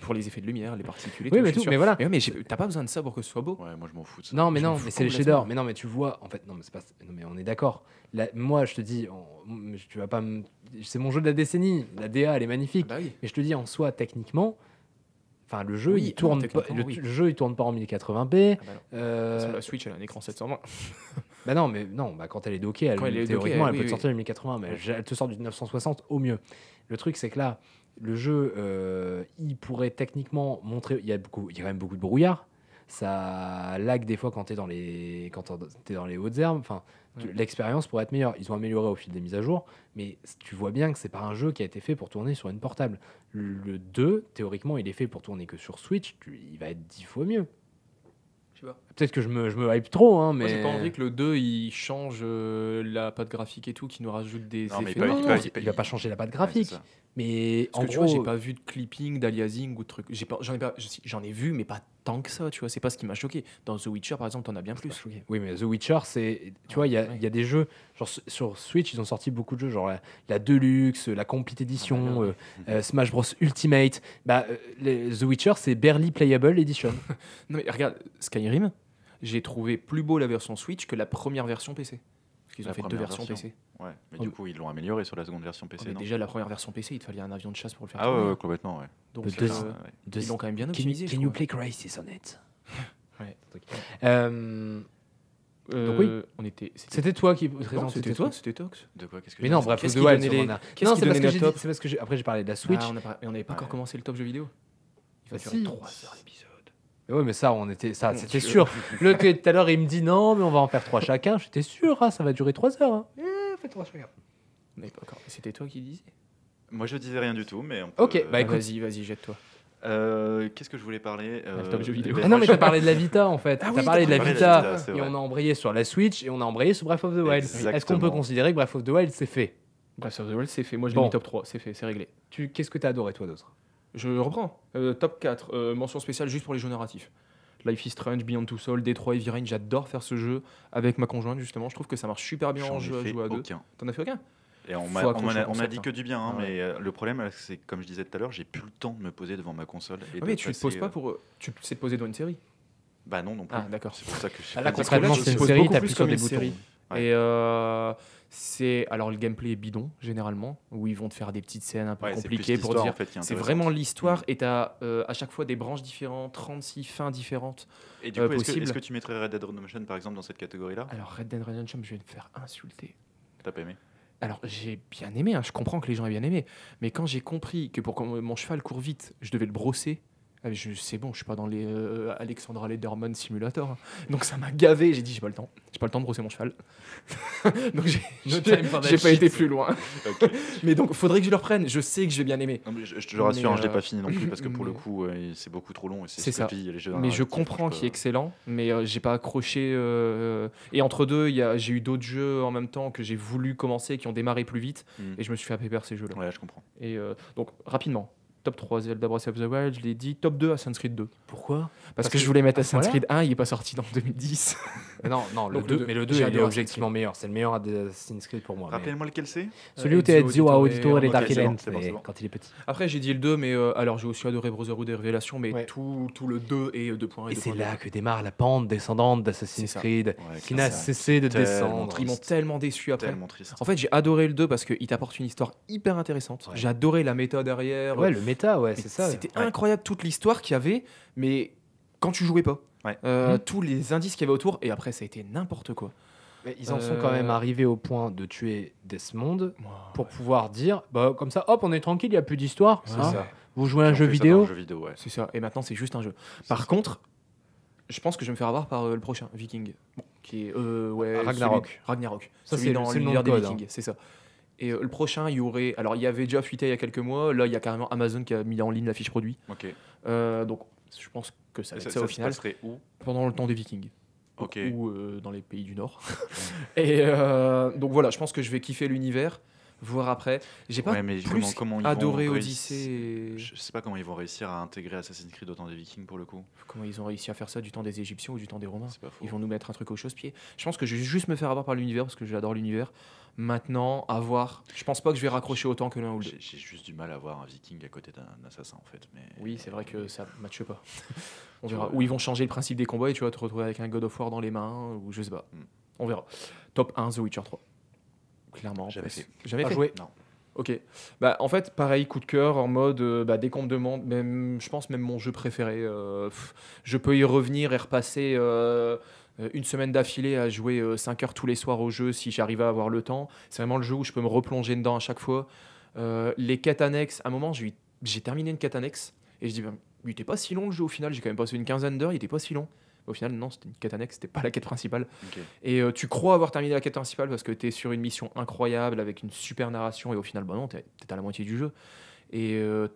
Pour les effets de lumière, les particules. Oui, tout, mais tout, sûr. mais voilà. Mais, ouais, mais t'as pas besoin de ça pour que ce soit beau. Ouais, moi je m'en fous de ça. Non, mais Je non, mais c'est les shaders. Mais non, mais tu vois, en fait, non, mais c'est pas. Non, mais on est d'accord. Moi, je te dis, on- tu vas pas. me- C'est mon jeu de la décennie. La DA, elle est magnifique. Bah oui. Mais je te dis, en soi, techniquement, enfin, le jeu, Oui, il non, tourne pas, techniquement, le, oui. le jeu, il tourne pas en 1080p. Ah bah non. Euh, la Switch, elle a un écran 720. bah non, mais non, bah quand elle est dockée, elle, elle est théoriquement, dockée, elle oui, peut te sortir du 1080, mais elle, elle te sort du 960 au mieux. Le truc, c'est que là, le jeu, euh, il pourrait techniquement montrer. Il y a beaucoup, il y a quand même beaucoup de brouillard. Ça lag des fois quand t'es dans les, quand t'es dans les hautes herbes. Enfin, tu- Ouais. l'expérience pourrait être meilleure. Ils ont amélioré au fil des mises à jour, mais tu vois bien que c'est pas un jeu qui a été fait pour tourner sur une portable. Le 2, théoriquement, il est fait pour tourner que sur Switch. Tu- il va être 10 fois mieux. Je sais pas. Peut-être que je me, je me hype trop, hein, mais. Moi, j'ai pas envie que le 2 il change euh, la patte graphique et tout, qui nous rajoute des Non, mais effets. il peut- Non, il non, peut- c'est- il peut- il va pas changer la patte c'est graphique. ça. mais Parce en que tu gros, vois, j'ai pas vu de clipping, d'aliasing ou de trucs. J'ai pas, j'en ai pas, je- j'en ai vu, mais pas tant que ça, tu vois. C'est pas ce qui m'a choqué. Dans The Witcher, par exemple, t'en as bien plus. Oui, mais The Witcher, c'est. Tu vois, il y, a- ouais. il y a des jeux. Genre, sur Switch, ils ont sorti beaucoup de jeux, genre la, la Deluxe, la Complete Edition, Ah, euh, euh, Smash Bros Ultimate. Bah, euh, les- The Witcher, c'est Barely Playable Edition. Non mais regarde, Skyrim, j'ai trouvé plus beau la version Switch que la première version PC. Parce qu'ils ont La fait deux versions version. PC. Ouais, mais Oh. du coup, ils l'ont amélioré sur la seconde version PC. Oh, mais non déjà la première version PC, il te fallait un avion de chasse pour le faire. ah ouais, complètement, ouais. Donc euh, Ouais. ils l'ont quand même bien Can, optimisé. can je you play Crisis on it? Ouais. Euh, Euh, Donc oui. on était. C'était toi qui présentais c'était toi, c'était Tox. De quoi? Qu'est-ce que Mais non, bref, Qu'est-ce The qui les- Non, c'est parce que c'est parce que j'ai- après j'ai parlé de la Switch. Ah, on n'avait pas encore commencé le top jeu vidéo. Il va Bah durer si. 3 heures l'épisode. Mais ouais, mais ça, on était, ça, c'était sûr. Le tout à l'heure, il me dit non, mais on va en faire trois chacun. J'étais sûr, hein, ça va durer trois heures. Hein. Eh, fais trois chacun. Encore- C'était toi qui disais? Moi, je disais rien du tout, mais on peut- Ok, bah Ah, écoute. Vas-y, vas-y, jette-toi. Euh, Qu'est-ce que je voulais parler le top jeu vidéo. ben, Ah non, mais je- t'as parlé de la Vita en fait. Ah t'as oui, parlé de la de Vita, la Vita, c'est et on a embrayé sur la Switch et on a embrayé sur Breath of the Wild. Est-ce qu'on peut considérer que Breath of the Wild c'est fait? Breath of the Wild, c'est fait. Moi, je l'ai Bon. mis top 3. C'est fait, c'est réglé. tu... Qu'est-ce que t'as adoré toi d'autre? Je reprends. Euh, top 4. euh, mention spéciale juste pour les jeux narratifs. Life is Strange, Beyond Two Souls, Detroit, Heavy Rain. J'adore faire ce jeu avec ma conjointe, justement. Je trouve que ça marche super bien en ai jeu à fait jouer à deux. aucun. T'en as fait aucun? Et on m'a dit que du bien, hein, Ah ouais. mais euh, le problème, c'est comme je disais tout à l'heure, j'ai plus le temps de me poser devant ma console. Et Ah, mais tu te poses pas pour. Tu sais te poser devant une série? Bah non, non plus. Ah, d'accord. C'est pour ça que je Ah, là, je c'est une série, t'appuies plus sur comme des boutons. Ouais. Et euh, c'est alors le gameplay est bidon généralement où ils vont te faire des petites scènes un peu Ouais, compliquées pour dire en fait, c'est vraiment l'histoire et t'as euh, à chaque fois des branches différentes 36 fins différentes Et du euh, coup, est-ce que, tu mettrais Red Dead Redemption par exemple dans cette catégorie-là? Alors Red Dead Redemption je vais me faire insulter. T'as pas aimé? Alors j'ai bien aimé hein, je comprends que les gens aient bien aimé mais quand j'ai compris que pour que mon cheval court vite je devais le brosser c'est bon je suis pas dans les euh, Alexandra Lederman simulator hein. donc ça m'a gavé j'ai dit j'ai pas le temps j'ai pas le temps de brosser mon cheval donc j'ai No pas été plus loin mais donc faudrait que je le reprenne je sais que je vais bien aimer Non, mais je, je te le rassure, Mais, hein, je l'ai euh, pas fini non plus parce que pour le mais- coup, euh, c'est beaucoup trop long c'est ça. pillent les jeux mais je comprends je qu'il est excellent, mais euh, j'ai pas accroché. euh, et entre deux, j'ai eu d'autres jeux en même temps que j'ai voulu commencer, qui ont démarré plus vite, Mm. et je me suis fait pépère ces jeux-là. Ouais, je comprends. Et euh, donc rapidement, top 3 Zelda Breath of the Wild, je l'ai dit, top 2 Assassin's Creed 2. Pourquoi? Parce, que, que- je voulais mettre Assassin's voilà. Creed 1, il est pas sorti dans 2010. Non, non, le Donc, le 2, deux. mais le 2 J'ai il est objectivement meilleur. C'est le meilleur Assassin's Creed pour moi. mais- Rappelez-moi lequel c'est? Celui où t'es Ezio Auditore et Dark quand il est petit. Après, j'ai dit le 2, mais euh, alors j'ai aussi adoré Brotherhood et Révélation, mais Ouais. tout, tout le 2 et 2.1 Et c'est là que démarre la pente descendante d'Assassin's. Creed, qui n'a cessé de descendre. Ils m'ont tellement déçu après. Tellement triste. En fait, j'ai adoré le 2 parce qu'il t'apporte une histoire hyper intéressante. J'ai adoré la méta derrière. Ouais, le méta, ouais, Mais c'est ça. C'était Ouais. incroyable toute l'histoire qu'il y avait, mais quand tu jouais pas. Ouais. Euh, Mhm. Tous les indices qu'il y avait autour, et après ça a été n'importe quoi. Mais ils en sont quand même Euh, arrivés au point de tuer Desmond pour ouais. pouvoir dire bah, comme ça, hop, on est tranquille, il n'y a plus d'histoire. Hein. Vous jouez à un jeu vidéo un jeu vidéo, ouais. C'est ça. Et maintenant, c'est juste un jeu. Par contre, je pense que je vais me faire avoir par euh, le prochain, Viking. Bon, qui est. euh, ouais, Ragnarok. celui- Ragnarok. Ça, c'est le- dans l'univers de des Vikings, c'est ça. Et euh, le prochain, il y aurait. Alors, il y avait déjà fuité il y a quelques mois. Là, il y a carrément Amazon qui a mis en ligne la fiche produit. Ok. Euh, donc, je pense que ça va ça, être ça, ça au final. passerait où? Pendant le temps des Vikings. Ok. Ou euh, dans les pays du Nord. Et donc, voilà, je pense que je vais kiffer l'univers. Voir après. J'ai pas Ouais, mais plus comment, comment ils adoré vont réussir- et- Je sais pas comment ils vont réussir à intégrer Assassin's Creed au temps des Vikings pour le coup. Comment ils ont réussi à faire ça du temps des Égyptiens ou du temps des Romains C'est pas faux. Ils vont nous mettre un truc au chausse-pied. Je pense que je vais juste me faire avoir par l'univers parce que j'adore l'univers. Maintenant, à voir. Je pense pas que je vais raccrocher autant que l'un ou deux. J'ai juste du mal à voir un Viking à côté d'un assassin en fait. Mais Oui, c'est vrai que ça matche pas. On verra. Ou ils vont changer le principe des combats et tu vas te retrouver avec un God of War dans les mains ou je sais pas. Mm. On verra. Top 1 The Witcher 3. Clairement. Jamais parce- fait. Fait. joué. Non. Ok. Bah, en fait, pareil, coup de cœur, en mode, euh, bah, dès qu'on me demande, même, je pense même mon jeu préféré, euh, pff, je peux y revenir et repasser euh, une semaine d'affilée à jouer 5 heures tous les soirs au jeu si j'arrive à avoir le temps. C'est vraiment le jeu où je peux me replonger dedans à chaque fois. Euh, les quêtes annexes, à un moment, j'ai terminé une quête annexe et je dis, bah, il était pas si long le jeu au final, j'ai quand même passé une quinzaine d'heures, il était pas si long. Au final, non, c'était une quête annexe, c'était pas la quête principale. Et euh, tu crois avoir terminé la quête principale parce que tu es sur une mission incroyable avec une super narration et au final, bah non, tu es, à la moitié du jeu. Et euh,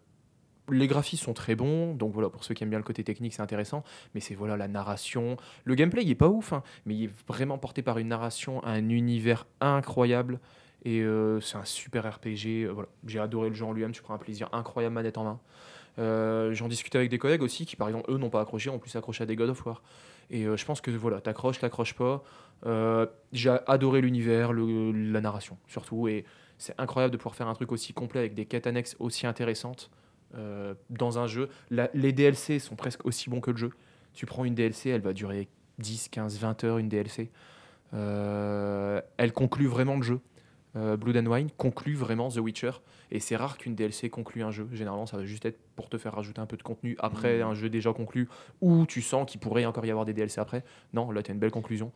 les graphismes sont très bons, donc voilà, pour ceux qui aiment bien le côté technique, c'est intéressant. Mais c'est voilà la narration. Le gameplay, il est pas ouf, hein, mais il est vraiment porté par une narration, un univers incroyable. Et euh, c'est un super RPG. euh. J'ai adoré le jeu en lui-même, tu prends un plaisir incroyable manette en main. Euh, J'en discutais avec des collègues aussi qui, par exemple, eux n'ont pas accroché, ont plus accroché à des God of War. Et je pense que voilà, t'accroches, t'accroches pas. J'ai adoré l'univers, la narration surtout. Et c'est incroyable de pouvoir faire un truc aussi complet avec des quêtes annexes aussi intéressantes euh, dans un jeu. La- les DLC sont presque aussi bons que le jeu. Tu prends une DLC, elle va durer 10, 15, 20 heures, une DLC. Euh, elle conclut vraiment le jeu. Euh, Blood and Wine conclut vraiment The Witcher. Et c'est rare qu'une DLC conclue un jeu. Généralement, ça va juste être pour te faire rajouter un peu de contenu après Mhm. un jeu déjà conclu ou tu sens qu'il pourrait encore y avoir des DLC après. Non, là, tu as une belle conclusion.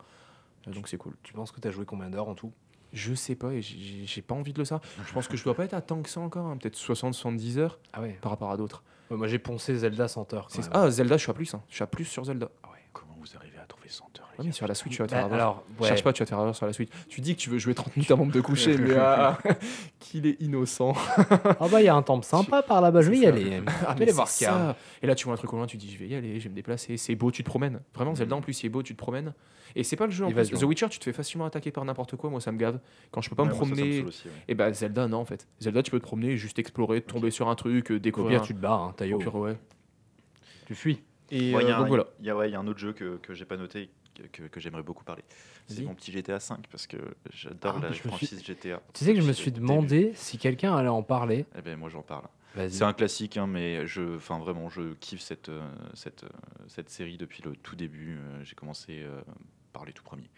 Donc c'est cool. Tu penses que tu as joué combien d'heures en tout? Je sais pas et j'ai j'ai pas envie de le savoir. Je pense que je dois pas être à tant que ça encore, hein, peut-être 60-70 heures Ah ouais. par rapport à d'autres. Ouais, Moi j'ai poncé Zelda 100 heures. quand C'est- même. Ah, Zelda, je suis à plus. hein. Je suis à plus sur Zelda. Comment vous arrivez à trouver 100 heures? les Ouais, mais sur la Switch, tu vas te Bah, faire avoir. alors, ouais. Cherche pas, tu vas te faire avoir sur la Switch. Tu dis que tu veux jouer 30 minutes avant de te coucher, mais ah, qu'il est innocent. Ah bah il y a un temple sympa par là-bas, je vais y aller. Ah, Je vais aller voir ça. Et là, tu vois un truc au loin, tu dis, je vais y aller, je vais me déplacer. C'est beau, tu te promènes. Vraiment, Zelda, en plus, c'est beau, tu te promènes. Et c'est pas le jeu en plus. The Witcher, tu te fais facilement attaquer par n'importe quoi. Moi, ça me gave. Quand je peux pas me Ouais, promener. saoule aussi, ouais. Et bah, Zelda, non, en fait. Zelda, tu peux te promener, juste explorer, tomber sur un truc, euh, Au découvrir. tu te barres, hein. Au pire, ouais. Tu fuis. Et Ouais, il y euh, a donc un- voilà. il y a- ouais, il y a un autre jeu que, que j'ai pas noté que, j'aimerais beaucoup parler. C'est mon petit GTA 5 parce que j'adore Ah, la franchise GTA. Tu sais que je me suis demandé si quelqu'un allait en parler. Eh ben moi j'en parle. C'est un classique, hein, mais je, enfin vraiment, je kiffe cette euh, cette euh, cette série depuis le tout début. Euh, j'ai commencé euh, par les tout premiers.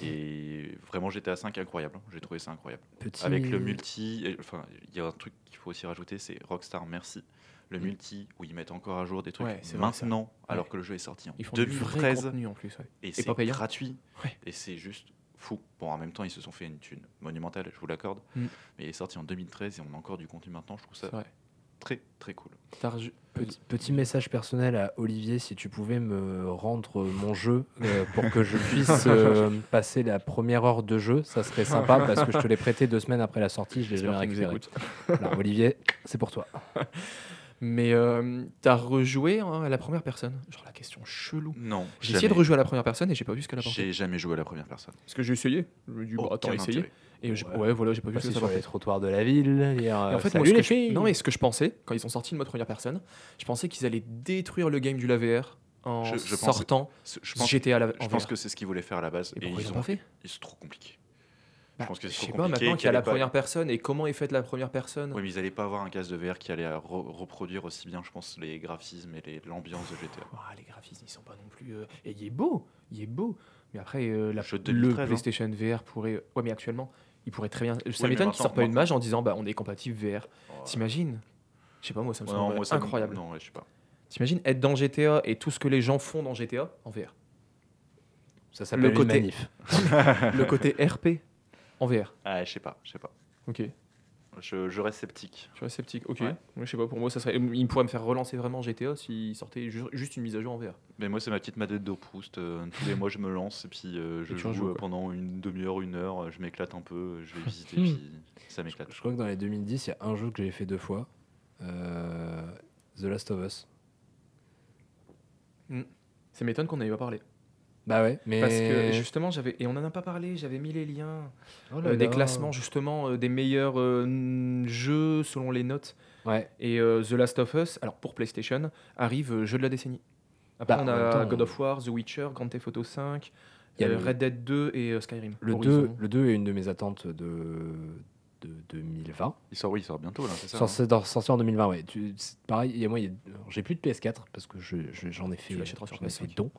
Et vraiment GTA 5 incroyable. hein. J'ai trouvé ça incroyable. Petit... Avec le multi, enfin il y a un truc qu'il faut aussi rajouter, c'est Rockstar merci. Le multi où ils mettent encore à jour des trucs Ouais, vrai, maintenant, alors que le jeu est sorti en Ils font du vrai 2013 contenu en plus. ouais. et Et c'est pas payant. gratuit Ouais. et c'est juste fou. Bon, en même temps, ils se sont fait une thune monumentale, je vous l'accorde. Mm. Mais il est sorti en 2013 et on a encore du contenu maintenant. Je trouve ça très très cool. Petit, petit message personnel à Olivier, si tu pouvais me rendre mon jeu euh, pour que je puisse euh, passer la première heure de jeu, ça serait sympa parce que je te l'ai prêté deux semaines après la sortie, je l'ai jamais récupéré. Alors, Olivier, c'est pour toi. Mais euh, t'as rejoué hein, à la première personne? Genre la question chelou. Non, J'ai essayé de jamais. rejouer à la première personne et j'ai pas vu ce qu'elle apportait. J'ai jamais joué à la première personne. Parce que j'ai essayé. Je me dis, bah, attends, intérêt. Et Ouais. ouais. voilà, j'ai pas vu ce Passer que ça sur les trottoirs de la ville, Et euh, en fait, salut moi, ce les je- filles non, mais ce que je pensais, quand ils ont sorti le mode première personne, je pensais qu'ils allaient détruire le game du LAVR en Je- je pense- sortant Je pense, GTA à la, je en pense VR. que c'est ce qu'ils voulaient faire à la base. Et pourquoi ils ils l'ont ont pas fait? Ils sont trop compliqués. Bah, je pense que Je c'est pas, maintenant qu'il y a la pas- première personne et comment est faite la première personne? Oui, mais ils n'allaient pas avoir un casque de VR qui allait re- reproduire aussi bien, je pense, les graphismes et l'ambiance de GTA. Ah, les graphismes, ils sont pas non plus. euh, Et il est beau, il est beau. Mais après, euh, la- le 2013, hein. PlayStation VR pourrait. Ouais, mais actuellement, il pourrait très bien. Ça mais m'étonne qu'ils sortent pas une mage en disant bah on est compatible VR. Oh, T'imagines? Je sais pas, moi ça me ouais, semble non, moi, ça me- incroyable. Non, ouais, je sais pas. T'imagines être dans GTA et tout ce que les gens font dans GTA en VR Ça s'appelle une côté- manif. le côté RP en VR. Ah, je sais pas, je sais pas. Ok. Je, je reste sceptique. Je suis sceptique. Ok. Ouais. Je sais pas. Pour moi, ça serait. Il pourrait me faire relancer vraiment GTA s'il sortait ju- juste une mise à jour en VR. Mais moi, c'est ma petite madette de Proust. euh, tous les mois, je me lance et puis euh, je Et joue joues, euh, pendant une demi-heure, une heure. Je m'éclate un peu, je vais visiter, Hmm. puis ça m'éclate. Je crois que dans les 2010, il y a un jeu que j'ai fait deux fois. Euh, The Last of Us. Ça m'étonne qu'on n'ait pas parlé. Bah ouais, mais. Parce que justement, j'avais. Et on n'en a pas parlé, j'avais mis les liens. Oh là euh, des classements, justement, euh, des meilleurs euh, jeux selon les notes. Ouais. Et euh, The Last of Us, alors pour PlayStation, arrive euh, jeu de la décennie. Après, Bah, on en a God of War, The Witcher, Grand Theft Auto 5, Il y a euh, le- Red Dead 2 et euh, Skyrim. Le Horizon. 2, le 2 est une de mes attentes de, de 2020. Il sort, oui, il sort bientôt, là, c'est ça Sorti hein sorti en 2020, ouais. Tu- pareil, il y a moi, j'ai plus de PS4 parce que je- je- j'en ai fait, j'en ai fait PS5. don.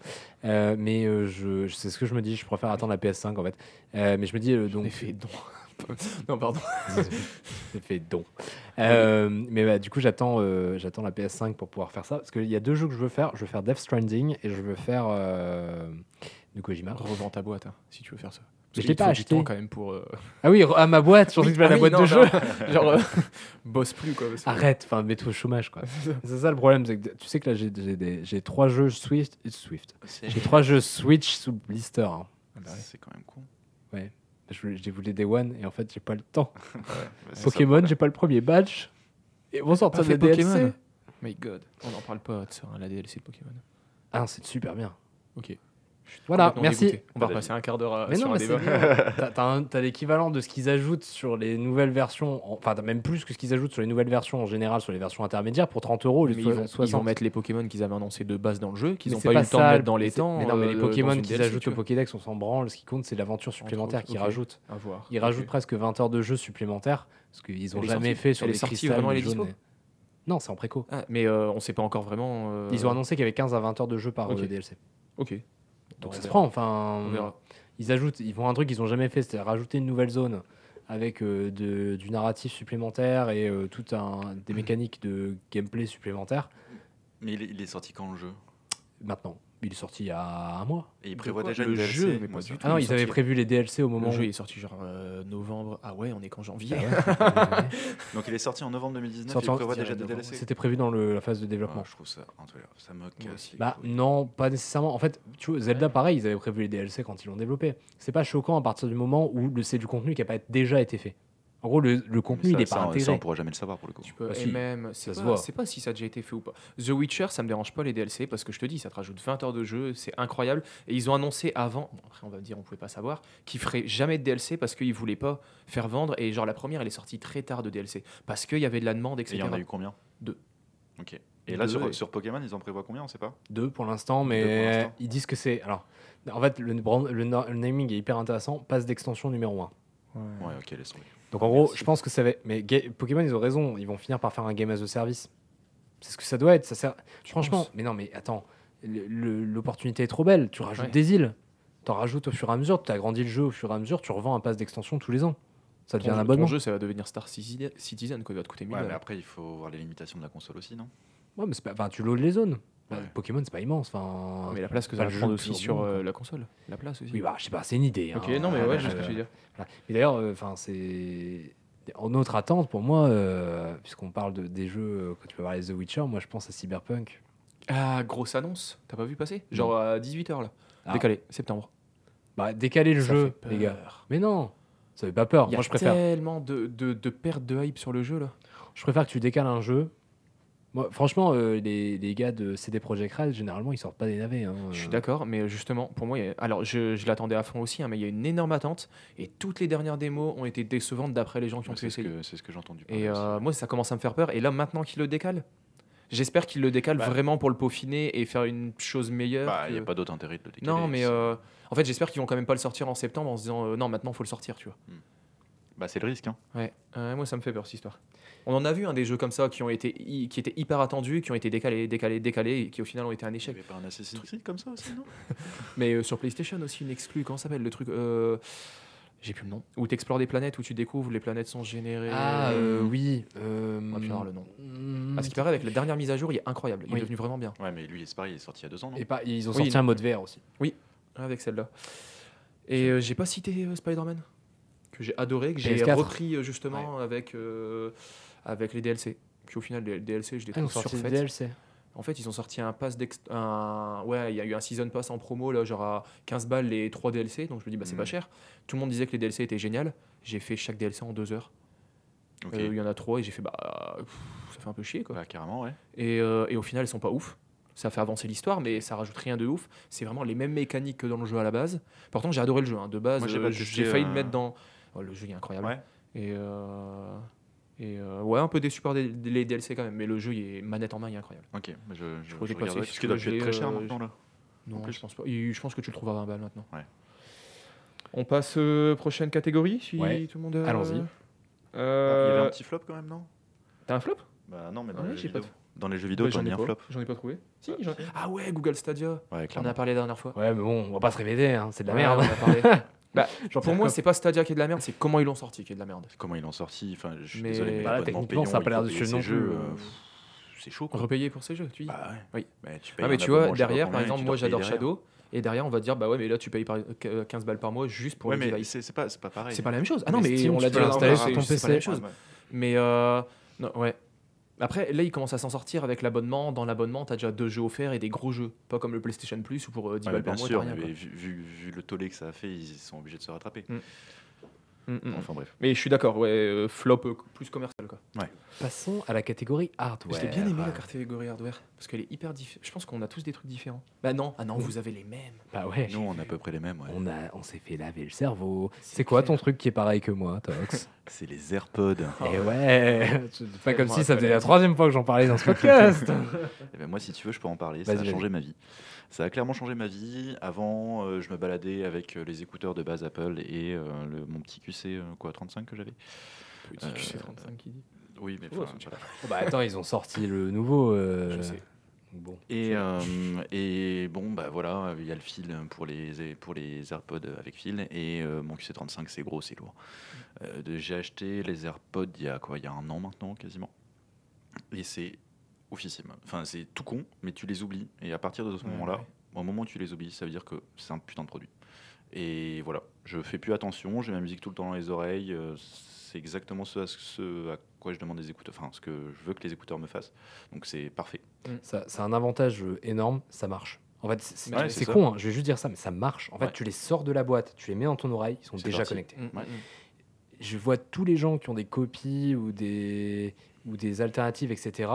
Euh, mais euh, je, je- c'est ce que je me dis, je préfère attendre la PS5 en fait. Euh, mais je me dis euh, donc. ai fait don. non, pardon. J'ai fait don. Euh, mais bah, du coup, j'attends euh, j'attends la PS5 pour pouvoir faire ça. Parce qu'il y a deux jeux que je veux faire. Je veux faire Death Stranding et je veux faire euh, du Kojima. Revends ta boîte hein, si tu veux faire ça. Mais je l'ai pas du acheté. temps quand même pour. euh, Ah oui, à ma boîte, je Oui, que ah la oui, boîte non, de jeu. non. Genre, euh, bosse plus quoi. parce que- Arrête, enfin, mets-toi au chômage quoi. c'est ça le problème, c'est que tu sais que là j'ai j'ai des- j'ai trois jeux Swift, Swift. J'ai trois jeux Switch sous blister. hein. Ah bah ouais. C'est quand même con. Ouais. Je voulais- j'ai voulu des One et en fait j'ai pas le temps. Ouais, bah, Pokémon, j'ai pas le premier badge. Et sortir Pas fait des DLC. Pokémon. My god, on n'en parle pas de ça, hein, la DLC de Pokémon. Ah, c'est super bien. Ok. Voilà, merci. dégoûté. On va Pas repasser un quart d'heure sur non, un mais débat. T'as- l'équivalent de ce qu'ils ajoutent sur les nouvelles versions, en- enfin t'as même plus que ce qu'ils ajoutent sur les nouvelles versions en général, sur les versions intermédiaires pour 30 euros ils vont, 60. ils vont mettre les Pokémon qu'ils avaient annoncés de base dans le jeu, qu'ils n'ont pas, eu le temps de mettre dans les temps. Mais non, mais les euh, dans Pokémon qu'ils ajoutent au. Pokédex, on s'en branle. Ce qui compte, c'est l'aventure supplémentaire qu'ils rajoutent. À voir. Ils rajoutent presque 20 heures de jeu supplémentaires parce qu'ils ont Elle est jamais fait sur les cristals Non, c'est en préco. Ah, mais euh, on sait pas encore vraiment. euh, Ils ont annoncé qu'il y avait 15 à 20 heures de jeu par DLC. Ok. Donc On ça se prend. Enfin, On verra. ils ajoutent, ils font un truc qu'ils ont jamais fait, c'est rajouter une nouvelle zone avec euh, de- du narratif supplémentaire et euh, tout un des mécaniques de gameplay supplémentaires. Mais il est, il est sorti quand le jeu? Maintenant, il est sorti il y a un mois. Et il De prévoit quoi déjà Le DLC jeu, mais pas du tout. Ah non, ils avaient prévu les DLC au moment Le jeu où. est sorti genre euh, novembre. Ah ouais, on est qu'en janvier. Ah ouais. Donc il est sorti en novembre 2019 Sorti et en- il prévoit déjà des DLC C'était prévu dans le- la phase de Ah, développement. Je trouve ça, en tout cas, ça me casse. Bah non, pas nécessairement. En fait, tu vois, Zelda, pareil, ils avaient prévu les DLC quand ils l'ont développé. C'est pas choquant à partir du moment où le- c'est du contenu qui a pas déjà été fait. En gros, le, le contenu, Mais il est ça, pas ça, intégré. Ça, on pourra jamais le savoir pour le coup. Tu peux, Bah et si, même, c'est ça se pas, pas si ça a déjà été fait ou pas. The Witcher, ça me dérange pas les DLC parce que je te dis, ça te rajoute 20 heures de jeu, c'est incroyable. Et ils ont annoncé avant, bon, après on va me dire, on pouvait pas savoir, qu'ils feraient jamais de DLC parce qu'ils voulaient pas faire vendre. Et genre la première, elle est sortie très tard de DLC parce qu'il y avait de la demande, Et il etc. y en a eu combien Deux. Ok. Et là, Deux, sur, et- sur Pokémon, ils en prévoient combien On sait pas Deux pour l'instant, mais pour ils disent que c'est. Alors, en fait, le, brand- le, le naming est hyper intéressant. Passe d'extension numéro 1. Ouais, ok, laisse tomber. Donc en gros, Merci. je pense que ça va. Mais Ga- Pokémon, ils ont raison. Ils vont finir par faire un game as a service. C'est ce que ça doit être. Ça sert. Franchement, penses mais non, mais attends. L'opportunité est trop belle. Tu rajoutes Ouais. des îles. T'en rajoutes au fur et à mesure. Tu agrandis le jeu au fur et à mesure. Tu revends un pass d'extension tous les ans. Ça devient Ton un jeu- abonnement. Ton jeu, ça va devenir Star Citizen, quoi, il va te coûter 1000 Ouais, mais après, il faut voir les limitations de la console aussi, non? Ouais, mais c'est pas. Enfin, tu loads les zones. Bah, Ouais. Pokémon, c'est pas immense. Enfin. Mais la place que ça le aussi sur euh, la console. La place aussi. Oui, bah, je sais pas, c'est une idée. Ok, hein. non, mais ouais, je Euh, sais ce que tu veux dire. Voilà. Mais d'ailleurs, euh, c'est en autre attente pour moi, euh, puisqu'on parle de, des jeux quand tu peux parler de The Witcher, moi je pense à Cyberpunk. Ah, grosse annonce, t'as pas vu passer? Genre à 18h là. Ah. Décalé, septembre. Bah, décaler le Ça jeu, les gars. Mais non, ça fait pas peur. Il y Moi je préfère, tellement de, de, de pertes de hype sur le jeu là. je préfère que tu décales un jeu. Moi, franchement, euh, les, les gars de CD Projekt Red, généralement, ils sortent pas des navets. hein. Je suis d'accord, mais justement, pour moi, il y a- alors je, je l'attendais à fond aussi, hein, mais il y a une énorme attente et toutes les dernières démos ont été décevantes d'après les gens qui ont pu C'est ce essayer. que, c'est ce que j'ai entendu. parler Et euh, moi, ça commence à me faire peur. Et là, maintenant qu'il le décale, j'espère qu'il le décale Bah. vraiment pour le peaufiner et faire une chose meilleure. Bah, il n'y a pas d'autre intérêt de le décaler. Non, mais euh, en fait, j'espère qu'ils vont quand même pas le sortir en septembre en se disant euh, non, maintenant, faut le sortir, tu vois. Bah, c'est le risque. Hein. Ouais, euh, moi ça me fait peur cette histoire. On en a vu un des jeux comme ça qui ont été qui étaient hyper attendus, qui ont été décalés, décalés, décalés et qui au final ont été un Il n'y échec. avait pas un Assassin's Creed comme ça aussi, non Mais euh, sur PlayStation aussi une exclue, comment ça s'appelle le truc euh, J'ai plus le nom. Où tu explores des planètes, où tu découvres les planètes sont générées. Ah euh, oui. euh, On va plus avoir le nom. hmm, À ce qui paraît, avec la dernière mise à jour, il est incroyable. Il Oui. est devenu vraiment bien. Ouais, mais lui, c'est pareil, il est sorti il y a deux ans, non Et pas, ils ont Oui, sorti un mode VR aussi. avec celle-là. Et euh, j'ai pas cité euh, Spider-Man, que j'ai adoré, que j'ai PS4. repris justement avec, euh, avec les DLC. Puis au final, les DLC, je les Ah, trouve sorti des surfaits. DLC. En fait, ils ont sorti un pass d'ex- un ouais, il y a eu un season pass en promo là, genre à 15 balles les 3 DLC, donc je me dis bah c'est pas cher. Tout le monde disait que les DLC étaient génial. J'ai fait chaque DLC en 2 heures. Euh, il y en a 3 et j'ai fait bah pff, ça fait un peu chier quoi. Bah, carrément, ouais. Et, euh, et au final, elles sont pas ouf. Ça fait avancer l'histoire, mais ça rajoute rien de ouf. C'est vraiment les mêmes mécaniques que dans le jeu à la base. Pourtant, j'ai adoré le jeu. hein. De base, Moi, j'ai euh, j'ai failli euh, le mettre dans. Oh, le jeu il est incroyable. Ouais. Et, euh, et euh, ouais, un peu déçu par des- les DLC quand même, mais le jeu, il est manette en main, il est incroyable. Ok, mais je, je, je regarderai, parce que qu'il doit je être très cher euh, maintenant là. Non, je pense pas. Et je pense que tu le trouves à 20 balles maintenant. Ouais. On passe euh, prochaine catégorie, si Ouais. tout le monde. euh, Allons-y. Il y avait un petit flop quand même, non? T'as un flop? Bah non, mais dans Ah les jeux vidéo. Dans les jeux vidéo, Bah, J'en ai un flop. J'en ai pas trouvé. Si, Ah. Ah ouais, Google Stadia. Ouais, On en a parlé la dernière fois. Ouais, mais bon, on va pas se répéter, hein, c'est de la merde. on en a parlé. Bah, pour moi, c'est pas Stadia qui est de la merde, c'est comment ils l'ont sorti qui est de la merde. Comment ils l'ont sorti Enfin, je suis Mais- désolé, mais l'abonnement techniquement, ça a pas l'air de jeux, plus, euh, C'est chaud, quoi. Repayer pour ces jeux, tu dis. Bah ouais. Oui. Mais tu payes Ah mais tu vois, derrière, par exemple, moi j'adore. Shadow, et derrière on va te dire, bah ouais, mais là tu payes par euh, 15 balles par mois juste pour Ouais, le mais c'est c'est pas, c'est pas pareil. C'est pas la même chose. Ah non, Mais Steam, on l'a l'installer dernière sur ton c'est pas la même PC. chose. Mais euh, non, ouais. Après, là, ils commencent à s'en sortir avec l'abonnement. Dans l'abonnement, t'as déjà deux jeux offerts et des gros jeux. Pas comme le PlayStation Plus où pour euh, 10 Ouais, balles bien par mois, sûr, t'as rien. mais quoi. vu, vu, vu le tollé que ça a fait, ils sont obligés de se rattraper. Mm. Mm, mm. Enfin bref. Mais je suis d'accord, ouais, euh, flop euh, plus commercial quoi. Passons à la catégorie hardware. Je l'ai bien aimé la catégorie hardware parce qu'elle est hyper différente. Je pense qu'on a tous des trucs différents. Bah non, ah non, vous avez les mêmes. Bah ouais. Nous, on a à peu près les mêmes. ouais. On, a, on s'est fait laver le cerveau. C'est quoi clair. ton truc qui est pareil que moi, Tox? C'est les AirPods. Et ouais C'est pas comme si ça faisait la troisième fois que j'en parlais dans ce podcast Eh ben, moi, si tu veux, je peux en parler. Ça a changé ma vie. Ça a clairement changé ma vie. Avant, euh, je me baladais avec euh, les écouteurs de base Apple et euh, le, mon petit QC quoi, 35 que j'avais. Petit Euh, QC35 qui dit. Oui, mais c'est voilà. Oh Bah attends, ils ont sorti le nouveau. euh, Je sais. Bon. Et, euh, et bon, bah voilà, il y a le fil pour les, pour les AirPods avec fil. Et euh, mon QC35, c'est gros, c'est lourd. Euh, J'ai acheté les AirPods il y a quoi Il y a un an maintenant, quasiment. Et c'est oufissime. Enfin, c'est tout con, mais tu les oublies. Et à partir de ce Ouais, moment-là, ouais. au moment où tu les oublies, ça veut dire que c'est un putain de produit. Et voilà, je fais plus attention, j'ai ma musique tout le temps dans les oreilles. euh, C'est exactement ce à, ce à quoi je demande des écouteurs, enfin ce que je veux que les écouteurs me fassent. Donc c'est parfait. Ça, c'est un avantage euh, énorme, ça marche. En fait, c'est- c'est Ouais, c'est c'est ça. con, hein, je vais juste dire ça, mais ça marche. En fait, tu les sors de la boîte, tu les mets dans ton oreille, ils sont C'est déjà parti. connectés. Mm, mm, Ouais. mm. Je vois tous les gens qui ont des copies ou des, ou des alternatives, etc.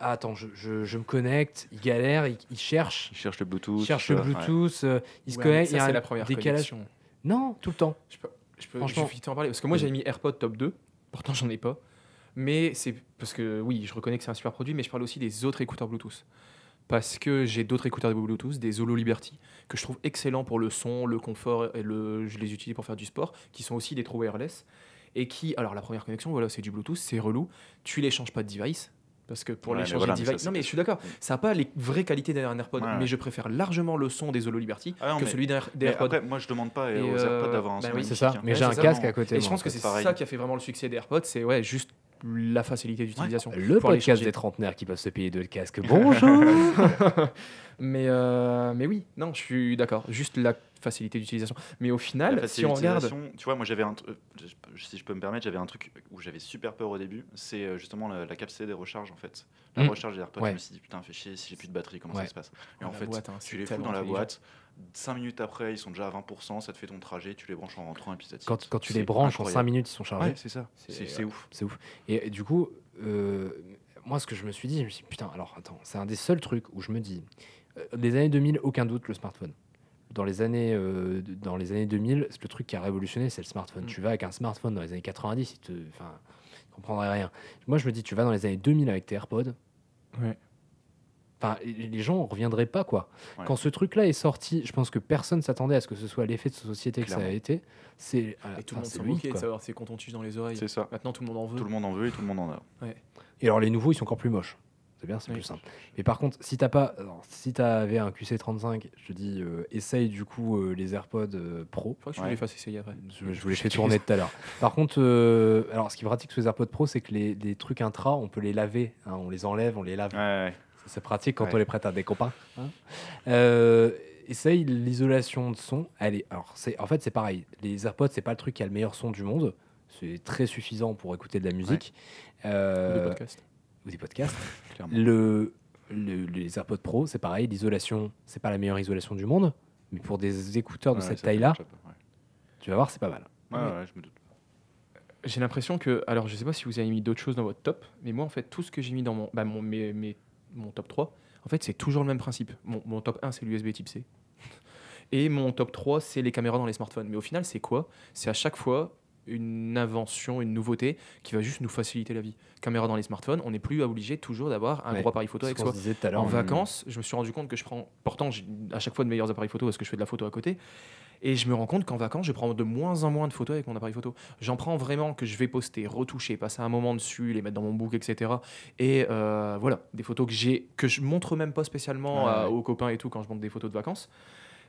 Ah, attends, je, je- je me connecte, ils galèrent, ils, ils cherchent, Ils cherchent le Bluetooth. ils cherchent tout le ça, ouais. Bluetooth, euh, ils se Ouais, il y ça, a un la première décalage. connexion. Non, tout le temps. Je peux, je peux, Franchement. je en parler parce que moi j'avais mis AirPod top 2, pourtant j'en ai pas. Mais c'est parce que oui, je reconnais que c'est un super produit, mais je parle aussi des autres écouteurs Bluetooth. Parce que j'ai d'autres écouteurs Bluetooth, des Holo Liberty, que je trouve excellents pour le son, le confort, et le, je les utilise pour faire du sport, qui sont aussi des trous wireless. Et qui, alors la première connexion, voilà, c'est du Bluetooth, c'est relou. Tu les changes pas de device. Parce que pour Ouais, changer voilà, device. non, mais je suis d'accord. Ça n'a pas les vraies qualités d'un AirPod. Ouais, Mais ouais. je préfère largement le son des Holo Liberty Ah non, que mais- celui d'un- des Mais AirPods. après, moi, je demande pas Et, aux euh, AirPods d'avoir un bah son oui, C'est ça, hein. mais Ouais, j'ai un casque à côté. Et je pense en que c'est ça qui a fait vraiment le succès des AirPods, c'est ouais, juste la facilité d'utilisation. Le Pour les podcast des trentenaires qui peuvent se payer deux casques. Bonjour mais, euh, mais oui, non, je suis d'accord. Juste la facilité d'utilisation. Mais au final, si on regarde. Tu vois, moi, j'avais un euh, si je peux me permettre, j'avais un truc où j'avais super peur au début. C'est euh, justement la, la capacité des recharges, en fait. La Mm. recharge des AirPods, Ouais. je me suis dit, putain, fais chier, si j'ai plus de batterie, comment Ouais. ça se passe? Et en fait, boîte, hein, tu les fous dans la boîte. Cinq minutes après, ils sont déjà à 20%, ça te fait ton trajet, tu les branches en rentrant et puis ça quand, quand tu les branches en incroyable. 5 minutes, ils sont chargés. Ouais, c'est ça. C'est- C'est ouf. C'est ouf. Et, et du coup, euh, moi, ce que je me suis dit, je me suis dit, putain, alors attends, c'est un des seuls trucs où je me dis, euh, les années 2000, aucun doute, le smartphone. Dans les années, euh, dans les années 2000, c'est le truc qui a révolutionné, c'est le smartphone. Mm. Tu vas avec un smartphone dans les années 90, il te, enfin, rien. Moi, je me dis, tu vas dans les années 2000 avec tes AirPods. Ouais. Enfin, les gens ne reviendraient pas, quoi. Ouais. Quand ce truc-là est sorti, je pense que personne s'attendait à ce que ce soit l'effet de société que ça a été. C'est Et tout le monde c'est s'en moquait de savoir ces contents dans les oreilles. C'est ça. Maintenant, tout le monde en veut. Tout le monde en veut et tout le monde en a. Et alors les nouveaux, ils sont encore plus moches. C'est bien, c'est Oui. plus simple. Mais par contre, si t'as pas, alors, si t'avais un QC35, je te dis, euh, essaye du coup euh, les AirPods euh, Pro. Que je Ouais. vous les fasse essayer après. Je, je vous les fais tourner tout à l'heure. Par contre, euh, alors ce qui est pratique sur les AirPods Pro, c'est que les, les trucs intra, on peut les laver. hein, on les enlève, on les lave. Ouais, ouais. C'est pratique quand Ouais. on les prête à des copains. hein. Euh, essaye l'isolation de son. Est, alors, c'est, en fait, c'est pareil. Les AirPods, c'est pas le truc qui a le meilleur son du monde. C'est très suffisant pour écouter de la musique. Euh, Ou des podcasts. Ou des podcasts. Le, le- les AirPods Pro, c'est pareil. L'isolation, c'est pas la meilleure isolation du monde. Mais pour des écouteurs de Ouais, cette taille-là, ouais. tu vas voir, c'est pas mal. Ouais, ouais, je me doute. J'ai l'impression que. Alors, je sais pas si vous avez mis d'autres choses dans votre top, mais moi, en fait, tout ce que j'ai mis dans mon, bah, mon, mes- mes- mon top 3, en fait, c'est toujours le même principe. Mon, mon top 1, c'est l'USB type C. Et mon top 3, c'est les caméras dans les smartphones. Mais au final, c'est quoi? C'est à chaque fois une invention, une nouveauté qui va juste nous faciliter la vie. Caméra dans les smartphones, on n'est plus obligé toujours d'avoir un Ouais. gros appareil photo avec soi. se disait tout à l'heure. En vacances, je me suis rendu compte que je prends. Pourtant, j'ai à chaque fois de meilleurs appareils photo parce que je fais de la photo à côté. Et je me rends compte qu'en vacances, je prends de moins en moins de photos avec mon appareil photo. J'en prends vraiment que je vais poster, retoucher, passer un moment dessus, les mettre dans mon book, etc. Et euh, voilà, des photos que j'ai, que je montre même pas spécialement Ouais, à- ouais. aux copains et tout quand je montre des photos de vacances.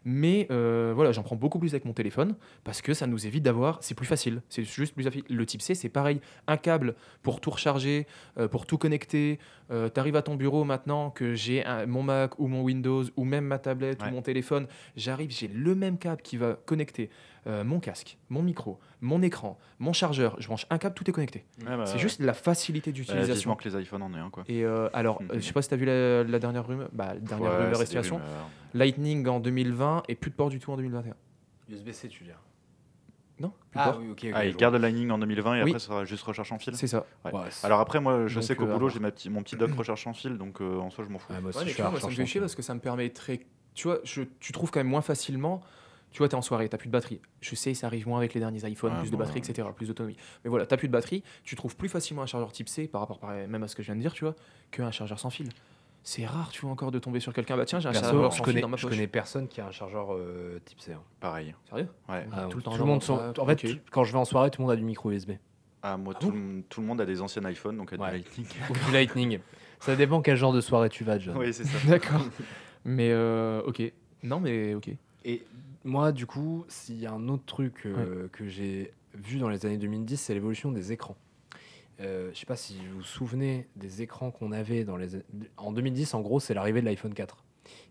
Mais euh, voilà, j'en prends beaucoup plus avec mon téléphone parce que ça nous évite d'avoir. C'est plus facile. C'est juste plus facile. Le type C, c'est pareil. Un câble pour tout recharger, euh, pour tout connecter. Euh, T'arrives à ton bureau maintenant que j'ai mon Mac ou mon Windows ou même ma tablette Ouais. ou mon téléphone. J'arrive, j'ai le même câble qui va connecter euh, mon casque, mon micro, mon écran, mon chargeur. Je branche un câble, tout est connecté. Ouais, bah, c'est ouais. juste la facilité d'utilisation. que les iPhones en aient un, quoi. Et euh, alors, euh, je sais pas si tu as vu la, la dernière rumeur, bah, la dernière Ouais, rumeur. Lightning en 2020 et plus de port du tout en 2021. USB-C, tu veux dire. Non plus de Ah oui, ok. Ah, il garde le Lightning en 2020 et Oui. après, ça sera juste recherche en fil. C'est ça. Ouais. Ouais, c'est- Alors après, moi, je Donc, sais qu'au euh, boulot, j'ai mon petit doc recherche en fil, donc euh, en soi, je m'en fous. Ouais, moi Ouais, mais je suis moi, ça me fait chier parce que ça me permet très. Tu vois, je, tu trouves quand même moins facilement. Tu vois, tu es en soirée, tu plus de batterie. Je sais, ça arrive moins avec les derniers iPhones, Ah, plus de bon, batterie, ouais. etc., plus d'autonomie. Mais voilà, tu plus de batterie, tu trouves plus facilement un chargeur type C par rapport par- même à ce que je viens de dire, tu vois, qu'un chargeur sans fil. C'est rare, tu vois, encore de tomber sur quelqu'un. Bah tiens, j'ai un Perso, chargeur je connais, fil dans ma je poche. connais personne qui a un chargeur euh, type C. hein. Pareil. Sérieux? Ouais. Ah, Tout le temps tout dans le monde sont- En fait, quand je vais en soirée, tout le monde a du micro USB. Ah, moi, Ah tout, bon? le, tout le monde a des anciens iPhones, donc a du. Lightning. Ou du Lightning. Ça dépend quel genre de soirée tu vas, John. oui, c'est ça. D'accord. mais euh, ok. Non, mais ok. Et moi, du coup, s'il y a un autre truc euh, que j'ai vu dans les années 2010, c'est l'évolution des écrans. Euh, je sais pas si vous vous souvenez des écrans qu'on avait dans les... En 2010, en gros, c'est l'arrivée de l'iPhone 4,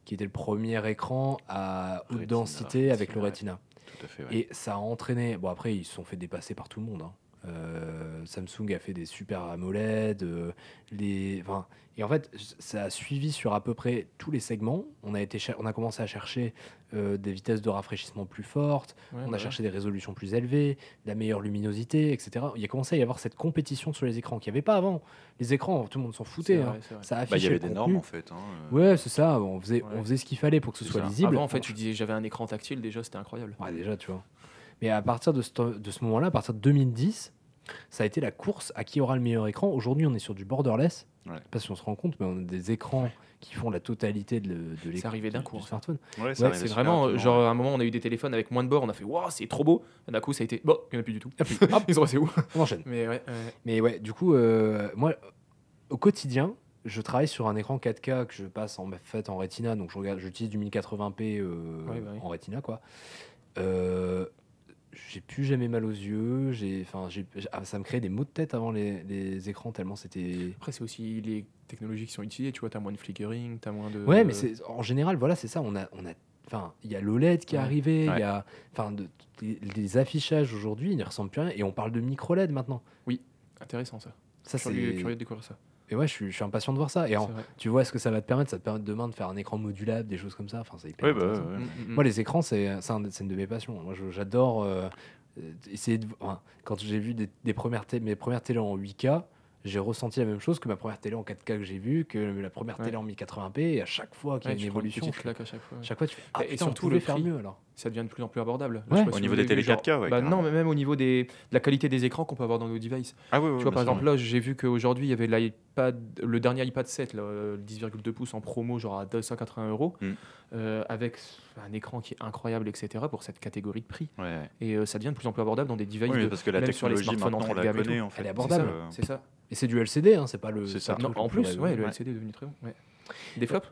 qui était le premier écran à haute Retina, densité avec le Retina, Retina. Tout à fait. ouais. Et ça a entraîné. Bon, après, ils se sont fait dépasser par tout le monde. hein. Euh, Samsung a fait des super AMOLED. euh, les, enfin, et en fait, ça a suivi sur à peu près tous les segments. On a, été on a commencé à chercher euh, des vitesses de rafraîchissement plus fortes. Ouais, on bah a cherché des résolutions plus élevées, de la meilleure luminosité, etc. Il a commencé à y avoir cette compétition sur les écrans qu'il n'y avait pas avant. Les écrans, tout le monde s'en foutait. vrai, hein. Ça Bah, affichait il y avait des normes, en fait. hein. Ouais, c'est ça. On faisait, on faisait ce qu'il fallait pour que ce soit ça. lisible. Avant, en fait, tu disais j'avais un écran tactile, déjà, c'était incroyable. Ouais, déjà, tu vois. Mais à partir de ce, de ce moment-là, à partir de 2010, ça a été la course à qui aura le meilleur écran. Aujourd'hui, on est sur du borderless. Ouais. Je sais pas si on se rend compte, mais on a des écrans qui font la totalité de, de l'écran arrivé d'un du- coup, smartphone. Ouais, C'est vraiment, rapidement, genre, à un moment, on a eu des téléphones avec moins de bords, on a fait, waouh, c'est trop beau. D'un coup, ça a été, bon, il n'y en a plus du tout. Puis, hop, Ils sont restés où? On enchaîne. Mais ouais, ouais. Mais ouais, du coup, euh, moi, au quotidien, je travaille sur un écran 4K que je passe en fait en Retina, donc je regarde, j'utilise du 1080p euh, Ouais, bah oui. en Retina, quoi. Euh, j'ai plus jamais mal aux yeux. J'ai, enfin, ah, ça me crée des maux de tête avant les, les écrans tellement c'était. Après, c'est aussi les technologies qui sont utilisées, tu vois, t'as moins de flickering, t'as moins de. Ouais, mais c'est en général, voilà, c'est ça. On a, on a, enfin, il y a l'OLED qui est Ouais. arrivé, il Ouais. y a, enfin, de- les, les affichages aujourd'hui, ils ne ressemblent plus à rien, et on parle de micro LED maintenant. Intéressant ça. Ça, c'est. Curieux de découvrir ça. Et ouais, je suis, je suis impatient de voir ça. Et en- tu vois ce que ça va te permettre Ça te permet demain de faire un écran modulable, des choses comme ça? Enfin, c'est hyper Ouais, bah, ouais. Mm, mm, mm. Moi, les écrans, c'est c'est un- une de mes passions. Moi, j'adore euh, essayer de. enfin, quand j'ai vu des, des premières mes premières télé en 8K, j'ai ressenti la même chose que ma première télé en 4K que j'ai vue, que la première Ouais. télé en 1080p. Et à chaque fois qu'il y Ouais, a une évolution, petite je- claque à chaque fois. à chaque fois, tu fais Ah, Et putain, surtout, on le pouvait faire prix. mieux alors. Ça devient de plus en plus abordable. Là, Ouais. Au si niveau des télé vu, genre- 4K, ouais, Bah non, mais même au niveau des, de la qualité des écrans qu'on peut avoir dans nos devices. Ah oui, oui, Tu vois, par exemple, là, j'ai vu qu'aujourd'hui, il y avait l'iPad, le dernier iPad 7, là, le 10,2 pouces en promo, genre à 280 euros, Mm. euh, avec un écran qui est incroyable, etc., pour cette catégorie de prix. ouais. Ouais. Et euh, ça devient de plus en plus abordable dans des devices. Oui, de- parce que la même sur les technologie, smartphones maintenant, on entrée de gamme connaît, en fait. Elle est abordable. euh, C'est ça. Et c'est du LCD, hein, c'est pas le. C'est ça. Non, en plus, ouais, le. LCD est devenu très bon. Des flops?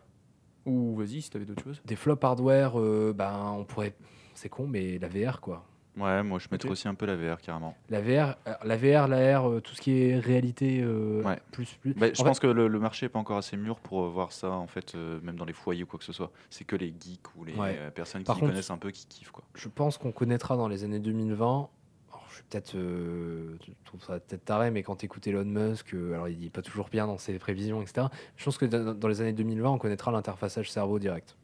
Ou vas-y, si t'avais d'autres choses. Des flops hardware, euh, ben, on pourrait. C'est con, mais la VR, quoi. Ouais, moi je mettrais aussi un peu la VR carrément. La VR, euh, la VR, la R, euh, tout ce qui est réalité euh, Ouais. plus plus. Bah, je En pense que le, le marché n'est pas encore assez mûr pour voir ça en fait, euh, même dans les foyers ou quoi que ce soit. C'est que les geeks ou les Ouais. personnes Par qui contre- connaissent un peu qui kiffent quoi. Je pense qu'on connaîtra dans les années 2020. Je suis peut-être, euh, ça peut-être taré, mais quand écoutes Elon Musk, euh, alors il est pas toujours bien dans ses prévisions, etc. Je pense que dans les années 2020, on connaîtra l'interfaçage cerveau direct.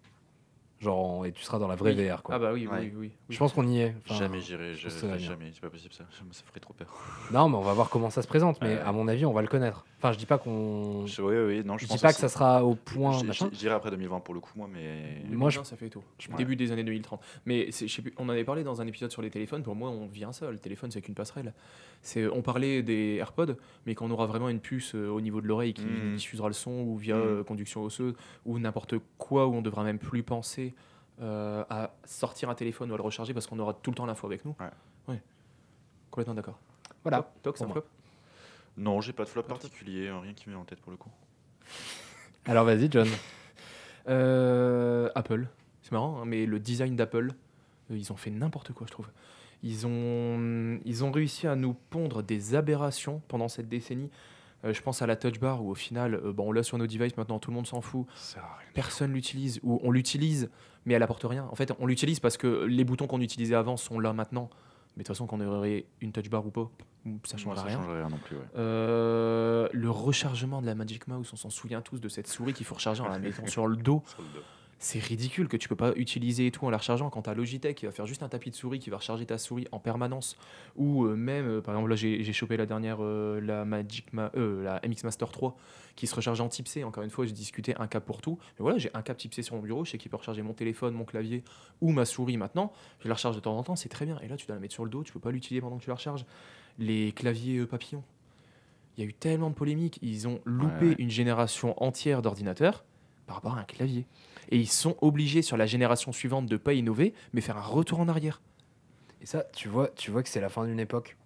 Genre, en- et tu seras dans la vraie Oui. VR. Quoi. Ah bah oui, Ouais. oui, oui. oui. Je pense qu'on y est. Enfin, jamais j'irai, ça jamais, c'est pas possible ça. Ça me- ça ferait trop peur. Non, mais on va voir comment ça se présente. Mais à mon avis, on va le connaître. Enfin, je dis pas qu'on. Je- oui, oui, non, je, Je pense dis pas que ça sera au point. J'irai après 2020 pour le coup moi, mais Moi, je- 2020, ça fait tôt. Ouais. Début des années 2030. Mais c'est- je sais plus, on en avait parlé dans un épisode sur les téléphones. Pour moi, on vit un seul. Le téléphone, c'est qu'une passerelle. C'est, on parlait des AirPods, mais quand on aura vraiment une puce euh, au niveau de l'oreille qui Mhm. diffusera le son ou via Mhm. euh, conduction osseuse ou n'importe quoi, où on devra même plus penser euh, à sortir un téléphone ou à le recharger parce qu'on aura tout le temps l'info avec nous. Ouais. Complètement d'accord. Voilà. Toi, Toc, c'est un flop non, j'ai pas de flop Pas de flop. particulier, hein, rien qui me vient en tête pour le coup. Alors, vas-y, John. Euh, Apple, c'est marrant, hein, mais le design d'Apple, euh, ils ont fait n'importe quoi, je trouve. Ils ont, ils ont réussi à nous pondre des aberrations pendant cette décennie. Euh, je pense à la Touch Bar où au final, euh, bon, on l'a sur nos devices maintenant, tout le monde s'en fout, personne l'utilise, ou on l'utilise, mais elle apporte rien. En fait, on l'utilise parce que les boutons qu'on utilisait avant sont là maintenant. Mais de toute façon, qu'on aurait une Touch Bar ou pas, ça change ça rien. rien non plus. ouais. Euh, le rechargement de la Magic Mouse, on s'en souvient tous de cette souris qu'il faut recharger en la mettant sur le dos. Sur le dos. C'est ridicule que tu peux pas utiliser et tout en la rechargeant quand t'as Logitech qui va faire juste un tapis de souris qui va recharger ta souris en permanence. Ou euh, même euh, par exemple là j'ai chopé la dernière euh, la Magic Ma- la MX Master 3 qui se recharge en type C. Encore une fois j'ai discuté un câble pour tout. Mais voilà j'ai un câble type C sur mon bureau. Je sais qu'il peut recharger mon téléphone mon clavier ou ma souris maintenant. Je la recharge de temps en temps c'est très bien. Et là tu dois la mettre sur le dos. Tu peux pas l'utiliser pendant que tu la recharges. Les claviers papillons. Il y a eu tellement de polémiques. Ils ont loupé ouais. une génération entière d'ordinateurs par rapport à un clavier et ils sont obligés sur la génération suivante de pas innover, mais faire un retour en arrière. Et ça, tu vois, tu vois que c'est la fin d'une époque.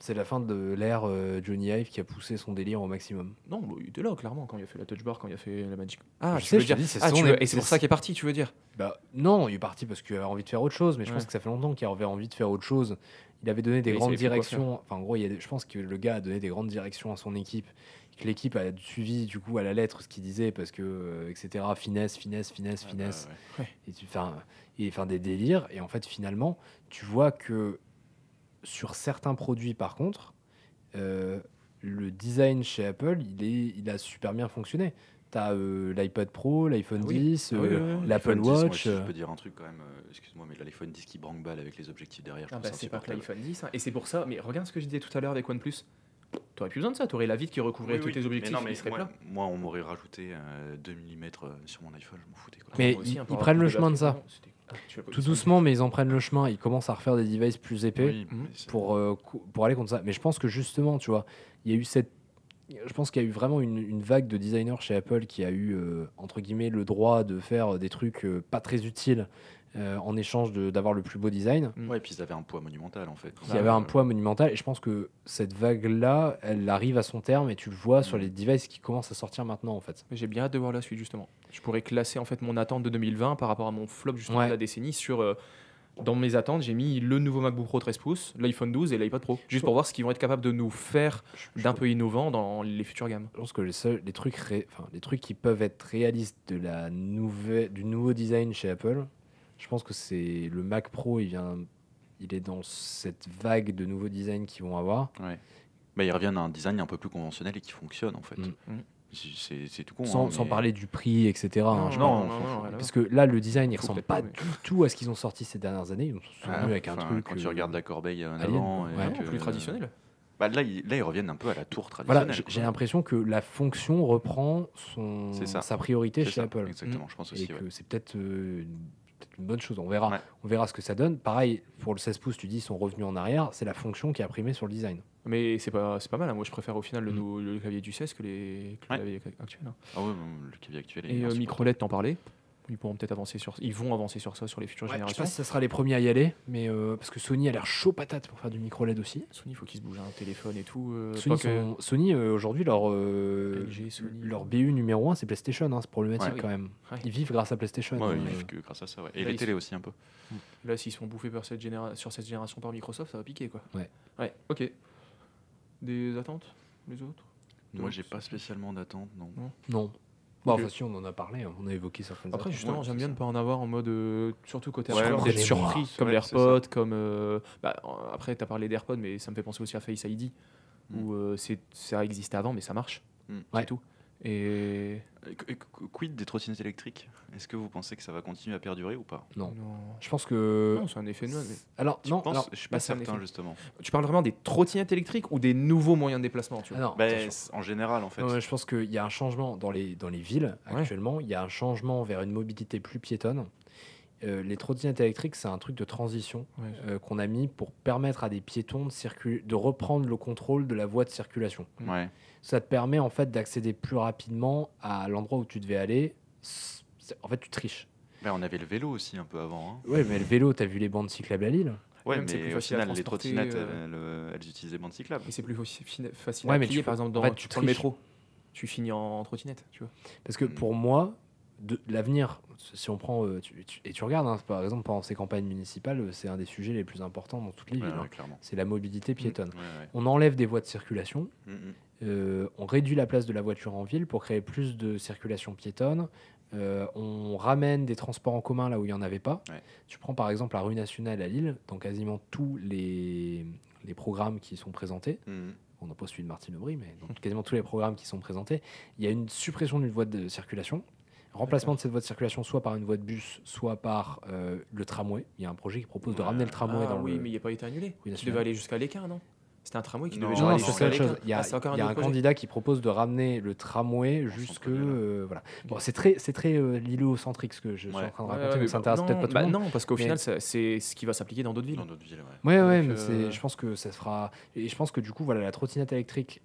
C'est la fin de l'ère euh, Johnny Ive qui a poussé son délire au maximum. Non, bah, il était là, clairement, quand il a fait la touch bar, quand il a fait la Magic. Ah, Je sais, veux je dire. dis, Ah, tu veux- Et c'est pour ça qu'il est parti, tu veux dire Bah non, il est parti parce qu'il avait envie de faire autre chose, mais je pense que ça fait longtemps qu'il avait envie de faire autre chose. Il avait donné des grandes directions. Enfin, en gros, il y a des- je pense que le gars a donné des grandes directions à son équipe. Que l'équipe a suivi du coup à la lettre ce qu'il disait parce que euh, etc. Finesse, finesse, finesse, Ah bah, finesse. ouais. et tu et des délires et en fait finalement tu vois que sur certains produits par contre euh, le design chez Apple il est il a super bien fonctionné T'as euh, l'iPad Pro, l'iPhone Ah oui. 10, Ah oui, oui, oui. l'Apple 10, moi, Watch. si je euh, peux dire un truc quand même, euh, excuse-moi, mais l'iPhone 10 qui branque balle avec les objectifs derrière, Ah bah, ça c'est pas que l'iPhone 10. hein. Et c'est pour ça, mais regarde ce que je disais tout à l'heure avec OnePlus. T'aurais plus besoin de ça, t'aurais la vitre qui recouvrait Oui, tous oui, tes mais objectifs, non, mais il serait moi, plat. moi, on m'aurait rajouté euh, 2 mm sur mon iPhone, je m'en foutais. Quoi. Mais aussi, ils- hein, ils prennent le chemin de ça. Ah, tout doucement mais ils en prennent le chemin ils commencent à refaire des devices plus épais Oui, c'est- pour, euh, pour aller contre ça. Mais je pense que justement, tu vois, il y a eu cette. Je pense qu'il y a eu vraiment une, une vague de designers chez Apple qui a eu, euh, entre guillemets, le droit de faire des trucs euh, pas très utiles euh, en échange de- d'avoir le plus beau design, Ouais, et puis ils avaient un poids monumental en fait. qui Bah, avait un poids monumental. Et je pense que cette vague-là, elle arrive à son terme et tu le vois sur Mm. les devices qui commencent à sortir maintenant, en fait. J'ai bien hâte de voir la suite justement. Je pourrais classer en fait mon attente de 2020 par rapport à mon flop justement Ouais. de la décennie sur euh, dans mes attentes, j'ai mis le nouveau MacBook Pro 13 pouces, l'iPhone 12 et l'iPad Pro juste pour voir ce qu'ils vont être capables de nous faire d'un peu innovant dans les futures gammes. Je pense que les, seuls, les, trucs ré- enfin, les trucs qui peuvent être réalistes de la nouvelle, du nouveau design chez Apple, je pense que c'est le Mac Pro, il, vient, il est dans cette vague de nouveaux designs qu'ils vont avoir. Ouais. Bah, ils reviennent à un design un peu plus conventionnel et qui fonctionne en fait. Mm. Mm. C'est- C'est c'est tout con. sans, hein, sans mais- parler du prix, etc. hein, je non, Parce que là, le design, il ressemble pas du tout à ce qu'ils ont sorti ces dernières années. Ils sont Ah, venus avec un truc. Quand tu euh, regardes la corbeille en alien, avant. et Ouais, que- plus traditionnel. Bah, là, ils, là, ils reviennent un peu à la tour traditionnelle. j'ai l'impression que la fonction reprend son, sa priorité chez ça, Apple. Exactement, je pense Et aussi. que ouais. c'est peut-être euh, une, bonne chose. On verra, Ouais. on verra ce que ça donne. Pareil, pour le 16 pouces, tu dis ils sont revenus en arrière. C'est la fonction qui a primé sur le design. Mais c'est pas, c'est pas mal. hein. Moi, je préfère au final le, Mm. le clavier du 16 que les que le Ouais. claviers actuels. hein. Ah ouais, bon, le clavier actuel est Et euh, micro LED, t'en parlais. Ils pourront peut-être avancer sur, ils vont avancer sur ça sur les futures Ouais, je sais générations. pas si ça sera les premiers à y aller, mais euh, parce que Sony a l'air chaud patate pour faire du micro LED aussi. Sony, il faut qu'ils se bougent un téléphone et tout. euh, Sony, pas que- sont- Sony, euh, aujourd'hui, leur, euh, LG, Sony. leur BU numéro 1, c'est PlayStation. hein, c'est problématique Ouais. quand même. Ouais. Ils vivent grâce à PlayStation. Ouais, hein, ils euh, vivent que grâce à ça. ouais. Et Là, les télés aussi un peu. Là, s'ils se font bouffer par cette généra- sur cette génération par Microsoft, ça va piquer quoi. Ouais. Ouais, ok. Des attentes Les autres? Moi, j'ai pas spécialement d'attente, non. Non. Bon, enfin, si, on en a parlé, hein, on a évoqué certaines Après, justement, Ouais, j'aime bien ça. ne pas en avoir en mode. euh, surtout côté Ouais, d'être les surpris, comme Ouais, AirPods, comme. euh, bah, euh, après, tu as parlé d'AirPods, mais ça me fait penser aussi à Face ID, Mm. où euh, c'est- ça existait avant, mais ça marche. Mm. C'est Ouais. tout. Et. Et qu- et qu- Quid des trottinettes électriques? Est-ce que vous pensez que ça va continuer à perdurer ou pas? Non. Non, Je pense que. Non, c'est un effet mais- Alors, Tu non, penses alors, Je suis bah, pas certain, justement. Tu parles vraiment des trottinettes électriques ou des nouveaux moyens de déplacement tu ah vois Bah, en général, en fait. Je pense qu'il y a un changement dans les, dans les villes Ouais. actuellement. Il y a un changement vers une mobilité plus piétonne. Euh, les trottinettes électriques, c'est un truc de transition Ouais. euh, qu'on a mis pour permettre à des piétons de, de reprendre le contrôle de la voie de circulation. Ouais. Ça te permet en fait d'accéder plus rapidement à l'endroit où tu devais aller. En fait, tu triches. On avait le vélo aussi un peu avant. hein. Ouais, mais le vélo, t'as vu les bandes cyclables à Lille Ouais, Même c'est mais plus au facile à final, les trottinettes, euh, elles, euh, elles utilisaient bande cyclable. Et c'est plus facile Ouais, à mais plier, tu- par exemple, dans, en fait, tu tu prends le métro. Tu finis en trottinette, tu vois. Parce que Mm. pour moi, de, l'avenir, si on prend. euh, tu- tu- et tu regardes, hein, par exemple, pendant ces campagnes municipales, c'est un des sujets les plus importants dans toutes les Ouais, villes. ouais, hein. clairement. C'est la mobilité piétonne. Ouais, ouais. On enlève des voies de circulation, Mm, mm. Euh, on réduit la place de la voiture en ville pour créer plus de circulation piétonne. euh, on ramène des transports en commun là où il n'y en avait pas. Ouais. Tu prends par exemple la rue nationale à Lille, dans quasiment tous les, les programmes qui sont présentés, Mm, mm. on n'a pas celui de Martine Aubry, mais dans quasiment tous les programmes qui sont présentés, il y a une suppression d'une voie de circulation, remplacement de cette voie de circulation soit par une voie de bus, soit par euh, le tramway. Il y a un projet qui propose de ramener le tramway ah dans oui, le... mais il n'a pas été annulé. Oui, il devait aller jusqu'à l'équin, non? C'était un tramway qui Non, devait Non, genre non, aller c'est autre chose. Il y a, Ah, il y a un candidat qui propose de ramener le tramway jusque euh, voilà. Bon, c'est très c'est très euh, lilo-centrique ce que je suis en train de raconter, ouais, mais mais ça intéresse non, peut-être pas tout bah le monde. Non, parce qu'au Mais- final, c'est ce qui va s'appliquer dans d'autres villes. Dans d'autres villes, ouais. Ouais, mais euh, je pense que ça se fera. Et je pense que du coup, voilà, la trottinette électrique,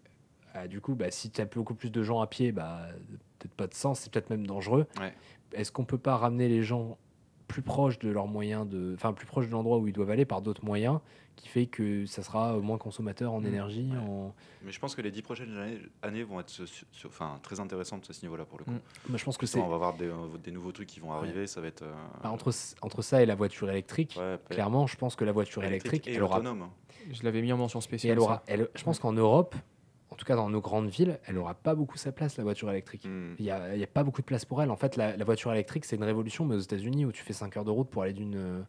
ah, du coup, bah, si tu as beaucoup plus de gens à pied, bah, peut-être pas de sens, c'est peut-être même dangereux. Ouais. Est-ce qu'on peut pas ramener les gens plus proches de leurs moyens de, enfin, plus proches de l'endroit où ils doivent aller par d'autres moyens, qui fait que ça sera moins consommateur en Mm. énergie, Ouais. en. Mais je pense que les dix prochaines années, années vont être ce- enfin, très intéressantes à ce niveau-là pour le coup. Mm. Moi, je pense que c'est on va avoir des, euh, des nouveaux trucs qui vont arriver, ça va être. euh, bah, entre entre ça et la voiture électrique. ouais, Clairement, je pense que la voiture électrique, et elle aura autonome. hein. Je l'avais mis en mention Et spéciale. elle aura, elle, je pense qu'en Europe, en tout cas dans nos grandes villes, elle aura pas beaucoup sa place, la voiture électrique. Mm. Il n'y a, il y a pas beaucoup de place pour elle. En fait, la, la voiture électrique, c'est une révolution, mais aux États-Unis, où tu fais 5 heures de route pour aller d'une, euh,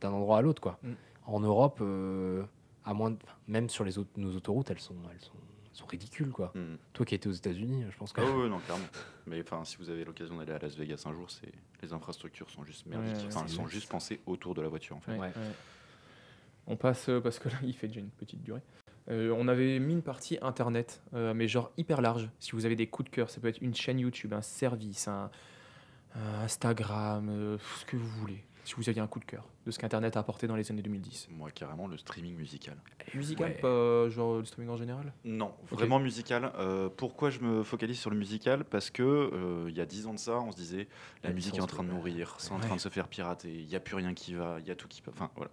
d'un endroit à l'autre. quoi. Mm. En Europe, euh, à moins de- même sur les autres, nos autoroutes, elles sont, elles sont, elles sont ridicules. Quoi. Mm. Toi qui étais aux États-Unis, je pense que. Ah ouais, ouais, non, clairement. Mais enfin, si vous avez l'occasion d'aller à Las Vegas un jour, c'est les infrastructures sont juste merdiques. ouais, enfin, elles sont juste pensées autour de la voiture en fait. Ouais, Ouais. ouais. On passe, euh, parce que là, il fait déjà une petite durée. Euh, on avait mis une partie internet, euh, mais genre hyper large. Si vous avez des coups de cœur, ça peut être une chaîne YouTube, un service, un, un Instagram, euh, ce que vous voulez. Si vous aviez un coup de cœur de ce qu'Internet a apporté dans les années 2010. Moi, carrément, le streaming musical. Musical, Ouais. pas genre le streaming en général? Non, vraiment musical. Euh, pourquoi je me focalise sur le musical? Parce que euh, il y a dix ans de ça, on se disait la, La musique est en train de mourir, c'est en train de se faire pirater, il n'y a plus rien qui va, il y a tout qui peut. Enfin voilà.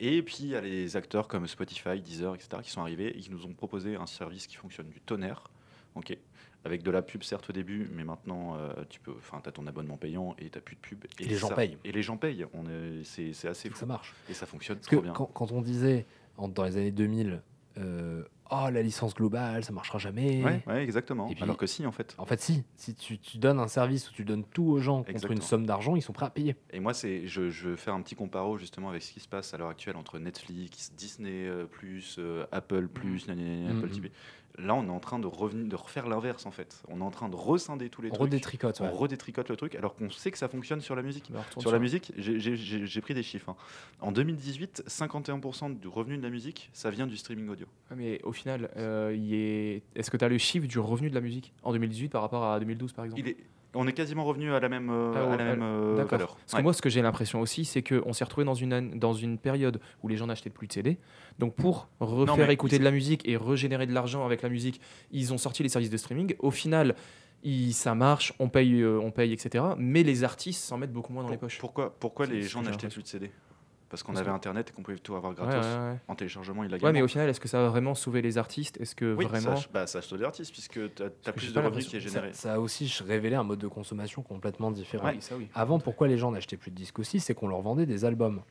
Et puis il y a les acteurs comme Spotify, Deezer, etc. qui sont arrivés et qui nous ont proposé un service qui fonctionne du tonnerre. Ok? Avec de la pub certes au début, mais maintenant euh, tu peux, enfin t'as ton abonnement payant et t'as plus de pub. Et les gens ça- payent. Et les gens payent. On est, c'est, c'est assez ça fou. marche. Et ça fonctionne Parce que bien. quand, quand on disait en- dans les années 2000, euh, oh la licence globale, ça marchera jamais. Ouais, ouais, exactement. Puis- Alors que si en fait. En fait, si. Si tu, tu donnes un service où tu donnes tout aux gens contre Exactement. une somme d'argent, ils sont prêts à payer. Et moi, c'est, je, je veux faire un petit comparo justement avec ce qui se passe à l'heure actuelle entre Netflix, Disney, euh, plus, euh, Apple, plus, gna, Apple Mhm. TV. Là, on est en train de, revenir, de refaire l'inverse en fait. On est en train de rescinder tous les On trucs. redétricote. on redétricote le truc, alors qu'on sait que ça fonctionne sur la musique. Bah, Sur la musique, j'ai- pris des chiffres. hein. En 2018, 51% du revenu de la musique, ça vient du streaming audio. Mais au final, euh, il est... est-ce que tu as le chiffre du revenu de la musique en 2018 par rapport à 2012 par exemple? Il est, On est quasiment revenu à la même, euh, Ah, à ouais, la même euh, D'accord. valeur. Parce que moi, ce que j'ai l'impression aussi, c'est qu'on s'est retrouvé dans une, an- dans une période où les gens n'achetaient plus de CD. Donc, pour refaire écouter de la musique et régénérer de l'argent avec la musique, ils ont sorti les services de streaming. Au final, il- ça marche, on paye, euh, on paye, etc. Mais les artistes s'en mettent beaucoup moins dans les poches. Pourquoi, pourquoi les gens n'achetaient plus de CD Parce qu'on avait internet et qu'on pouvait tout avoir Ouais, gratos ouais, ouais. en téléchargement Ouais, mais au final, est-ce que ça va vraiment sauver les artistes? Est-ce que oui, vraiment. ça, bah, ça sauve les artistes puisque tu as, plus de revenus qui est généré. Ça a aussi révélé un mode de consommation complètement différent. Oui, ça oui. Avant, pourquoi les gens n'achetaient plus de disques aussi C'est qu'on leur vendait des albums.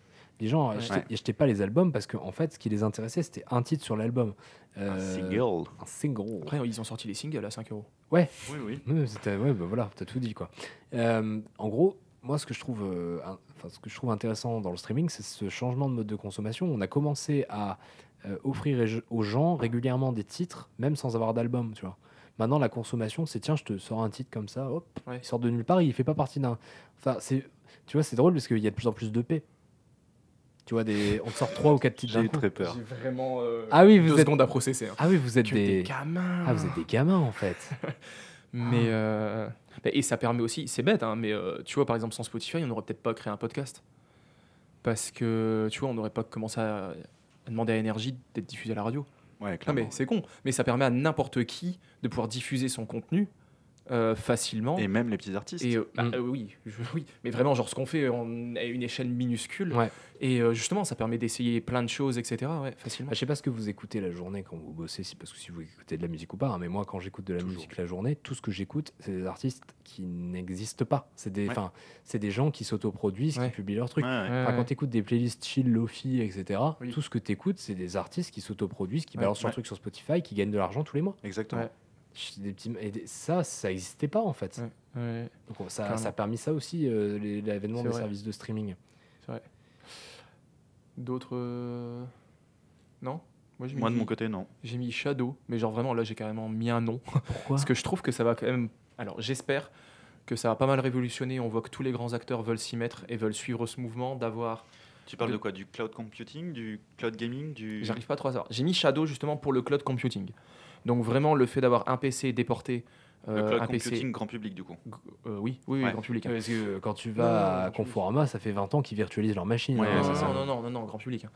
Les gens achetaient, Ouais. achetaient pas les albums parce qu'en fait, ce qui les intéressait, c'était un titre sur l'album. Un Euh, single. Un single. Après, ils ont sorti les singles à 5 euros. Oui, oui. Ouais, c'était- ouais, bah voilà, t'as tout dit quoi. Euh, en gros, moi, ce que je trouve, euh, un- ce que je trouve intéressant dans le streaming, c'est ce changement de mode de consommation. On a commencé à euh, offrir aux gens régulièrement des titres, même sans avoir d'album, tu vois. Maintenant, la consommation, c'est tiens, je te sors un titre comme ça, hop, Ouais. il sort de nulle part, il fait pas partie d'un. Enfin, c'est, tu vois, c'est drôle parce qu'il y a de plus en plus de P. Tu vois, des, on te sort trois ou quatre titres J'ai d'un eu très peur. vraiment. Ah oui, vous deux êtes- secondes à processer. hein. Ah oui, vous êtes des des. gamins. Ah, vous êtes des gamins en fait. Mais euh, bah, et ça permet aussi, c'est bête, hein, mais euh, tu vois, par exemple, sans Spotify, on n'aurait peut-être pas créé un podcast. Parce que, tu vois, on n'aurait pas commencé à, à demander à Énergie d'être diffusé à la radio. Ouais, Non, clairement. mais c'est con. Mais ça permet à n'importe qui de pouvoir diffuser son contenu euh, facilement. Et même les petits artistes. Et, euh, bah, Mm. euh, oui, je- oui, mais vraiment, genre ce qu'on fait en- à une échelle minuscule. Ouais. Et euh, justement, ça permet d'essayer plein de choses, etc. Ouais, facilement. Bah, je sais pas ce que vous écoutez la journée quand vous bossez, si- parce que si vous écoutez de la musique ou pas, hein, mais moi quand j'écoute de la Toujours. musique la journée, tout ce que j'écoute, c'est des artistes qui n'existent pas. C'est des, Ouais. enfin, c'est des gens qui s'autoproduisent, Ouais. qui publient leurs trucs. Ouais, ouais. Ouais, Enfin, ouais. quand tu écoutes des playlists chill, lofi, etc., Oui. tout ce que tu écoutes, c'est des artistes qui s'autoproduisent, qui Ouais. balancent leur Ouais. truc sur Spotify, qui gagnent de l'argent tous les mois. Exactement. Des petits... et des- ça, ça n'existait pas en fait. Ouais, ouais, Donc ça, ça a permis ça aussi, euh, C'est des vrai. services de streaming. c'est vrai. D'autres. euh, Non? Moi, de mon côté, non. J'ai mis Shadow, mais genre vraiment là, j'ai carrément mis un nom. Pourquoi? Parce que je trouve que ça va quand même. Alors, j'espère que ça va pas mal révolutionner. On voit que tous les grands acteurs veulent s'y mettre et veulent suivre ce mouvement d'avoir. Tu parles De- de quoi? Du cloud computing? Du cloud gaming? Du... J'arrive pas trop à savoir. J'ai mis Shadow justement pour le cloud computing. Donc, vraiment, le fait d'avoir un PC déporté. Le euh, cloud un computing PC. grand public, du coup. Euh, oui, oui, oui, Ouais. grand public. hein. Parce que euh, quand tu vas à non, Conforama, ça fait 20 ans qu'ils virtualisent leur machine. Ouais, hein. non, c'est ça. non, non, non, grand public. hein.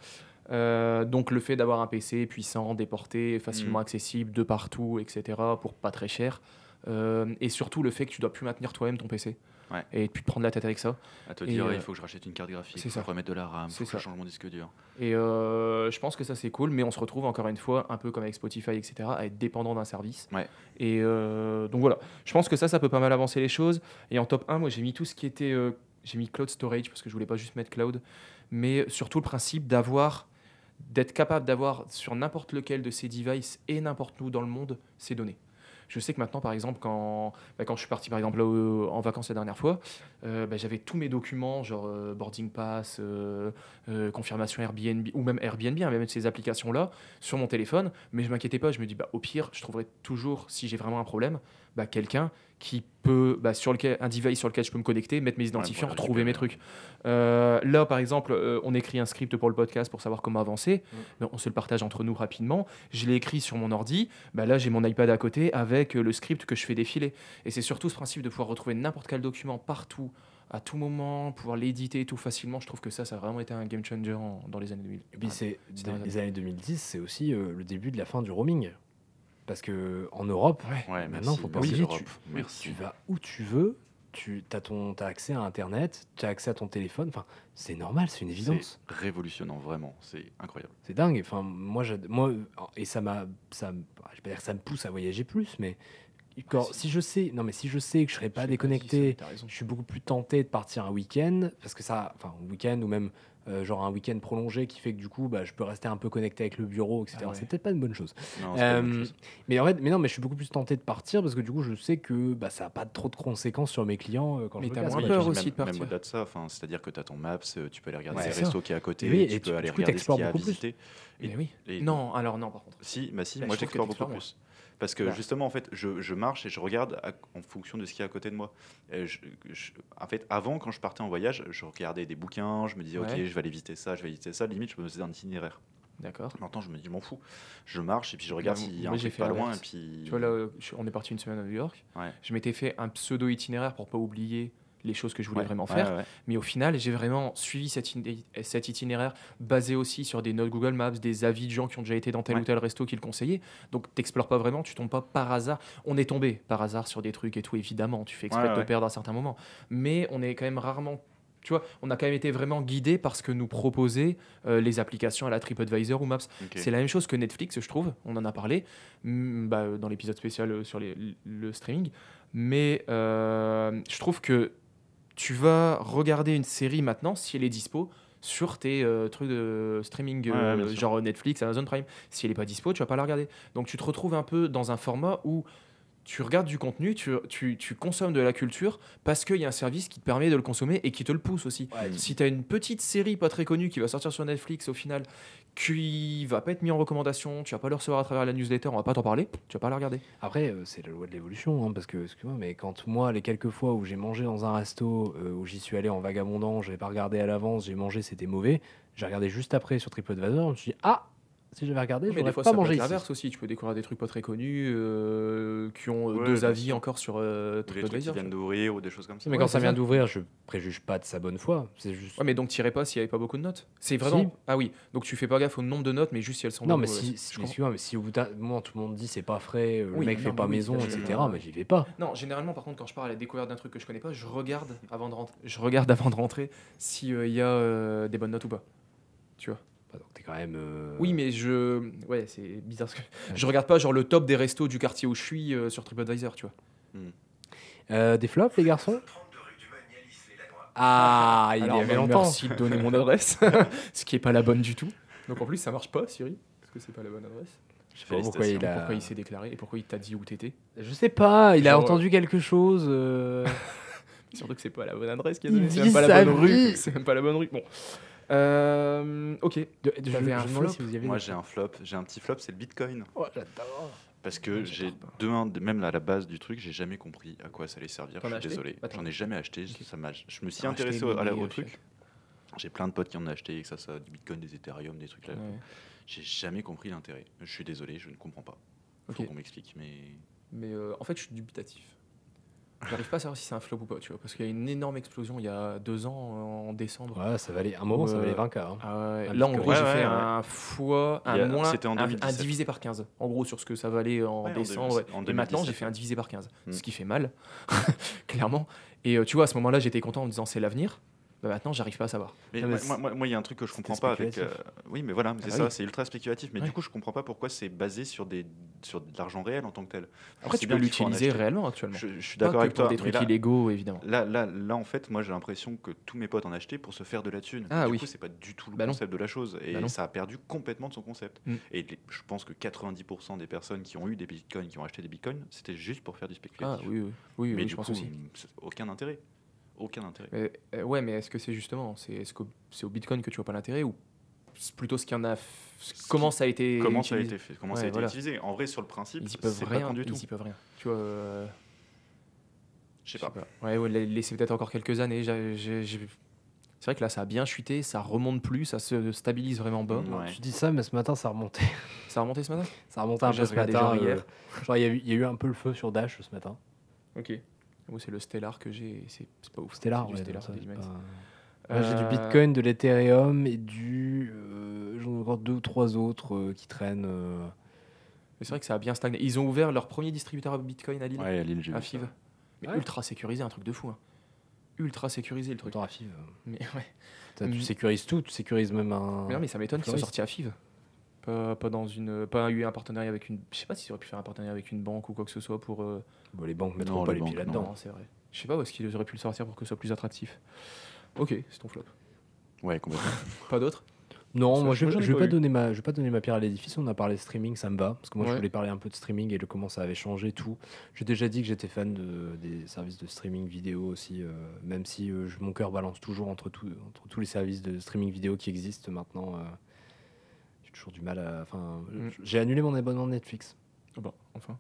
Euh, donc le fait d'avoir un PC puissant, déporté, facilement Mm. accessible de partout, etc., pour pas très cher. Euh, et surtout le fait que tu dois plus maintenir toi-même ton PC. Ouais. Et plus te prendre la tête avec ça. À te Et, dire, euh, il faut que je rachète une carte graphique, il faut ça. remettre de la RAM, il faut que je ça. change mon disque dur. Et euh, je pense que ça c'est cool, mais on se retrouve encore une fois, un peu comme avec Spotify, etc., à être dépendant d'un service. Ouais. Et euh, donc voilà, je pense que ça, ça peut pas mal avancer les choses. Et en top 1, moi j'ai mis tout ce qui était. j'ai mis cloud storage parce que je voulais pas juste mettre cloud, mais surtout le principe d'avoir. d'être capable d'avoir sur n'importe lequel de ces devices et n'importe où dans le monde ces données. Je sais que maintenant, par exemple, quand, bah, quand je suis parti par exemple là, en vacances la dernière fois, euh, bah, j'avais tous mes documents, genre euh, boarding pass, euh, confirmation Airbnb ou même Airbnb, hein, même ces applications-là, sur mon téléphone. Mais je m'inquiétais pas. Je me dis, bah, au pire, je trouverai toujours, si j'ai vraiment un problème, bah, quelqu'un qui peut, bah, sur lequel, un device sur lequel je peux me connecter, mettre mes identifiants, retrouver mes trucs. Euh, là, par exemple, euh, on écrit un script pour le podcast pour savoir comment avancer. Mm. Ben, on se le partage entre nous rapidement. Je l'ai écrit sur mon ordi. Bah, là, j'ai mon iPad à côté avec euh, le script que je fais défiler. Et c'est surtout ce principe de pouvoir retrouver n'importe quel document partout, à tout moment, pouvoir l'éditer tout facilement. Je trouve que ça, ça a vraiment été un game changer en- dans les années 2000. Et puis c'est les les années 2010, c'est aussi euh, le début de la fin du roaming. Parce que en Europe, Ouais, Maintenant, merci, faut pas oublier, tu, Merci. tu vas où tu veux, tu as, ton, as accès à Internet, tu as accès à ton téléphone. Enfin, c'est normal, c'est une évidence. C'est révolutionnant, vraiment. C'est incroyable. C'est dingue. Enfin, moi, moi, et ça m'a, ça, me- je vais pas dire que ça me pousse à voyager plus, mais quand, si. je sais, non, mais si je sais que je serai pas déconnecté, ça, je suis beaucoup plus tenté de partir un week-end parce que ça, enfin, un week-end ou même euh, genre un week-end prolongé qui fait que du coup, bah, je peux rester un peu connecté avec le bureau, etc. Ah ouais. C'est peut-être pas une bonne chose. Non, Euh, chose. mais en fait, mais non, mais je suis beaucoup plus tenté de partir parce que du coup, je sais que bah, ça n'a pas trop de conséquences sur mes clients euh, quand Mais je me t'as casse. et peur aussi de partir. Même au-delà de ça, enfin, c'est-à-dire que tu as ton Maps, euh, tu peux aller regarder Ouais, les restos qui est à côté, Et tu et peux tu- aller coup, regarder ce qu'il y a à beaucoup plus. visiter. Et- Mais oui. et- Non, alors non, par contre. Si, bah si, Bah, moi j'explore beaucoup plus. Parce que Bah. justement, en fait, je, je marche et je regarde à- en fonction de ce qu'il y a à côté de moi. Et je- je- en fait, avant, quand je partais en voyage, je regardais des bouquins, je me disais, ok, je vais aller visiter ça, je vais visiter ça. Limite, je me faisais un itinéraire. D'accord. Maintenant, je me dis, je m'en fous. Je marche et puis je regarde s'il y a un truc pas loin. Et l'inverse. puis... Tu vois, là, on est parti une semaine à New York. Ouais. Je m'étais fait un pseudo itinéraire pour pas oublier les choses que je voulais Ouais, vraiment faire. ouais, ouais. Mais au final, j'ai vraiment suivi cet, cet itinéraire basé aussi sur des notes Google Maps, des avis de gens qui ont déjà été dans tel ou tel resto qui le conseillaient. Donc, t'explores pas vraiment, tu tombes pas par hasard. On est tombé par hasard sur des trucs et tout, évidemment. Tu fais exprès de te perdre à certains moments. Mais on est quand même rarement. Tu vois, on a quand même été vraiment guidé par ce que nous proposaient euh, les applications à la TripAdvisor ou Maps. C'est la même chose que Netflix, je trouve. On en a parlé mm, bah, dans l'épisode spécial euh, sur les- le streaming. Mais euh, je trouve que tu vas regarder une série maintenant, si elle est dispo, sur tes euh, trucs de streaming, Ouais, euh, genre Netflix, Amazon Prime. Si elle n'est pas dispo, tu vas pas la regarder. Donc tu te retrouves un peu dans un format où tu regardes du contenu, tu, tu- tu consommes de la culture parce qu'il y a un service qui te permet de le consommer et qui te le pousse aussi. Si tu as une petite série pas très connue qui va sortir sur Netflix au final, qui va pas être mis en recommandation, tu vas pas le recevoir à travers la newsletter, on va pas t'en parler, tu vas pas la regarder. Après, euh, c'est la loi de l'évolution, hein, parce que, excuse-moi, mais quand moi, les quelques fois où j'ai mangé dans un resto, euh, où j'y suis allé en vagabondant, j'ai pas regardé à l'avance, j'ai mangé, c'était mauvais, j'ai regardé juste après sur TripAdvisor, je me suis dit, ah, si j'avais regardé, Mais des fois, pas ça mangé ici. l'inverse aussi. Tu peux découvrir des trucs pas très connus euh, qui ont euh, Ouais, deux avis sûr. encore sur euh, des trucs qui viennent d'ouvrir ou des choses comme ça. Mais Ouais, quand ça vient d'ouvrir, je préjuge pas de sa bonne foi. C'est juste. Ouais, mais donc t'irais pas s'il y avait pas beaucoup de notes. C'est vraiment. Si. Ah oui, donc tu fais pas gaffe au nombre de notes, mais juste si elles sont non, bonnes mais si, si, Je mais si au bout d'un moment tout le monde dit c'est pas frais, euh, le Oui, mec non, fait mais pas oui, maison, je- etc., mais j'y vais pas. Non, généralement, par contre, quand je pars à la découverte d'un truc que je connais pas, je regarde avant de rentrer. Je regarde avant de rentrer s'il y a des bonnes notes ou pas. Tu vois? Bah, donc t'es quand même. euh, Oui, mais je. Ouais, c'est bizarre. Ce que... Je regarde pas genre le top des restos du quartier où je suis euh, sur TripAdvisor, tu vois. Euh, des flops, les garçons? Ah, il Alors, y avait longtemps. Merci de donner mon adresse, ce qui est pas la bonne du tout. Donc en plus, ça marche pas, Siri, parce que c'est pas la bonne adresse. Je sais pas pourquoi il a. Pourquoi il s'est déclaré et pourquoi il t'a dit où t'étais Je sais pas, il a entendu quelque chose. euh, Surtout que c'est pas la bonne adresse qu'il a donnée, c'est même pas la bonne rue. C'est même pas la bonne rue. Bon. Euh, ok. de- T'avais un flop si vous y avez Moi, j'ai un flop. J'ai un petit flop, c'est le Bitcoin. Oh, j'adore. Parce que j'ai de un, de- même à la base du truc, j'ai jamais compris à quoi ça allait servir. Je suis acheté désolé. J'en ai jamais acheté. Ok. Ça m'a- je me suis intéressé au, à la- mini, au truc. J'ai plein de potes qui en ont acheté, que ça soit du Bitcoin, des Ethereum, des trucs là. Ouais. J'ai jamais compris l'intérêt. Je suis désolé, je ne comprends pas. Faut Ok. qu'on m'explique, mais Mais euh, en fait, je suis dubitatif. J'arrive pas à savoir si c'est un flop ou pas, tu vois, parce qu'il y a une énorme explosion il y a deux ans, en décembre. Ouais, ça valait un moment, ça Euh, valait 20K. hein. Ah Là, en gros, Ouais, j'ai ouais, fait ouais. un fois, un a- moins, en un- un, 2017. divisé par 15. En gros, sur ce que ça valait en Ouais, en décembre. 2017, en et maintenant, j'ai 2017. fait un divisé par 15, Mm. ce qui fait mal, clairement. Et euh, tu vois, à ce moment-là, j'étais content en me disant c'est l'avenir. Bah, maintenant, j'arrive pas à savoir. Mais Non, moi, mais il y a un truc que je comprends pas avec. euh, oui, mais voilà, c'est Ah ça, oui. c'est ultra spéculatif. Mais Ouais. du coup, je comprends pas pourquoi c'est basé sur, des, sur de l'argent réel en tant que tel. Après, tu peux l'utiliser réellement actuellement. Je, je suis d'accord avec toi. des mais trucs là, illégaux, évidemment. Là, là, là, en fait, moi, j'ai l'impression que tous mes potes en achetaient pour se faire de la thune. Ah du oui. coup, c'est pas du tout le Bah non. concept de la chose. Et Bah ça a perdu complètement de son concept. Mm. Et les- je pense que 90% des personnes qui ont eu des bitcoins, qui ont acheté des bitcoins, c'était juste pour faire du Ah spéculatif. oui, oui, oui, mais oui, du je pense coup, aussi. c'est- aucun intérêt. Aucun intérêt. Mais, euh, ouais, mais est-ce que c'est justement, c'est est-ce que c'est au Bitcoin que tu vois pas l'intérêt ou c'est plutôt ce qu'il y en a, comment qui- ça a été Comment ça a utilisé été fait Comment Ouais, ça a été voilà. utilisé En vrai, sur le principe, Ils y peuvent c'est pas rien con du tout. Ils y peuvent rien. Tu vois. euh, Je sais pas. Ouais, ouais, la- laissez peut-être encore quelques années. J'ai- j'ai- j'ai- C'est vrai que là, ça a bien chuté, ça remonte plus, ça se stabilise vraiment bas. Ouais. Tu dis ça, mais ce matin, ça remontait. Ça a remonté ce matin? Ça remontait un J'ai peu ce matin. genre euh, hier. Genre, il y, a eu- il y a eu un peu le feu sur Dash ce matin. Ok. Moi, c'est le Stellar que j'ai. C'est c'est pas ouf. Stellar, ouais, Stellar, ça, pas-. Moi, j'ai du Bitcoin, de l'Ethereum et du. euh, J'en ai encore deux ou trois autres euh, qui traînent. euh, mais C'est vrai que ça a bien stagné. Ils ont ouvert leur premier distributeur à Bitcoin à Lille, Ouais, à Lille, j'ai à ça. Mais Ouais. ultra sécurisé, un truc de fou. hein. Ultra sécurisé le truc. Autant à FIV. Mais ouais. Tu sécurises tout, tu sécurises même un. Mais non, mais ça m'étonne qu'ils soient sortis à FIV. Pas, pas dans une, pas eu un partenariat avec une. Je sais pas s'ils auraient pu faire un partenariat avec une banque ou quoi que ce soit pour. euh, Bon, les banques mettront Non, pas les les pieds là-dedans. Non, c'est vrai. Je sais pas où est-ce qu'ils auraient pu le sortir pour que ce soit plus attractif. Ok, c'est ton flop. Ouais, complètement. Pas d'autres? Non, Ça, moi je- je vais pas donner ma, je vais pas donner ma pierre à l'édifice. On a parlé streaming, ça me va parce que moi je voulais parler un peu de streaming et de comment ça avait changé tout. J'ai déjà dit que j'étais fan de, des services de streaming vidéo aussi, euh, même si euh, je- mon cœur balance toujours entre, tout, entre tous les services de streaming vidéo qui existent maintenant. euh, toujours du mal à. Enfin, Mm. j'ai annulé mon abonnement Netflix. Oh Bon, enfin.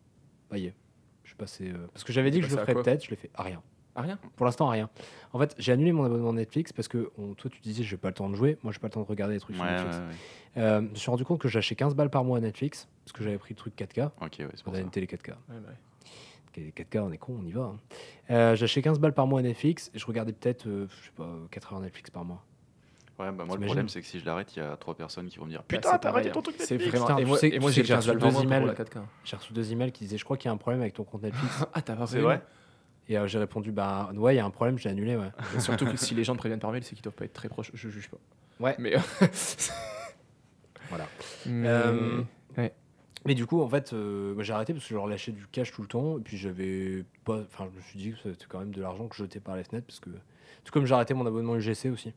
Ça y est, je suis passé. euh, parce que j'avais dit que je le à ferais peut-être, je l'ai fait. Ah rien. Ah, rien? Pour l'instant, rien. En fait, j'ai annulé mon abonnement Netflix parce que on- toi, tu disais, j'ai pas le temps de jouer. Moi, j'ai pas le temps de regarder des trucs sur Ouais, Netflix. ouais. Euh, je me suis rendu compte que j'achetais 15 balles par mois à Netflix parce que j'avais pris le truc 4K. Ok, ouais, c'est On pour a ça. une télé 4K. Ouais, bah ouais. Les 4K, on est con, on y va. hein. Euh, j'ai acheté 15 balles par mois à Netflix et je regardais peut-être, euh, je sais pas, 4 heures Netflix par mois. Ouais, bah moi, le problème, c'est que si je l'arrête, il y a trois personnes qui vont me dire Putain, c'est t'as arrêté ton hein. truc C'est Netflix. vraiment. Putain, Et moi, et moi j'ai que j'ai 15 balles reçu deux emails. la 4K. J'ai reçu deux emails qui disaient, je crois qu'il y a un problème avec ton compte Netflix. Ah, t'as pas C'est vrai et euh, j'ai répondu, bah ouais, il y a un problème, j'ai annulé, ouais. Et Surtout que si les gens te préviennent par mail, c'est qu'ils doivent pas être très proches. Je juge pas. Ouais. Mais. Voilà. Mais- Euh, ouais. Mais du coup, en fait, euh, j'ai arrêté parce que je leur lâchais du cash tout le temps. Et puis j'avais pas. Enfin, je me suis dit que c'était quand même de l'argent que je jetais par les fenêtres. Parce que. Tout comme j'ai arrêté mon abonnement UGC aussi.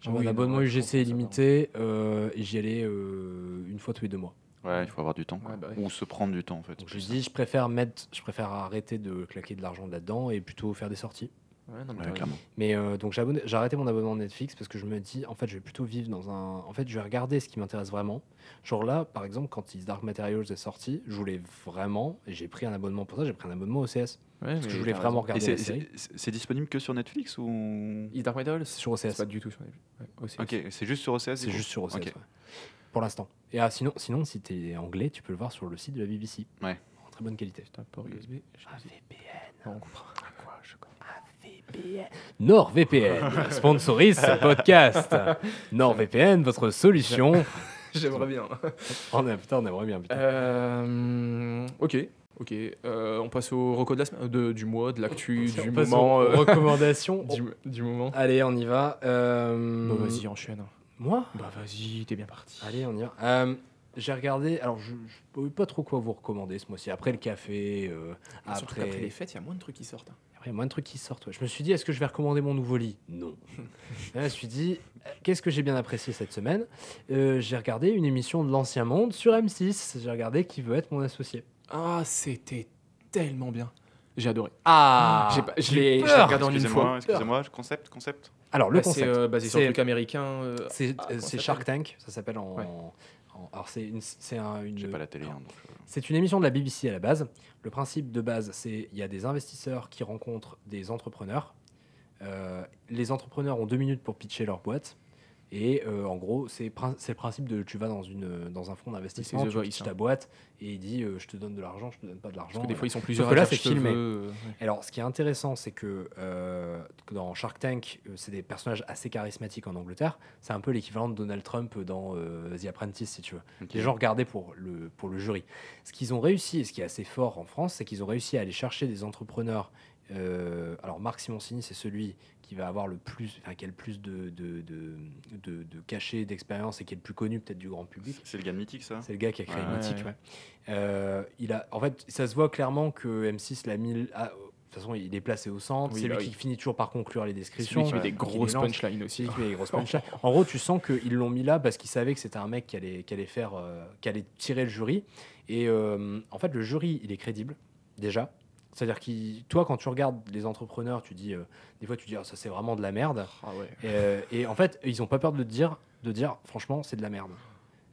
J'avais oui, un abonnement UGC illimité euh, et j'y allais euh, une fois tous les deux mois. Ouais, il faut avoir du temps. quoi. Ouais, bah. Ou se prendre du temps, en fait. Donc je dis, je préfère mettre, je préfère arrêter de claquer de l'argent là-dedans et plutôt faire des sorties. Ouais, non, mais Ouais. Mais euh, donc j'ai arrêté mon abonnement Netflix parce que je me dis, en fait, je vais plutôt vivre dans un. En fait, je vais regarder ce qui m'intéresse vraiment. Genre là, par exemple, quand Is Dark Materials est sorti, je voulais vraiment, et j'ai pris un abonnement pour ça, j'ai pris un abonnement OCS. Ouais, Parce que je voulais vraiment regarder c'est- la série. c'est c'est disponible que sur Netflix ou? Is Dark Materials? Sur OCS. Pas du tout sur Netflix. Ouais, OCS. Ok, c'est juste sur OCS C'est juste sur OCS. Ok. ouais. Pour l'instant. Et ah, sinon, sinon, si t'es anglais, tu peux le voir sur le site de la BBC. Ouais. En très bonne qualité. Putain, port USB. dit. Non, on comprend. Connais. NordVPN sponsorise ce podcast. NordVPN, votre solution. J'aimerais bien. On a, putain, on aimerait bien. Putain. Euh, ok, ok. Euh, on passe au reco de la semaine, de- du mois, de l'actu, On du passe moment. euh, recommandations. du, du moment. Allez, on y va. Euh, Bah vas-y, enchaîne. Moi? Bah vas-y, t'es bien parti. Allez, on y va. J'ai regardé. Alors, je ne sais pas trop quoi vous recommander ce mois-ci. Après le café, euh, après. qu'après les fêtes, il y a moins de trucs qui sortent. hein. Après, il y a moins de trucs qui sortent. ouais. Je me suis dit, est-ce que je vais recommander mon nouveau lit? Non. Là, je me suis dit, qu'est-ce que j'ai bien apprécié cette semaine? Euh, J'ai regardé une émission de l'Ancien Monde sur M6. J'ai regardé qui veut être mon associé. Ah, c'était tellement bien. J'ai adoré. Ah J'ai pas- je l'ai je l'ai peur. regardé en une Excusez-moi, fois. excusez-moi, concept, concept? Alors, le Bah, c'est concept. euh, basé sur c'est- un truc américain. euh, C'est ah, comment c'est ça Shark Tank, ça s'appelle en. Ouais. en- alors c'est une, c'est un- une. J'ai pas la télé. hein, donc, euh, C'est une émission de la BBC à la base. Le principe de base, c'est il y a des investisseurs qui rencontrent des entrepreneurs. Euh, les entrepreneurs ont deux minutes pour pitcher leur boîte. Et euh, en gros, c'est le principe de tu vas dans, une, dans un fonds d'investissement, The tu pitches ta boîte et il dit euh, je te donne de l'argent, je te donne pas de l'argent. Parce que des fois, ils sont plusieurs. à là, c'est filmé. veux, euh. Alors, ce qui est intéressant, c'est que euh, que dans Shark Tank, c'est des personnages assez charismatiques en Angleterre. C'est un peu l'équivalent de Donald Trump dans The Apprentice, si tu veux. Les gens regardaient pour le, pour le jury. Ce qu'ils ont réussi, et ce qui est assez fort en France, c'est qu'ils ont réussi à aller chercher des entrepreneurs. alors, Marc Simoncini, c'est celui qui va avoir le plus, enfin, qui a le plus de, de, de, de, de cachet, d'expérience et qui est le plus connu peut-être du grand public. C'est le gars de Mythique, ça C'est le gars qui a créé Ouais, Mythique. ouais. ouais. Euh, il a, en fait, ça se voit clairement que M6 l'a mis. ah, de toute façon, il est placé au centre. Oui, c'est bah lui oui. qui finit toujours par conclure les C'est descriptions. lui qui met des grosses punchlines aussi. C'est lui qui met les grosses punchlines. En gros, tu sens qu'ils l'ont mis là parce qu'ils savaient que c'était un mec qui allait, qui allait faire, euh, qui allait tirer le jury. Et euh, en fait, le jury, il est crédible déjà. C'est-à-dire que toi, quand tu regardes les entrepreneurs, tu dis, euh, des fois, tu dis, Ah, ça c'est vraiment de la merde. Ah ouais. Et, euh, et en fait, ils ont pas peur de te dire, de dire, franchement, c'est de la merde.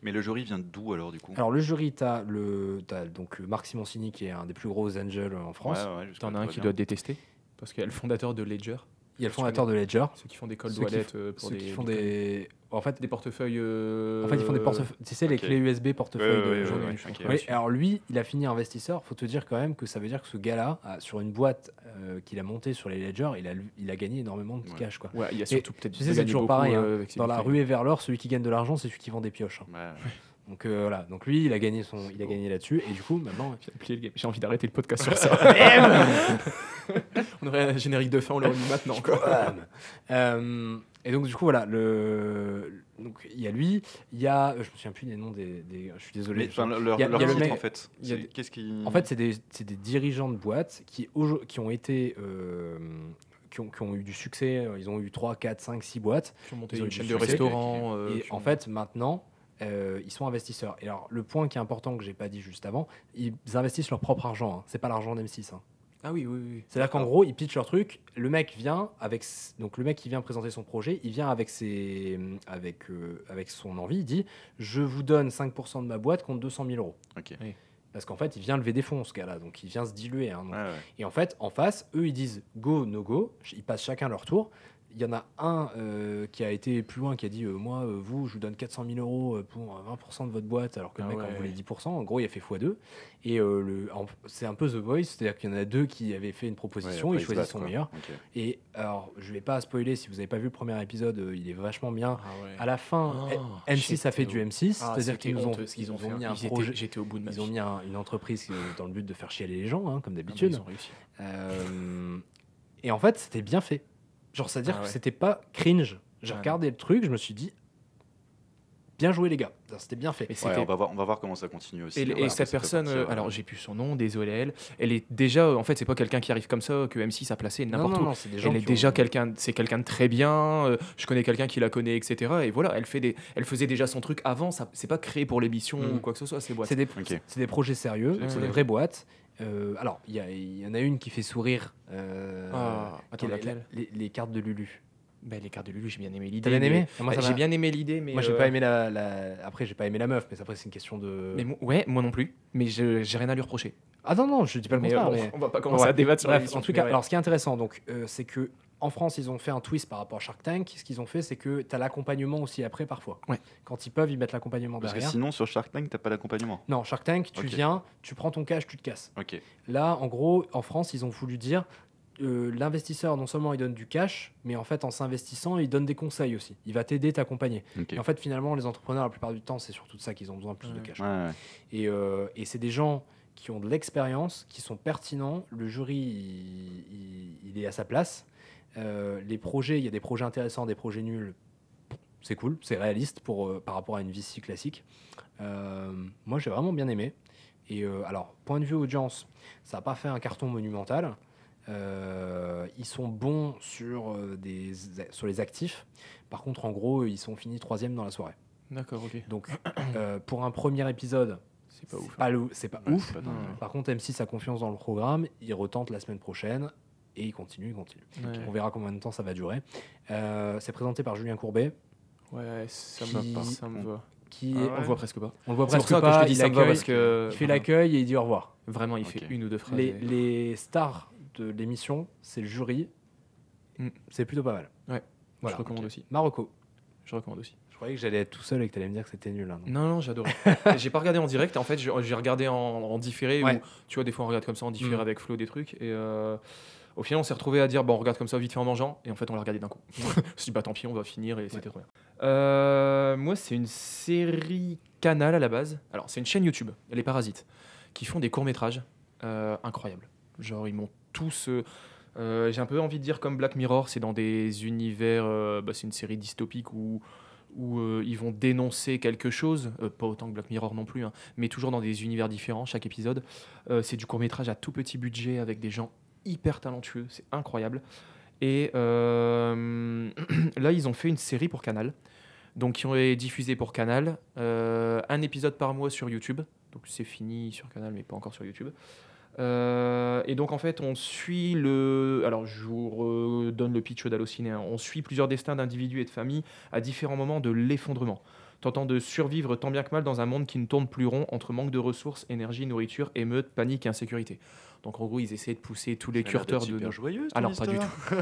Mais le jury vient d'où alors, du coup? Alors le jury, tu as, le, t'as donc euh, Marc Simoncini qui est un des plus gros angels en France. Ouais, ouais, jusque-là, T'en as un qui bien. doit te détester. Parce qu'il a le fondateur de Ledger. Il y a le fondateur de Ledger. Ceux qui font des cold wallets euh, pour Ceux des, qui font des- des... En fait, des portefeuilles. euh, en fait, ils font des portefeuilles. Tu sais, les clés USB portefeuilles Ouais, de ouais, ouais, journaux. ouais, je ok. suis Oui, alors lui, il a fini investisseur. Faut te dire quand même que ça veut dire que ce gars-là, a- sur une boîte euh, qu'il a montée sur les Ledger, il a, il a gagné énormément de Ouais. cash. Quoi. Ouais, il y a surtout peut-être. tu sais, c'est toujours pareil, hein. euh, Dans la ruée vers l'or, celui qui gagne de l'argent, c'est celui qui vend des pioches. hein. Donc euh, voilà. Donc lui, il a gagné son, il a gagné là-dessus. Et du coup, maintenant, J'ai envie d'arrêter le podcast sur ça. on aurait un générique de fin, on l'aurait mis maintenant. Quoi. Euh, et donc du coup voilà le donc il y a lui il y a je me souviens plus des noms des, des- je suis désolé enfin, leur, y a- leur il y a le titre, mec- en fait, qu'est-ce qui. en fait c'est des, c'est des dirigeants de boîtes qui qui ont été euh, qui, ont, qui ont eu du succès ils ont eu 3 4 5 6 boîtes Ils ont monté Ils ont une chaîne de restaurants. euh, et qui en ont- fait maintenant euh, ils sont investisseurs et alors le point qui est important que j'ai pas dit juste avant ils investissent leur propre argent hein. c'est pas l'argent d'M6 hein. Ah oui, oui, oui. C'est-à-dire qu'en gros, ils pitchent leur truc. Le mec vient avec donc le mec qui vient présenter son projet, il vient avec ses avec euh, avec son envie. Il dit je vous donne 5% de ma boîte contre 200 000 euros. Ok. Oui. Parce qu'en fait, il vient lever des fonds, ce gars-là. Donc, il vient se diluer. hein. Donc, Ouais, ouais. et en fait, en face, eux, ils disent go, no go. Ils passent chacun leur tour. Il y en a un euh, qui a été plus loin, qui a dit euh, Moi, euh, vous, je vous donne 400 000 euros pour euh, 20% de votre boîte, alors que le Ah mec en ouais. voulait 10%. En gros, il a fait x2. Et le- en- c'est un peu The Voice, c'est-à-dire qu'il y en a deux qui avaient fait une proposition, Ouais, ils choisissent son quoi. meilleur. Et alors, je vais pas spoiler, si vous n'avez pas vu le premier épisode, il est vachement bien. Ah ouais. À la fin, Oh, M- M6 a fait du au- M6, Ah, c'est-à dire c'était qu'ils nous ont, qu'ils ont fait. mis un Ils étaient- projet. J'étais au bout de ma Ils ont mis un- une entreprise dans le but de faire chialer les gens, hein, comme Ah bah, d'habitude. ils ont réussi. Euh, et en fait, c'était bien fait. Genre, c'est-à-dire Ah que ouais. c'était pas cringe. J'ai regardé le truc, je me suis dit, bien joué les gars. C'était bien fait. Et Ouais, on, va voir, on va voir comment ça continue aussi. Et, et voilà, cette personne, partir, euh, ouais. alors j'ai plus son nom, désolé elle, elle est déjà, en fait, c'est pas quelqu'un qui arrive comme ça que M6 a placé n'importe où. non, gens Elle est déjà ont- quelqu'un, c'est quelqu'un de très bien. euh, je connais quelqu'un qui la connaît, etc. Et voilà, elle fait des, elle faisait déjà son truc avant. C'est pas créé pour l'émission Mm. ou quoi que ce soit. C'est des, Ok. c'est des projets sérieux, C'est des vraies boîtes. Euh, alors, il y, en a une qui fait sourire. euh, Ah, attends, est la- laquelle les, les cartes de Lulu. Ben, les cartes de Lulu, j'ai bien aimé l'idée. T'as bien aimé J'ai bien aimé l'idée, mais Moi, j'ai euh, pas aimé la, la- Après, j'ai pas aimé la meuf, mais après, c'est une question de. Mais ouais, moi non plus. Mais je- j'ai rien à lui reprocher. Ah non, non, je dis pas le Mais, contraire. euh, bon, mais- on va pas commencer Ouais. à débattre sur Bref, l'émission, en tout cas, ouais. alors ce qui est intéressant, donc, euh, c'est que en France, ils ont fait un twist par rapport à Shark Tank. Ce qu'ils ont fait, c'est que tu as l'accompagnement aussi après parfois. Ouais. Quand ils peuvent, ils mettent l'accompagnement Parce que derrière. sinon, sur Shark Tank, t'as pas d'accompagnement. Non, Shark Tank, tu viens, tu prends ton cash, tu te casses. Ok. Là, en gros, en France, ils ont voulu dire euh, l'investisseur, non seulement il donne du cash, mais en fait, en s'investissant, il donne des conseils aussi. Il va t'aider, t'accompagner. Et en fait, finalement, les entrepreneurs, la plupart du temps, c'est surtout de ça qu'ils ont besoin plus de cash. Ouais, ouais. Et, euh, et c'est des gens qui ont de l'expérience, qui sont pertinents. Le jury, il, il- il est à sa place. Euh, les projets, il y a des projets intéressants, des projets nuls. C'est cool, c'est réaliste pour, euh, par rapport à une VC classique. Euh, moi, j'ai vraiment bien aimé. Et euh, alors, point de vue audience, ça n'a pas fait un carton monumental. Euh, ils sont bons sur, euh, des, sur les actifs. Par contre, en gros, ils sont finis troisième dans la soirée. D'accord, ok. Donc, euh, pour un premier épisode, C'est pas ouf. pas le- c'est pas Ouais, ouf. c'est pas dingue, ouais. Par contre, M6 a confiance dans le programme, il retente la semaine prochaine et il continue, il continue. Ouais. On verra combien de temps ça va durer. Euh, c'est présenté par Julien Courbet, Ouais, ça me va. Ça me va. qui Ah ouais. On le voit presque pas. on le voit presque ça que je pas, te dis il ça me va accueille- parce que il fait l'accueil et il dit au revoir. vraiment il fait une ou deux phrases. Les, et- les stars de l'émission, c'est le jury. Mm. C'est plutôt pas mal. Ouais, Voilà. je recommande aussi. Marocco. Je recommande aussi. Je croyais que j'allais être tout seul et que tu allais me dire que c'était nul. hein. Non, non, j'adorais. j'ai pas regardé en direct. En fait, j'ai regardé en, en différé. Ouais. Ou, tu vois, des fois, on regarde comme ça en différé Mm. avec Flo des trucs. Et euh, au final, on s'est retrouvé à dire bon, on regarde comme ça vite fait en mangeant. Et en fait, on l'a regardé d'un coup. je me suis dit bah tant pis, on va finir. Et c'était trop bien. Euh, moi, c'est une série Canal à la base. Alors, c'est une chaîne YouTube, Les Parasites, qui font des courts-métrages euh, incroyables. Genre, ils m'ont tous. euh, euh, j'ai un peu envie de dire comme Black Mirror, c'est dans des univers. euh, bah, c'est une série dystopique où où ils vont dénoncer quelque chose, pas autant que Black Mirror non plus, hein, mais toujours dans des univers différents, chaque épisode. C'est du court métrage à tout petit budget avec des gens hyper talentueux, c'est incroyable. Et là, ils ont fait une série pour Canal, donc qui ont été diffusés pour Canal, un épisode par mois sur YouTube, donc c'est fini sur Canal, mais pas encore sur YouTube. Euh, et donc en fait, on suit le. Alors je vous redonne le pitch d'Allociné. hein. On suit plusieurs destins d'individus et de familles à différents moments de l'effondrement, tentant de survivre tant bien que mal dans un monde qui ne tourne plus rond entre manque de ressources, énergie, nourriture, émeute, panique et insécurité. Donc en gros, ils essaient de pousser tous les curseurs de. hyper joyeux, Alors pas du tout.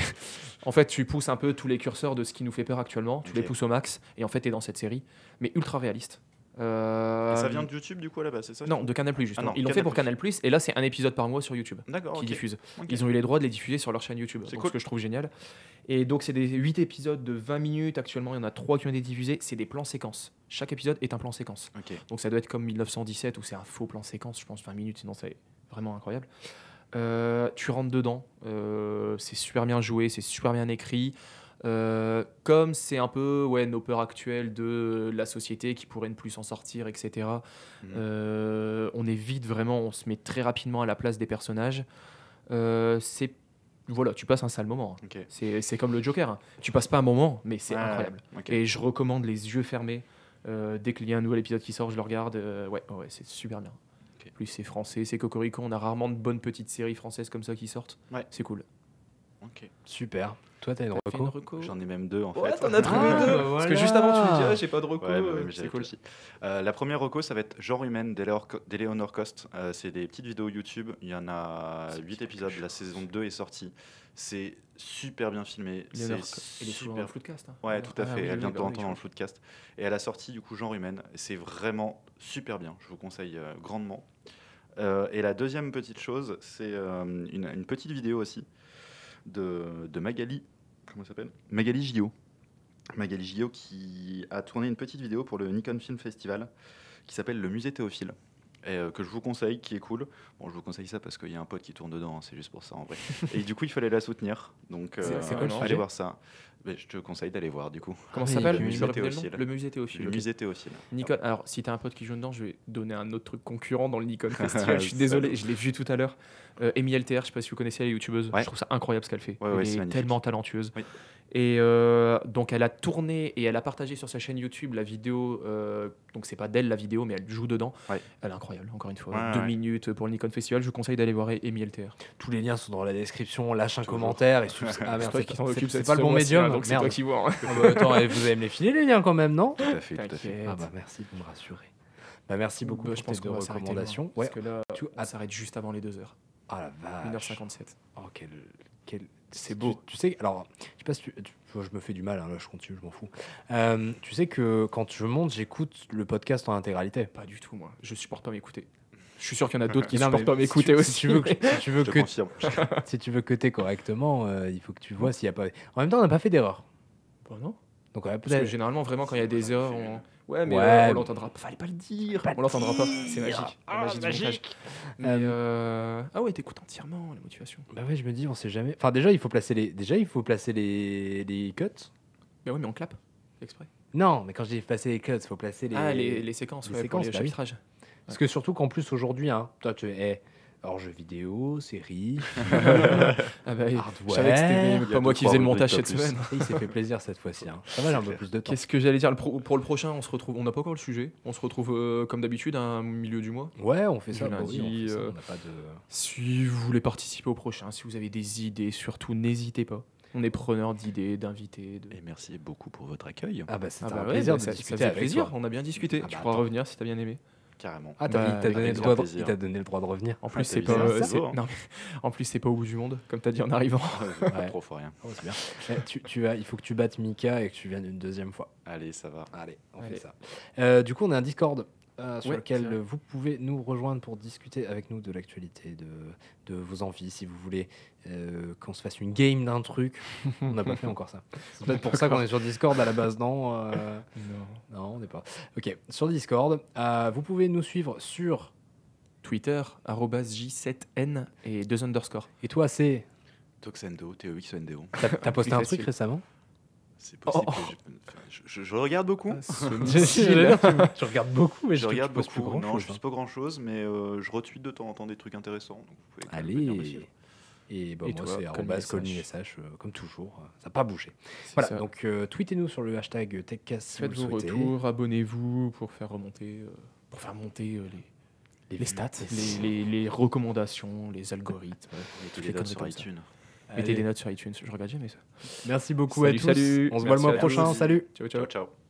En fait, tu pousses un peu tous les curseurs de ce qui nous fait peur actuellement. Tu les pousses au max. Et en fait, tu es dans cette série, mais ultra réaliste. Euh, ça vient de YouTube du coup là-bas, c'est ça Non, de Canal Plus justement. Ah non, Ils l'ont fait Canal+. pour Canal Plus et là c'est un épisode par mois sur YouTube qui ok. diffuse. Ils ont eu les droits de les diffuser sur leur chaîne YouTube. C'est donc cool. Ce que je trouve génial. Et donc c'est des 8 épisodes de 20 minutes. Actuellement, il y en a 3 qui ont été diffusés. C'est des plans séquences. Chaque épisode est un plan séquence. Donc ça doit être comme 1917 où c'est un faux plan séquence, je pense 20 minutes, sinon c'est vraiment incroyable. Euh, tu rentres dedans, euh, c'est super bien joué, c'est super bien écrit. Euh, comme c'est un peu ouais, nos peurs actuelles de la société qui pourrait ne plus s'en sortir, etc. Mhm. Euh, on est vite vraiment, on se met très rapidement à la place des personnages. Euh, c'est voilà, tu passes un sale moment. Ok. C'est c'est comme le Joker. hein. Tu passes pas un moment, mais c'est Ouais, incroyable. Et je recommande les yeux fermés. Euh, dès qu'il y a un nouvel épisode qui sort, je le regarde. Ouais, ouais, c'est super bien. Ok. Plus c'est français, c'est cocorico. On a rarement de bonnes petites séries françaises comme ça qui sortent. Ouais. C'est cool. Ok. Super. Toi, t'as une reco reco J'en ai même deux en Ouais, fait. t'en as trouvé Ah, deux. bah Parce que juste avant, tu me dis, ah, j'ai pas de reco. Ouais, bah, euh, c'est cool. réfléchi. Euh, la première reco, ça va être Genre humaine d'Eleanor Cost. Euh, c'est des petites vidéos YouTube. Il y en a 8 épisodes. La saison 2 est sortie. C'est super bien filmé. Léonore, C'est elle est souvent dans le super. Floodcast. hein. Ouais, tout à Ah fait. oui, elle vient de temps en temps dans le Floodcast. Et elle a sorti du coup Genre humaine. C'est vraiment super bien. Je vous conseille euh, grandement. Euh, et la deuxième petite chose, c'est euh, une, une petite vidéo aussi de, de Magali. Comment elle s'appelle? Magali Gillot. Magali Gillot qui a tourné une petite vidéo pour le Nikon Film Festival qui s'appelle Le Musée Théophile. Et euh, que je vous conseille, qui est cool. Bon, je vous conseille ça parce qu'il y a un pote qui tourne dedans, hein, c'est juste pour ça en vrai. Et du coup, il fallait la soutenir. Donc, C'est- euh, allez voir ça. Mais je te conseille d'aller voir du coup. Comment Ah ça oui, s'appelle le musée le nom Théophile. Le musée Théophile. Le musée Théophile. Nikon, alors si t'as un pote qui joue dedans, je vais donner un autre truc concurrent dans le Nikon Festival. je suis désolé, je l'ai vu tout à l'heure. Euh, Amy LTR, je sais pas si vous connaissez, elle est youtubeuse. Ouais. Je trouve ça incroyable ce qu'elle fait. Ouais, elle est tellement talentueuse. Oui. Et euh, donc elle a tourné et elle a partagé sur sa chaîne YouTube la vidéo. euh, donc c'est pas d'elle la vidéo, mais elle joue dedans. Ouais. Elle est incroyable, encore une fois. Ouais, Deux ouais. minutes pour le Nikon Festival. Je vous conseille d'aller voir Amy LTR. Tous les liens sont dans la description. Lâche un Toujours. commentaire et. Ah c'est pas- le bon médium. Donc c'est toi Merde. qui vois. hein. Ah bah, attends, vous allez me les filer les liens quand même, non? Tout à fait, tout à fait. Ah bah merci pour me rassurer. Bah merci beaucoup Bah, pour je pense tes deux recommandations. Parce Ouais. que là, Tu- on s'arrête juste avant les 2 heures. Ah la vache. 1h57. Oh quel, quel... C'est tu- beau. Tu, sais, alors, je sais pas si tu, tu- je me fais du mal, hein, là je continue, je m'en fous. Euh, tu sais que quand je monte, j'écoute le podcast en intégralité. Pas du tout, moi. Je supporte pas m'écouter. Je suis sûr qu'il y en a d'autres qui supportent pas si m'écouter tu- aussi. Si tu veux que, si tu veux que, si tu veux cuter correctement, euh, il faut que tu vois s'il y a pas. En même temps, on n'a pas fait d'erreur. Bah non. Donc on Parce que généralement, vraiment, quand il y a des erreurs, on... ouais, mais Ouais, euh, on l'entendra pas. Fallait pas le dire. Pas on l'entendra pas. dire. C'est magique. Ah, magie du montage. magique. Mais, Euh, euh, Ah ouais, t'écoutes entièrement la motivation. Bah ouais, je me dis, on sait jamais. Enfin, déjà, il faut placer les. Déjà, il faut placer les, les cuts. Mais ouais, mais on clappe. Exprès. Non, mais quand je dis placer les cuts, il faut placer les. Ah, les, les séquences, les ouais, pour séquences, les bah oui. Parce que surtout qu'en plus aujourd'hui, hein, toi tu es hors jeu vidéo, série, Ah bah, oui. hardware. je savais que c'était pas moi qui faisais le montage cette plus. semaine. il s'est fait plaisir cette fois-ci. Hein. Ça va, j'ai un peu plus de temps. Qu'est-ce que j'allais dire? Le pro- Pour le prochain, on se retrouve. On n'a pas encore le sujet. On se retrouve euh, comme d'habitude à un milieu du mois. Ouais, on fait ça. bah oui, on lundi, fait ça, euh, on n'a pas de. Si vous voulez participer au prochain, si vous avez des idées, surtout n'hésitez pas. On est preneur d'idées, d'invités. De... Et merci beaucoup pour votre accueil. Ah bah c'est Ah un bah ouais, plaisir bah de ça, ça discuter fait avec plaisir. toi. On a bien discuté. Ah tu bah pourras attends. revenir si t'as bien aimé. Carrément. Ah, t'as Bah, il t'a donné, le droit de- plaisir. il t'a donné le droit de revenir. En Ah, plus, c'est pas. euh, c'est beau, hein. non, mais en plus, c'est pas au bout du monde, comme t'as dit en arrivant. Ouais. Ouais. Trop fort rien. Oh, c'est bien. Eh, tu, tu as, il faut que tu battes Mika et que tu viennes une deuxième fois. Allez, ça va. Allez, on Allez. fait ça. Euh, du coup, on a un Discord euh, sur Ouais, lequel vous pouvez nous rejoindre pour discuter avec nous de l'actualité, de, de vos envies. Si vous voulez euh, qu'on se fasse une game d'un truc, on n'a pas fait encore ça. C'est peut-être pour ça qu'on est sur Discord à la base, non euh, Non, on n'est pas. Ok, sur Discord, euh, vous pouvez nous suivre sur. Twitter, arrobas J7N et deux underscores. Et toi, c'est. Toxendo, T-E-X-O-N-D-O. T'as t'as posté un truc récemment? C'est possible. Oh. que Je, je- je regarde beaucoup. Je regarde beaucoup, mais Je je, regarde plus beaucoup. grand Non, je chose. poste pas grand chose, mais euh, je retweet de temps en temps des trucs intéressants. Donc vous pouvez hein. venir me Allez. Et bah, Et moi, toi, c'est arrobas SH. Colin SH, euh, comme toujours. Ça n'a pas bougé. Voilà, ça. donc euh, tweetez-nous sur le hashtag TechCast Faites vos retours, abonnez-vous pour faire remonter, euh, pour faire monter euh, les, les, stats, les- les, recommandations, les algorithmes. toutes des les conneries sur comme ça. Mettez des notes sur iTunes, je regarde jamais ça. Merci beaucoup Salut, à tous. salut. On se voit le mois prochain. Salut. Ciao, ciao. Ciao, ciao.